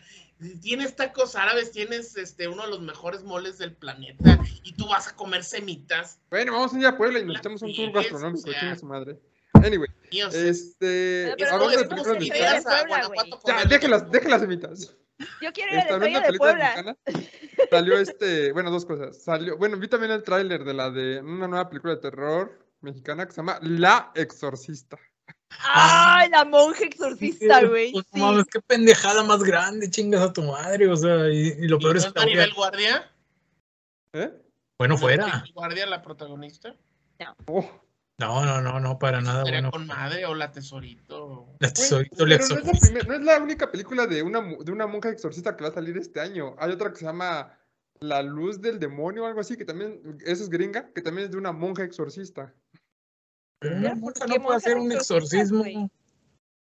tienes tacos árabes, tienes este uno de los mejores moles del planeta y tú vas a comer semitas. Bueno, vamos un día a Puebla y nos echamos un tour gastronómico, o sea. chinga su madre. Anyway, sea, este. Pero hablando es de películas mexicanas. a a Ya, déjenlas, déjenlas semitas. Yo quiero ir a la de Puebla. Salió este, bueno, dos cosas. Salió, bueno, vi también el tráiler de la de una nueva película de terror mexicana que se llama La Exorcista. ¡Ay, la monja exorcista, güey! Pues, Sí. no mames, qué pendejada más grande, chingas a tu madre, o sea, y, y lo ¿Y peor no es que Maribel Guardia? ¿Eh? bueno ¿No fuera. Maribel Guardia la protagonista? Oh, No, no, no, no, para nada bueno. con madre o la tesorito. La tesorito pero no es, la exorcista. primer- no es la única película de una, de una monja exorcista que va a salir este año. Hay otra que se llama La Luz del Demonio o algo así, que también, esa es gringa, que también es de una monja exorcista. Pero una ¿por monja no puede hacer un exorcismo. güey?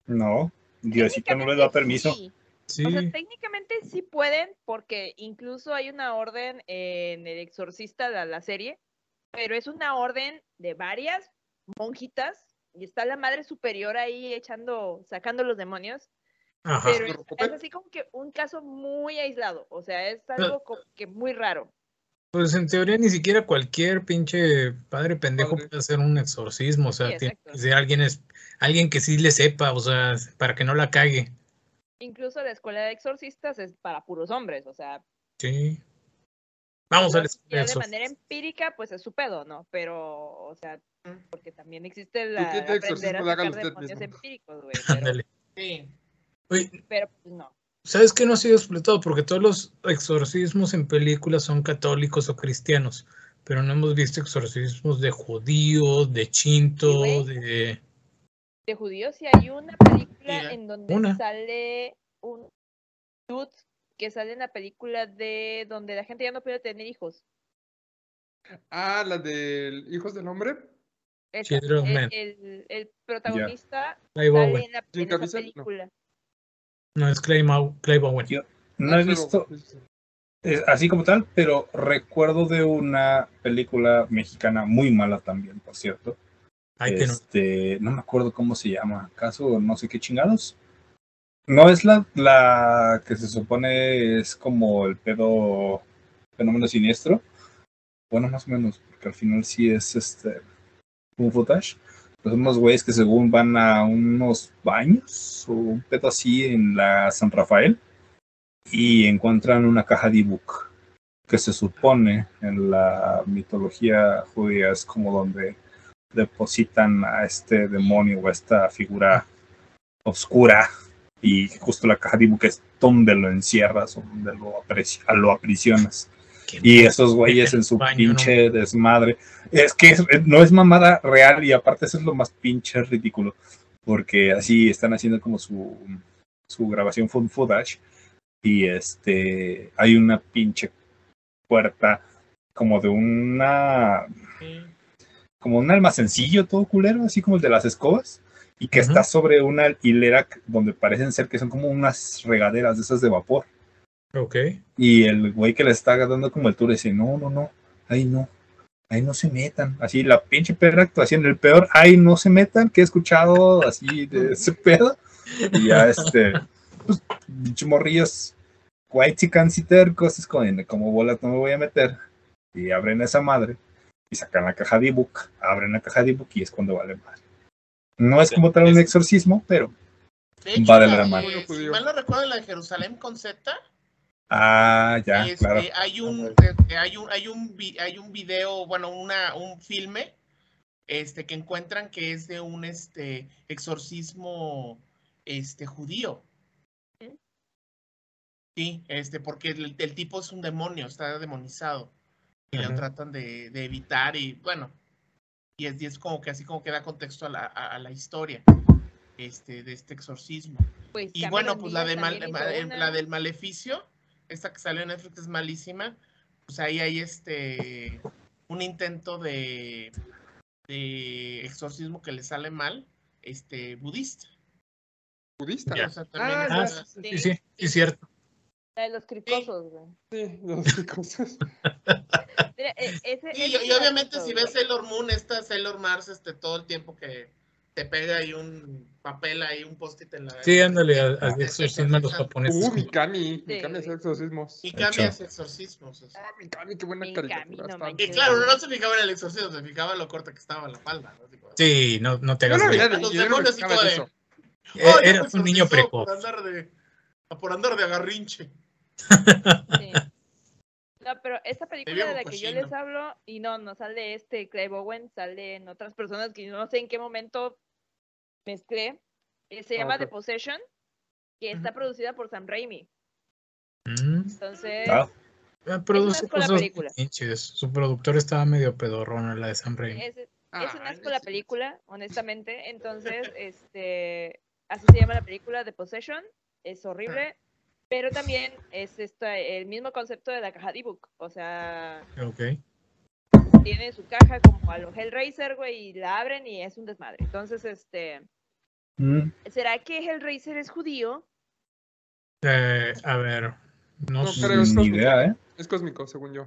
No, Diosito no les da permiso. Sí. Sí. O sea, técnicamente sí pueden, porque incluso hay una orden en El Exorcista, la, la serie, pero es una orden de varias monjitas y está la madre superior ahí echando, sacando los demonios, Ajá. pero es, Rocopet. es así como que un caso muy aislado, o sea, es algo como que muy raro. Pues en teoría ni siquiera cualquier pinche padre pendejo Padre. puede hacer un exorcismo, o sea, Sí, tiene que ser alguien es alguien que sí le sepa, o sea, para que no la cague. Incluso la escuela de exorcistas es para puros hombres, o sea, Sí. Vamos a ya ver de manera empírica, pues es su pedo, ¿no? Pero, o sea, porque también existe la qué te aprender exorcismo a sacar demonios empíricos, güey. Pero, Ándale. Sí. Pero pues no. ¿sabes qué no ha sido explotado? Porque todos los exorcismos en películas son católicos o cristianos, pero no hemos visto exorcismos de judíos, de chinto, de... De judíos sí hay una película Mira. en donde Una. sale un dude que sale en la película de donde la gente ya no puede tener hijos. Ah, la del Hijos del Hombre. Of el, el- el protagonista Owen. en, la, Jim en esa Caviezel, no. película. No, es Clive, Mau- Clive Owen. Yo no Ah, he visto eh, así como tal, pero recuerdo de una película mexicana muy mala también, por cierto. Ay, que no. Este, no me acuerdo cómo se llama, ¿acaso no sé qué chingados? No es la, la que se supone es como el pedo fenómeno siniestro. Bueno, más o menos, porque al final sí es este un footage. Pues unos güeyes que según van a unos baños o un pedo así en la San Rafael y encuentran una caja de ebook que se supone en la mitología judía es como donde depositan a este demonio o a esta figura oscura y justo la caja de ebook es donde lo encierras o donde lo, lo aprisionas. Y esos güeyes en su Baño, pinche desmadre. Es que es- no es mamada real y aparte eso es lo más pinche ridículo. Porque así están haciendo como su, su grabación fun footage. Y este hay una pinche puerta como de una sí. como un almacencillo todo culero, así como el de las escobas, y que está sobre una hilera donde parecen ser que son como unas regaderas de esas de vapor. Ok. Y el güey que le está dando como el tour dice, no, no, no, ahí no, ahí no se metan. Así la pinche perra actuación, el peor, ahí no se metan, que he escuchado así de ese pedo. Y ya este, pues, pinche morrillos, white y tercos, es como, como bolas no me voy a meter. Y abren esa madre y sacan la caja de ebook, abren la caja de ebook y es cuando vale más. No es como tal un exorcismo, pero De hecho, Va de la la mano. si mal no recuerdo, la de Jerusalén con Z, ah, ya, este, claro. hay un hay un hay un hay un video, bueno, una un filme este que encuentran que es de un este exorcismo este judío. Sí, este porque el, el tipo es un demonio, está demonizado. Y lo tratan de, de evitar y bueno, y es, y es como que así como que da contexto a la, a- a la historia este, de este exorcismo. Pues Y bueno, pues la, de mal- eh, la del maleficio, esta que salió en Netflix es malísima. Pues ahí hay este un intento de, de exorcismo que le sale mal, este budista. Budista. Ya. O sea, también Ah, es Ah, sí, Sí, sí, sí, cierto. La de los cricosos, güey. sí, los cosas. Mira, e- ese, Sí, ese y, obviamente si ves Sailor Moon, esta Sailor Mars, este, todo el tiempo que te pega ahí un papel ahí, un post-it en la... Sí, ándale, a- exorcisman los japoneses. Uh, Mikami. Sí, Mikami hace exorcismos. Hecho. ese exorcismos. Ah, Mikami, qué buena Mikami, caricatura. no. Y claro, no se fijaba en el exorcismo, se fijaba en lo corta que estaba la falda. ¿no? Tipo, Sí, no, no te hagas no Los no me demonios y todo de- eso. Eh, "Oh, ya Eras un niño precoz. Por andar de, por andar de agarrinche. Sí. No, pero esta película de la que yo les hablo, y no, no sale este Clive Owen, salen otras personas que no sé en qué momento mezclé. eh, se Ah, llama. The Possession, que está producida por Sam Raimi. Mm, Entonces, Ah, ah, produce cosas película. Su productor estaba medio pedorrón en la de Sam Raimi. es, es Ah, un asco la película, honestamente. Entonces, este, así se llama la película The Possession. Es horrible, pero también es esta, el mismo concepto de la caja de ebook. O sea, tiene su caja como a los Hellraiser, güey, y la abren y es un desmadre. Entonces, este, mm, ¿será que Hellraiser es judío? Eh, a ver, no, No sé. creo, es ni cósmico. idea, ¿eh? Es cósmico, según yo.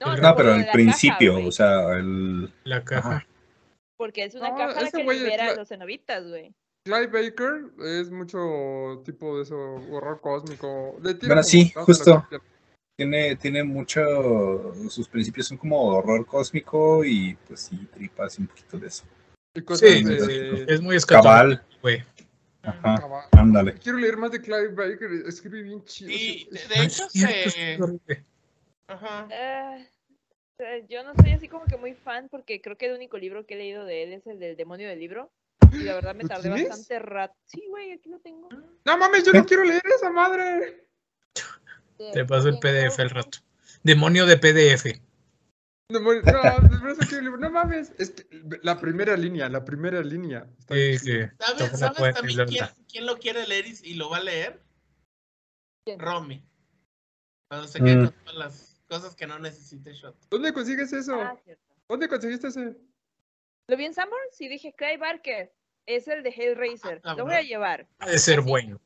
No, No, No, por pero al principio, caja, o sea, el... la caja. Ajá. Porque es una No, caja la que es libera a la- los cenobitas, güey. Clive Baker es mucho tipo de eso, horror cósmico. Le tira Bueno, sí, justo. Tiene, tiene mucho... Sus principios son como horror cósmico y pues sí, tripas y un poquito de eso. Cosas Sí, de- Es muy escatológico, Cabal. güey. Ajá, Cabal. ándale. Quiero leer más de Clive Baker, escribe bien chido. Y de hecho, se. Ajá. Ah, eh, yo no soy así como que muy fan porque creo que el único libro que he leído de él es el del demonio del libro. Y la verdad me ¿Lo tardé tienes? bastante rato. Sí, güey, aquí lo tengo. No mames, yo no quiero leer esa madre. Te paso el PDF al rato. Demonio de PDF. No, de verdad quiero leer. No mames. Es que la primera línea, la primera línea. Está Sí, sí. ¿Sabes, Toca la ¿sabes puerta y también quién, lo quiere leer y, y lo va a leer? ¿Quién? Romy. Cuando se quede Mm. con todas las cosas que no necesite Shot. ¿Dónde consigues eso? Ah. ¿Dónde conseguiste ese? Lo vi en Sanborns y dije, Clay Barker es el de Hellraiser. Ah, lo voy a llevar. Puede ser Así. bueno.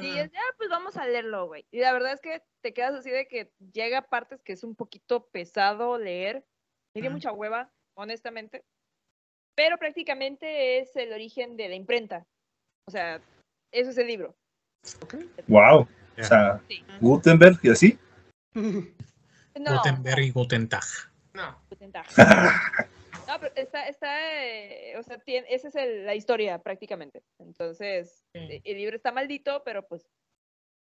Y es, ya, pues vamos a leerlo, güey. Y la verdad es que te quedas así de que llega a partes que es un poquito pesado leer. Me dio mucha hueva, honestamente. Pero prácticamente es el origen de la imprenta. O sea, eso es el libro. Wow. Ya. O sea, Sí. Gutenberg y así. No, Gutenberg y Gutentag. No. Gutentag. No, pero está, está, eh, o sea, tiene, esa es el- la historia prácticamente. Entonces, Sí. e- el libro está maldito, pero pues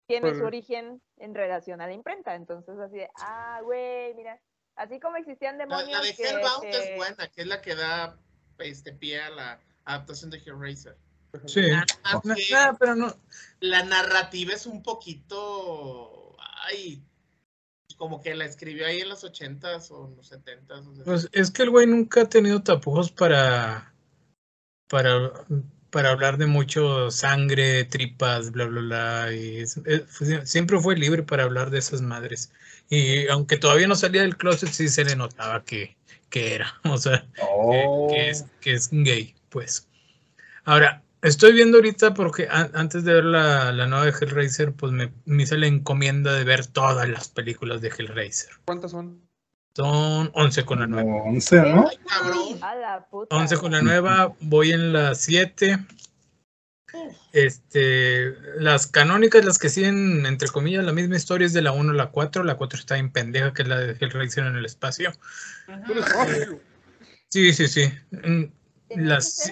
tiene su Pues- origen en relación a la imprenta. Entonces, así de, ah, güey, mira, así como existían La, demonios la de que, Hellbound que- es buena, que es la que da este pie a la adaptación de Hellraiser. Sí. Nada No, ah, pero no. la narrativa es un poquito. Ay. Como que la escribió ahí en los 80s o en los 70s. o sea, Pues es que el güey nunca ha tenido tapujos para. para. para hablar de mucho sangre, tripas, bla, bla, bla. Y es- es- fue- siempre fue libre para hablar de esas madres. Y aunque todavía no salía del closet, sí se le notaba que, que era. O sea, que, Oh. que es, que es gay, pues. Ahora, estoy viendo ahorita porque an- antes de ver la, la nueva de Hellraiser, pues me, me hice la encomienda de ver todas las películas de Hellraiser. ¿Cuántas son? Son 11 con la nueva. Como 11, ¿no? Ay, cabrón. A la puta. 11 con la nueva, voy en la 7. Este, las canónicas, las que siguen, entre comillas, la misma historia es de la 1 a la 4. La 4 está en pendeja, que es la de Hellraiser en el espacio. Tú eres rápido. Sí, sí, sí. Mm, las-.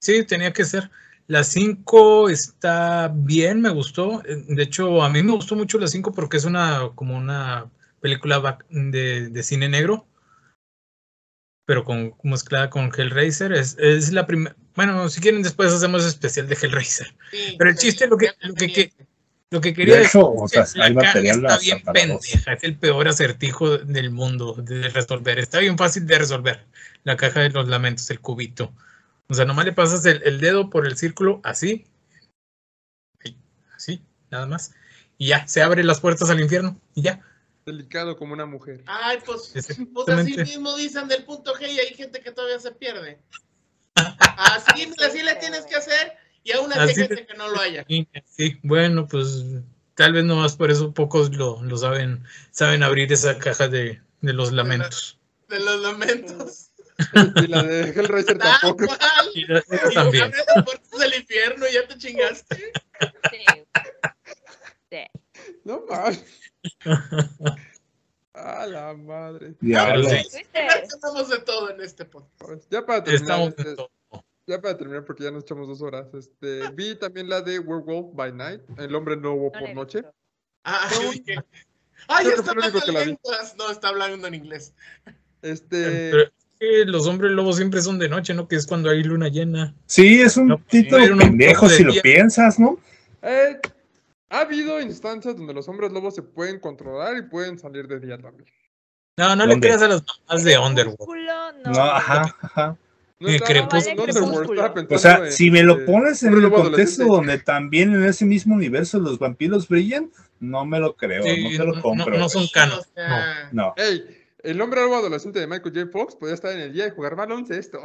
Sí, tenía que ser. La 5 está bien, me gustó. Eh, De hecho, a mí me gustó mucho la 5 porque es una como una película de, de cine negro, pero con mezclada con Hellraiser. Es, es la primera. Bueno, si quieren, después hacemos especial de Hellraiser. Sí, Pero el sí, chiste, lo que- lo que- tenía. Lo que quería De decir hecho, o es sea, que hay la caja material está bien pendeja, es el peor acertijo del mundo de resolver. Está bien fácil de resolver. La caja de los lamentos, el cubito. O sea, nomás le pasas el, el dedo por el círculo así. Así, nada más. Y ya, se abren las puertas al infierno. Y ya. Delicado como una mujer. Ay, pues, pues así mismo dicen del punto G y hay gente que todavía se pierde. Así, así le tienes que hacer y aún así hay Así gente que no lo haya. Sí, bueno, pues tal vez nomás por eso pocos lo, lo saben, saben abrir esa caja de, de los lamentos. De los lamentos. Y la de Hellraiser Tal tampoco. Y la- esa Y también. las puertas del infierno y ya te chingaste. Sí. Sí. No mames. A la madre. Diablo. sí. ¿Viste? Hacemos de todo en este podcast. Ya para terminar, Estamos este, en todo. ya para terminar porque ya nos echamos dos horas. Este, vi también la de Werewolf by Night, El hombre No por noche. Ah, No. yo dije, Ay, está fue el único hablando que la en vi. lenguas. No, está hablando en inglés. Este. Pero que los hombres lobos siempre son de noche, ¿no? Que es cuando hay luna llena. Sí, es un No, título era un pendejo de si lo día. piensas, ¿no? eh, ha habido instancias donde los hombres lobos se pueden controlar y pueden salir de día también. No, no le ¿Dónde? creas a las mamás de Underworld. No. No, ajá, ajá. No estaba Crepúsculo. O sea, en, si me lo este, pones en el contexto donde también en ese mismo universo los vampiros brillan, no me lo creo, Sí, no te lo no- compro. no- no son güey. canon. O sea, No, Ey, el hombre lobo adolescente de Michael J. Fox podía estar en el día y jugar baloncesto.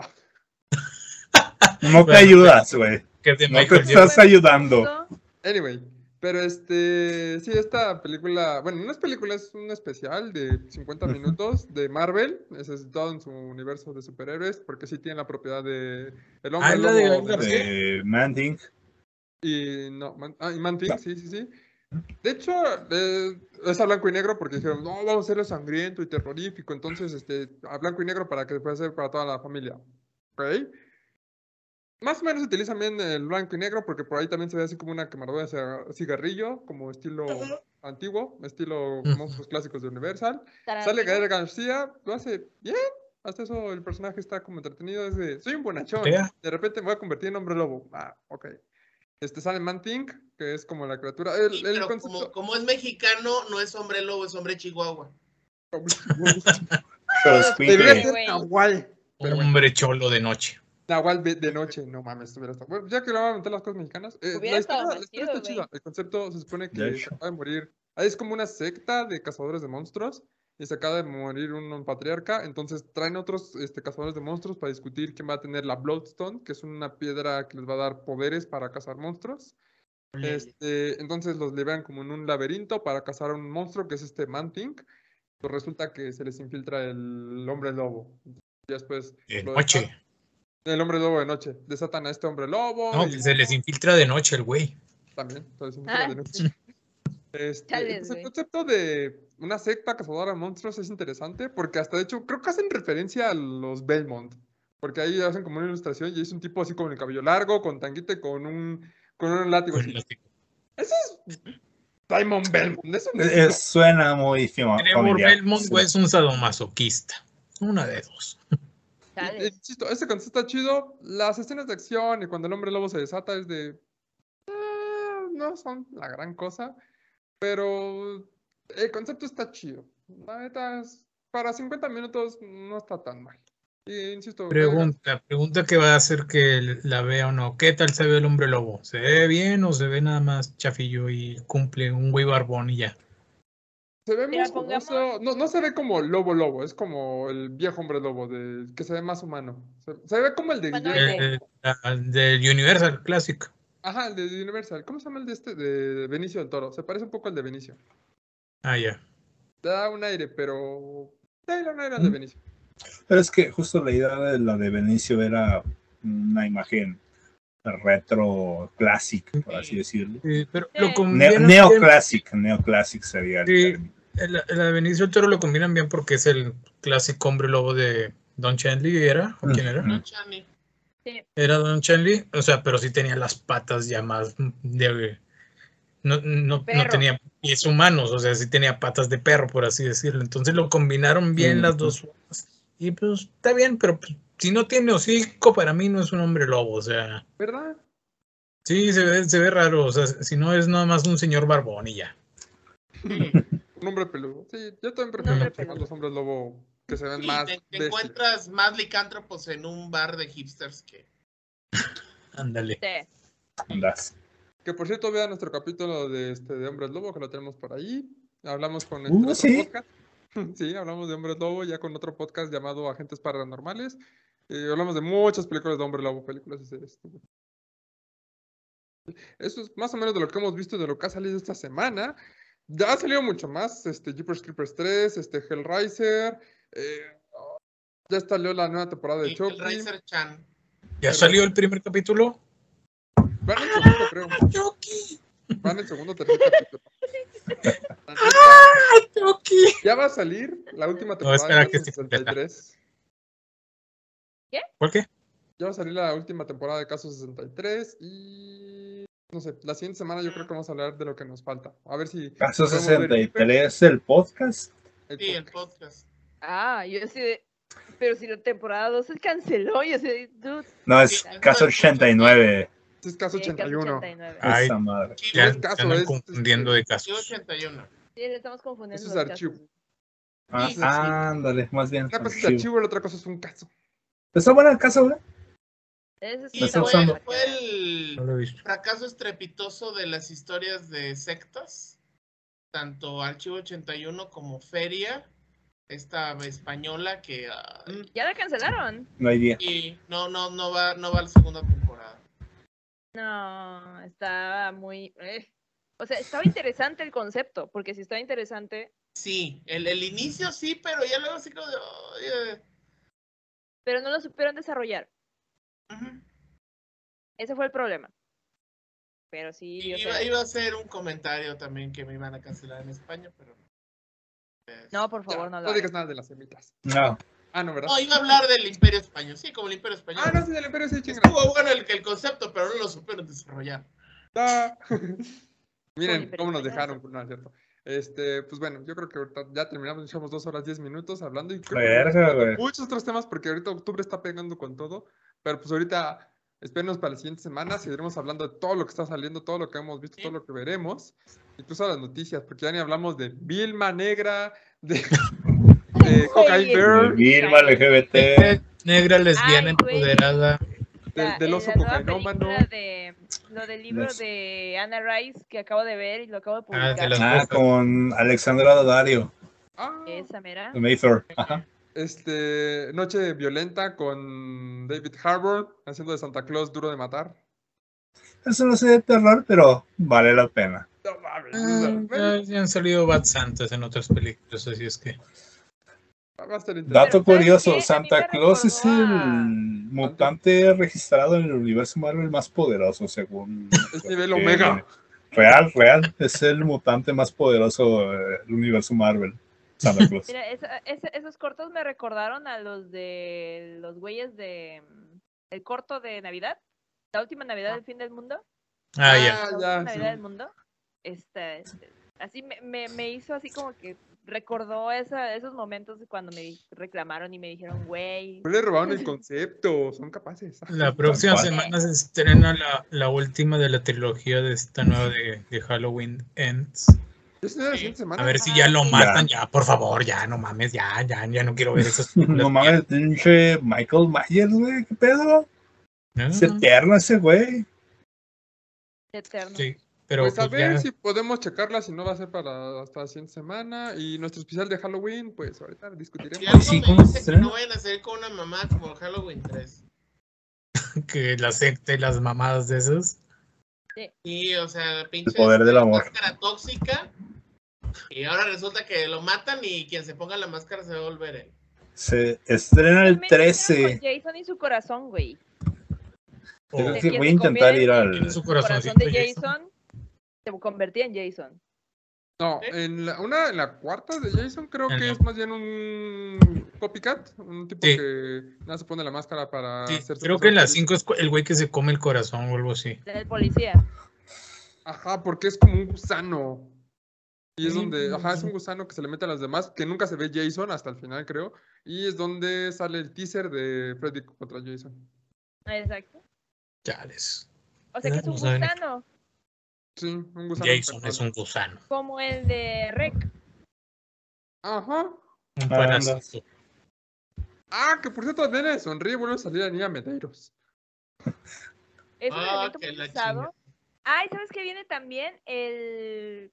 no te Bueno, ayudas, güey. No te estás ayudando. Anyway, pero este, sí, esta película, bueno, no es película, es un especial de 50 Ujú. minutos de Marvel, es todo en su universo de superhéroes, porque sí tiene la propiedad de el hombre Ah, ¿es la de de? De Man-Thing. y no, Man, ah, y Man-Thing, No. sí, sí, sí. De hecho, eh, es a blanco y negro porque dijeron, no, vamos a hacerlo sangriento y terrorífico, entonces, este, a blanco y negro para que pueda hacer para toda la familia, ¿ok? Más o menos utilizan bien el blanco y negro porque por ahí también se ve así como una quemadura de ciga- cigarrillo, como estilo antiguo, estilo monstruos clásicos de Universal. Sale. Gael García, lo hace bien. Hasta eso el personaje está como entretenido. Es de, soy un bonachón. De repente me voy a convertir en hombre lobo. Ah, ok. Este sale Man-Thing, que es como la criatura. El, sí, el pero concepto. como, como es mexicano, no es hombre lobo, es hombre chihuahua. Pero es Debería Queen, ser güey. Nahual. Pero bueno, Hombre cholo de noche. Nahual de, de noche. No mames, estuviera. Bueno, ya que le voy a meter las cosas mexicanas. eh, Hubiera la estado historia, más la historia chido, está güey. chida. El concepto se supone que acaba de morir. Ahí es como una secta de cazadores de monstruos. Y se acaba de morir un, un patriarca. Entonces traen otros este, cazadores de monstruos para discutir quién va a tener la Bloodstone, que es una piedra que les va a dar poderes para cazar monstruos. Este, entonces los liberan como en un laberinto para cazar a un monstruo que es este Manting. Pues resulta que se les infiltra el hombre lobo. Y después De noche. desatan- el hombre lobo de noche. Desatan a este hombre lobo. No, y se les infiltra de noche el güey. también. se les infiltra Ah. de noche. Este, Chales, entonces, el concepto de una secta cazadora de monstruos es interesante porque hasta de hecho creo que hacen referencia a los Belmont. Porque ahí hacen como una ilustración y es un tipo así con el cabello largo, con tanguite, con un, con un látigo. así. Ese es Simon Belmont. Eso no es- Eh, suena muy Trevor familiar. Belmont, Sí. es un sadomasoquista. Una de dos. Insisto, este concepto está chido. Las escenas de acción y cuando el hombre lobo se desata es de. eh, no son la gran cosa. Pero el concepto está chido. La neta es. Para 50 minutos no está tan mal. Y insisto. Pregunta, pregunta que va a hacer que la vea o no. ¿Qué tal se ve el hombre lobo? ¿Se ve bien o se ve nada más chafillo y cumple un güey barbón y ya? Se ve pongamos- No, no se ve como lobo lobo, es como el viejo hombre lobo, de, que se ve más humano. Se, se ve como el de Bueno, Guillermo. el El, la- del Universal Classic. Ajá, el de Universal. ¿Cómo se llama el de este? De Benicio del Toro. Se parece un poco al de Benicio. Ah, ya. Da un aire, pero. Da un aire de Mm. Benicio. Pero es que justo la idea de la de Benicio era una imagen retro clásica, por así decirlo. Sí, pero Sí. lo Ne- neoclásic, neoclásic sería el Sí. término. La, la de Benicio del Toro lo combinan bien porque es el clásico hombre lobo de Don Chanley, ¿era? ¿O quién era? Ujú. No, Chani. Era Don Chanley, o sea, pero sí tenía las patas ya más de... No, no, no Perro. Tenía pies humanos, o sea, sí tenía patas de perro, por así decirlo. Entonces lo combinaron bien las dos formas. Y pues está bien, pero pues, si no tiene hocico, para mí no es un hombre lobo, o sea, ¿Verdad? sí, se ve, se ve raro, o sea, si no es nada más un señor barbón y ya. Un hombre peludo. Sí, yo también prefiero más los hombres lobo que se ven Sí, más. te, encuentras más licántropos en un bar de hipsters que. Ándale. Sí. Andas. Que por cierto, vean nuestro capítulo de, este, de Hombres Lobo, que lo tenemos por ahí. Hablamos con este Uh, otro ¿sí? podcast. Sí, hablamos de Hombres Lobo ya con otro podcast llamado Agentes Paranormales. Eh, hablamos de muchas películas de Hombre Lobo, películas y series. Eso es más o menos de lo que hemos visto, de lo que ha salido esta semana. Ya ha salido mucho más, este, Jeepers Creepers 3, este, Hellraiser, eh, ya salió la nueva temporada de Chucky. Racer Chan. ¿Ya salió el primer capítulo? Van en el segundo, creo. Chucky, Van en el segundo, tercer capítulo. Neta, Chucky. Ya va a salir la última temporada espera que esté completa. 63. ¿Por qué? Ya va a salir la última temporada de Casos 63 y no sé, la siguiente semana yo creo que vamos a hablar de lo que nos falta. A ver si Caso podemos ver 63, el podcast. el Sí, el podcast. Ah, yo así de. Pero si la temporada 2 se canceló, yo. Dude, No, es Sí, caso 89. Este es caso sí, casi 81. 89. Ay, Esa madre. Ya es caso, es- confundiendo de Sí, casos. 81. Sí, le estamos confundiendo. Eso es archivo. casos. Ah, Sí, ándale, más bien. Una cosa es archivo. archivo y la otra cosa es un caso. Está buena el caso, güey. Ese sí fue, fue el No fracaso estrepitoso de las historias de sectas, tanto Archivo 81 como Feria, esta española que. Ya la cancelaron. No hay día. y no no no va no va a la segunda temporada. No, estaba muy. eh. O sea, estaba interesante el concepto, porque si estaba interesante, Sí, el, el inicio sí, pero ya luego así como de, "Oye". pero no lo supieron desarrollar. Ese fue el problema. Pero sí, iba, a ser un comentario también que me iban a cancelar en España, pero pues, no, por Ya, favor, no lo no digas hagas. nada de las semitas. No. Ah, no, ¿verdad? No, iba a hablar del Imperio Español, sí, como el Imperio Español. Ah, no, sí, del Imperio sí. Estuvo bueno el, el concepto, pero no lo supieron desarrollar. Ah. Miren cómo nos dejaron, no es cierto. Este, pues bueno, yo creo que ahorita ya terminamos, echamos dos horas diez minutos hablando y creo que muchos otros temas porque ahorita octubre está pegando con todo, pero pues ahorita espérenos para la siguiente semana, seguiremos hablando de todo lo que está saliendo, todo lo que hemos visto, Sí. todo lo que veremos, incluso las noticias, porque ya ni hablamos de Vilma Negra, de, de Cocaine Bear, Vilma, LGBT. Negra, lesbiana, empoderada. del, La- del en oso cocainómano. de lo del libro Los- de Anna Rice que acabo de ver y lo acabo de Ah, de publicar. Ah, con Alexandra Daddario. Ah, Esa mera. de Mayfair. Ajá. este, Noche Violenta con David Harbour haciendo de Santa Claus duro de matar. Eso no sé de terror, pero vale la pena. No mames, Ah, ya han salido Bad Santas en otras películas, así es que. va a estar interesante. Dato Pero, ¿sabes curioso, Santa Claus es el mutante registrado en el universo Marvel más poderoso, según... Es nivel eh, Omega. Real, real. Es el mutante más poderoso del universo Marvel. Santa Claus. Mira, esa- ese- esos cortos me recordaron a los de los güeyes de mm, el corto de Navidad, la última Navidad del fin del mundo. Ah, ya. la Ah, Navidad sí. del mundo. Este, este, así me, me, me hizo así como que recordó esa, esos momentos cuando me reclamaron y me dijeron, güey. No le robaron el concepto, son capaces. La próxima semana se estrena la, la última de la trilogía de esta nueva de, de Halloween Ends. A ver si ya lo Ah, matan, ya, por favor, ya, no mames, ya, ya, ya no quiero ver esas. No mames, pinche Michael Myers, güey. ¿Qué pedo? No, Es eterno ese güey. Eterno. sí, pero pues a pues ver ya- si podemos checarla, si no va a ser para hasta la siguiente semana. Y nuestro especial de Halloween, pues ahorita discutiremos. Y algo sí, me ¿cómo se dice que estrena? no vayan a salir con una mamá como Halloween 3. que la secta y las mamadas de esas. Y, o sea, pinche. El poder del amor. Máscara tóxica. Y ahora resulta que lo matan y quien se ponga la máscara se va a volver él. Se estrena el También hicieron 13. con Jason y su corazón, güey. O- Creo De que quien voy a intentar ir al. Su su corazón de Jason. Jason se convertía en Jason. No, ¿Eh? en la, una, en la cuarta de Jason creo que es más bien un copycat, un tipo Sí. que nada se pone la máscara para Sí, hacer su creo que en la personaje. 5 es el güey que se come el corazón o algo así. Del policía. Ajá, porque es como un gusano. Y es Sí, donde, ajá, es un gusano que se le mete a las demás, que nunca se ve Jason hasta el final, creo. Y es donde sale el teaser de Freddy contra Jason. Exacto. Chales. O sea que es un No saben. gusano, Sí, un gusano. Jason es un gusano. como el de Rec. Ajá. Un Ah, parásito. Ah, que por cierto, Nene sonríe y vuelve a salir niña Medeiros. Es un Ah. Ay, ¿sabes qué viene también? El...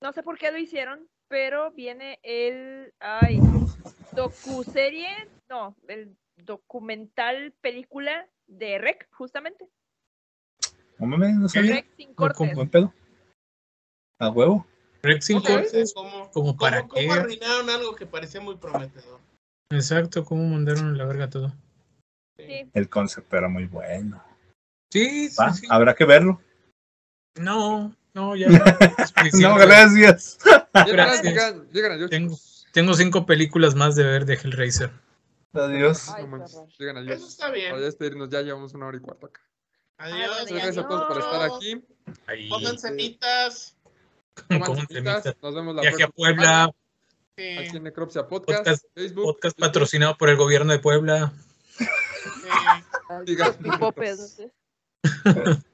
No sé por qué lo hicieron, pero viene el... Ay, docuserie, no, el documental película de Rec, justamente. No mames, no sabía. Rec sin cortes. ¿Buen pedo? ¿A huevo? Rex sin ¿Cómo cortes. ¿Cómo, como para cómo- qué? cómo arruinaron algo que parecía muy prometedor? Exacto, cómo mandaron a la verga todo. Sí. El concepto era muy bueno. Sí, sí, Va, sí. habrá que verlo. No, no, ya. No, gracias. Gracias. llegan, llegan. Tengo- Tengo cinco películas más de ver de Hellraiser. Adiós. Ay, No manches, llegan a Eso está bien. Para ya ya llevamos una hora y cuarto acá. Adiós. gracias a todos por estar aquí. Ahí, Coman semitas. Coman semitas. Nos vemos la Viaje a próxima Puebla, semana Sí, Aquí en Necropsia Podcast, Podcast- Facebook. podcast patrocinado por el gobierno de Puebla. sí. Diga.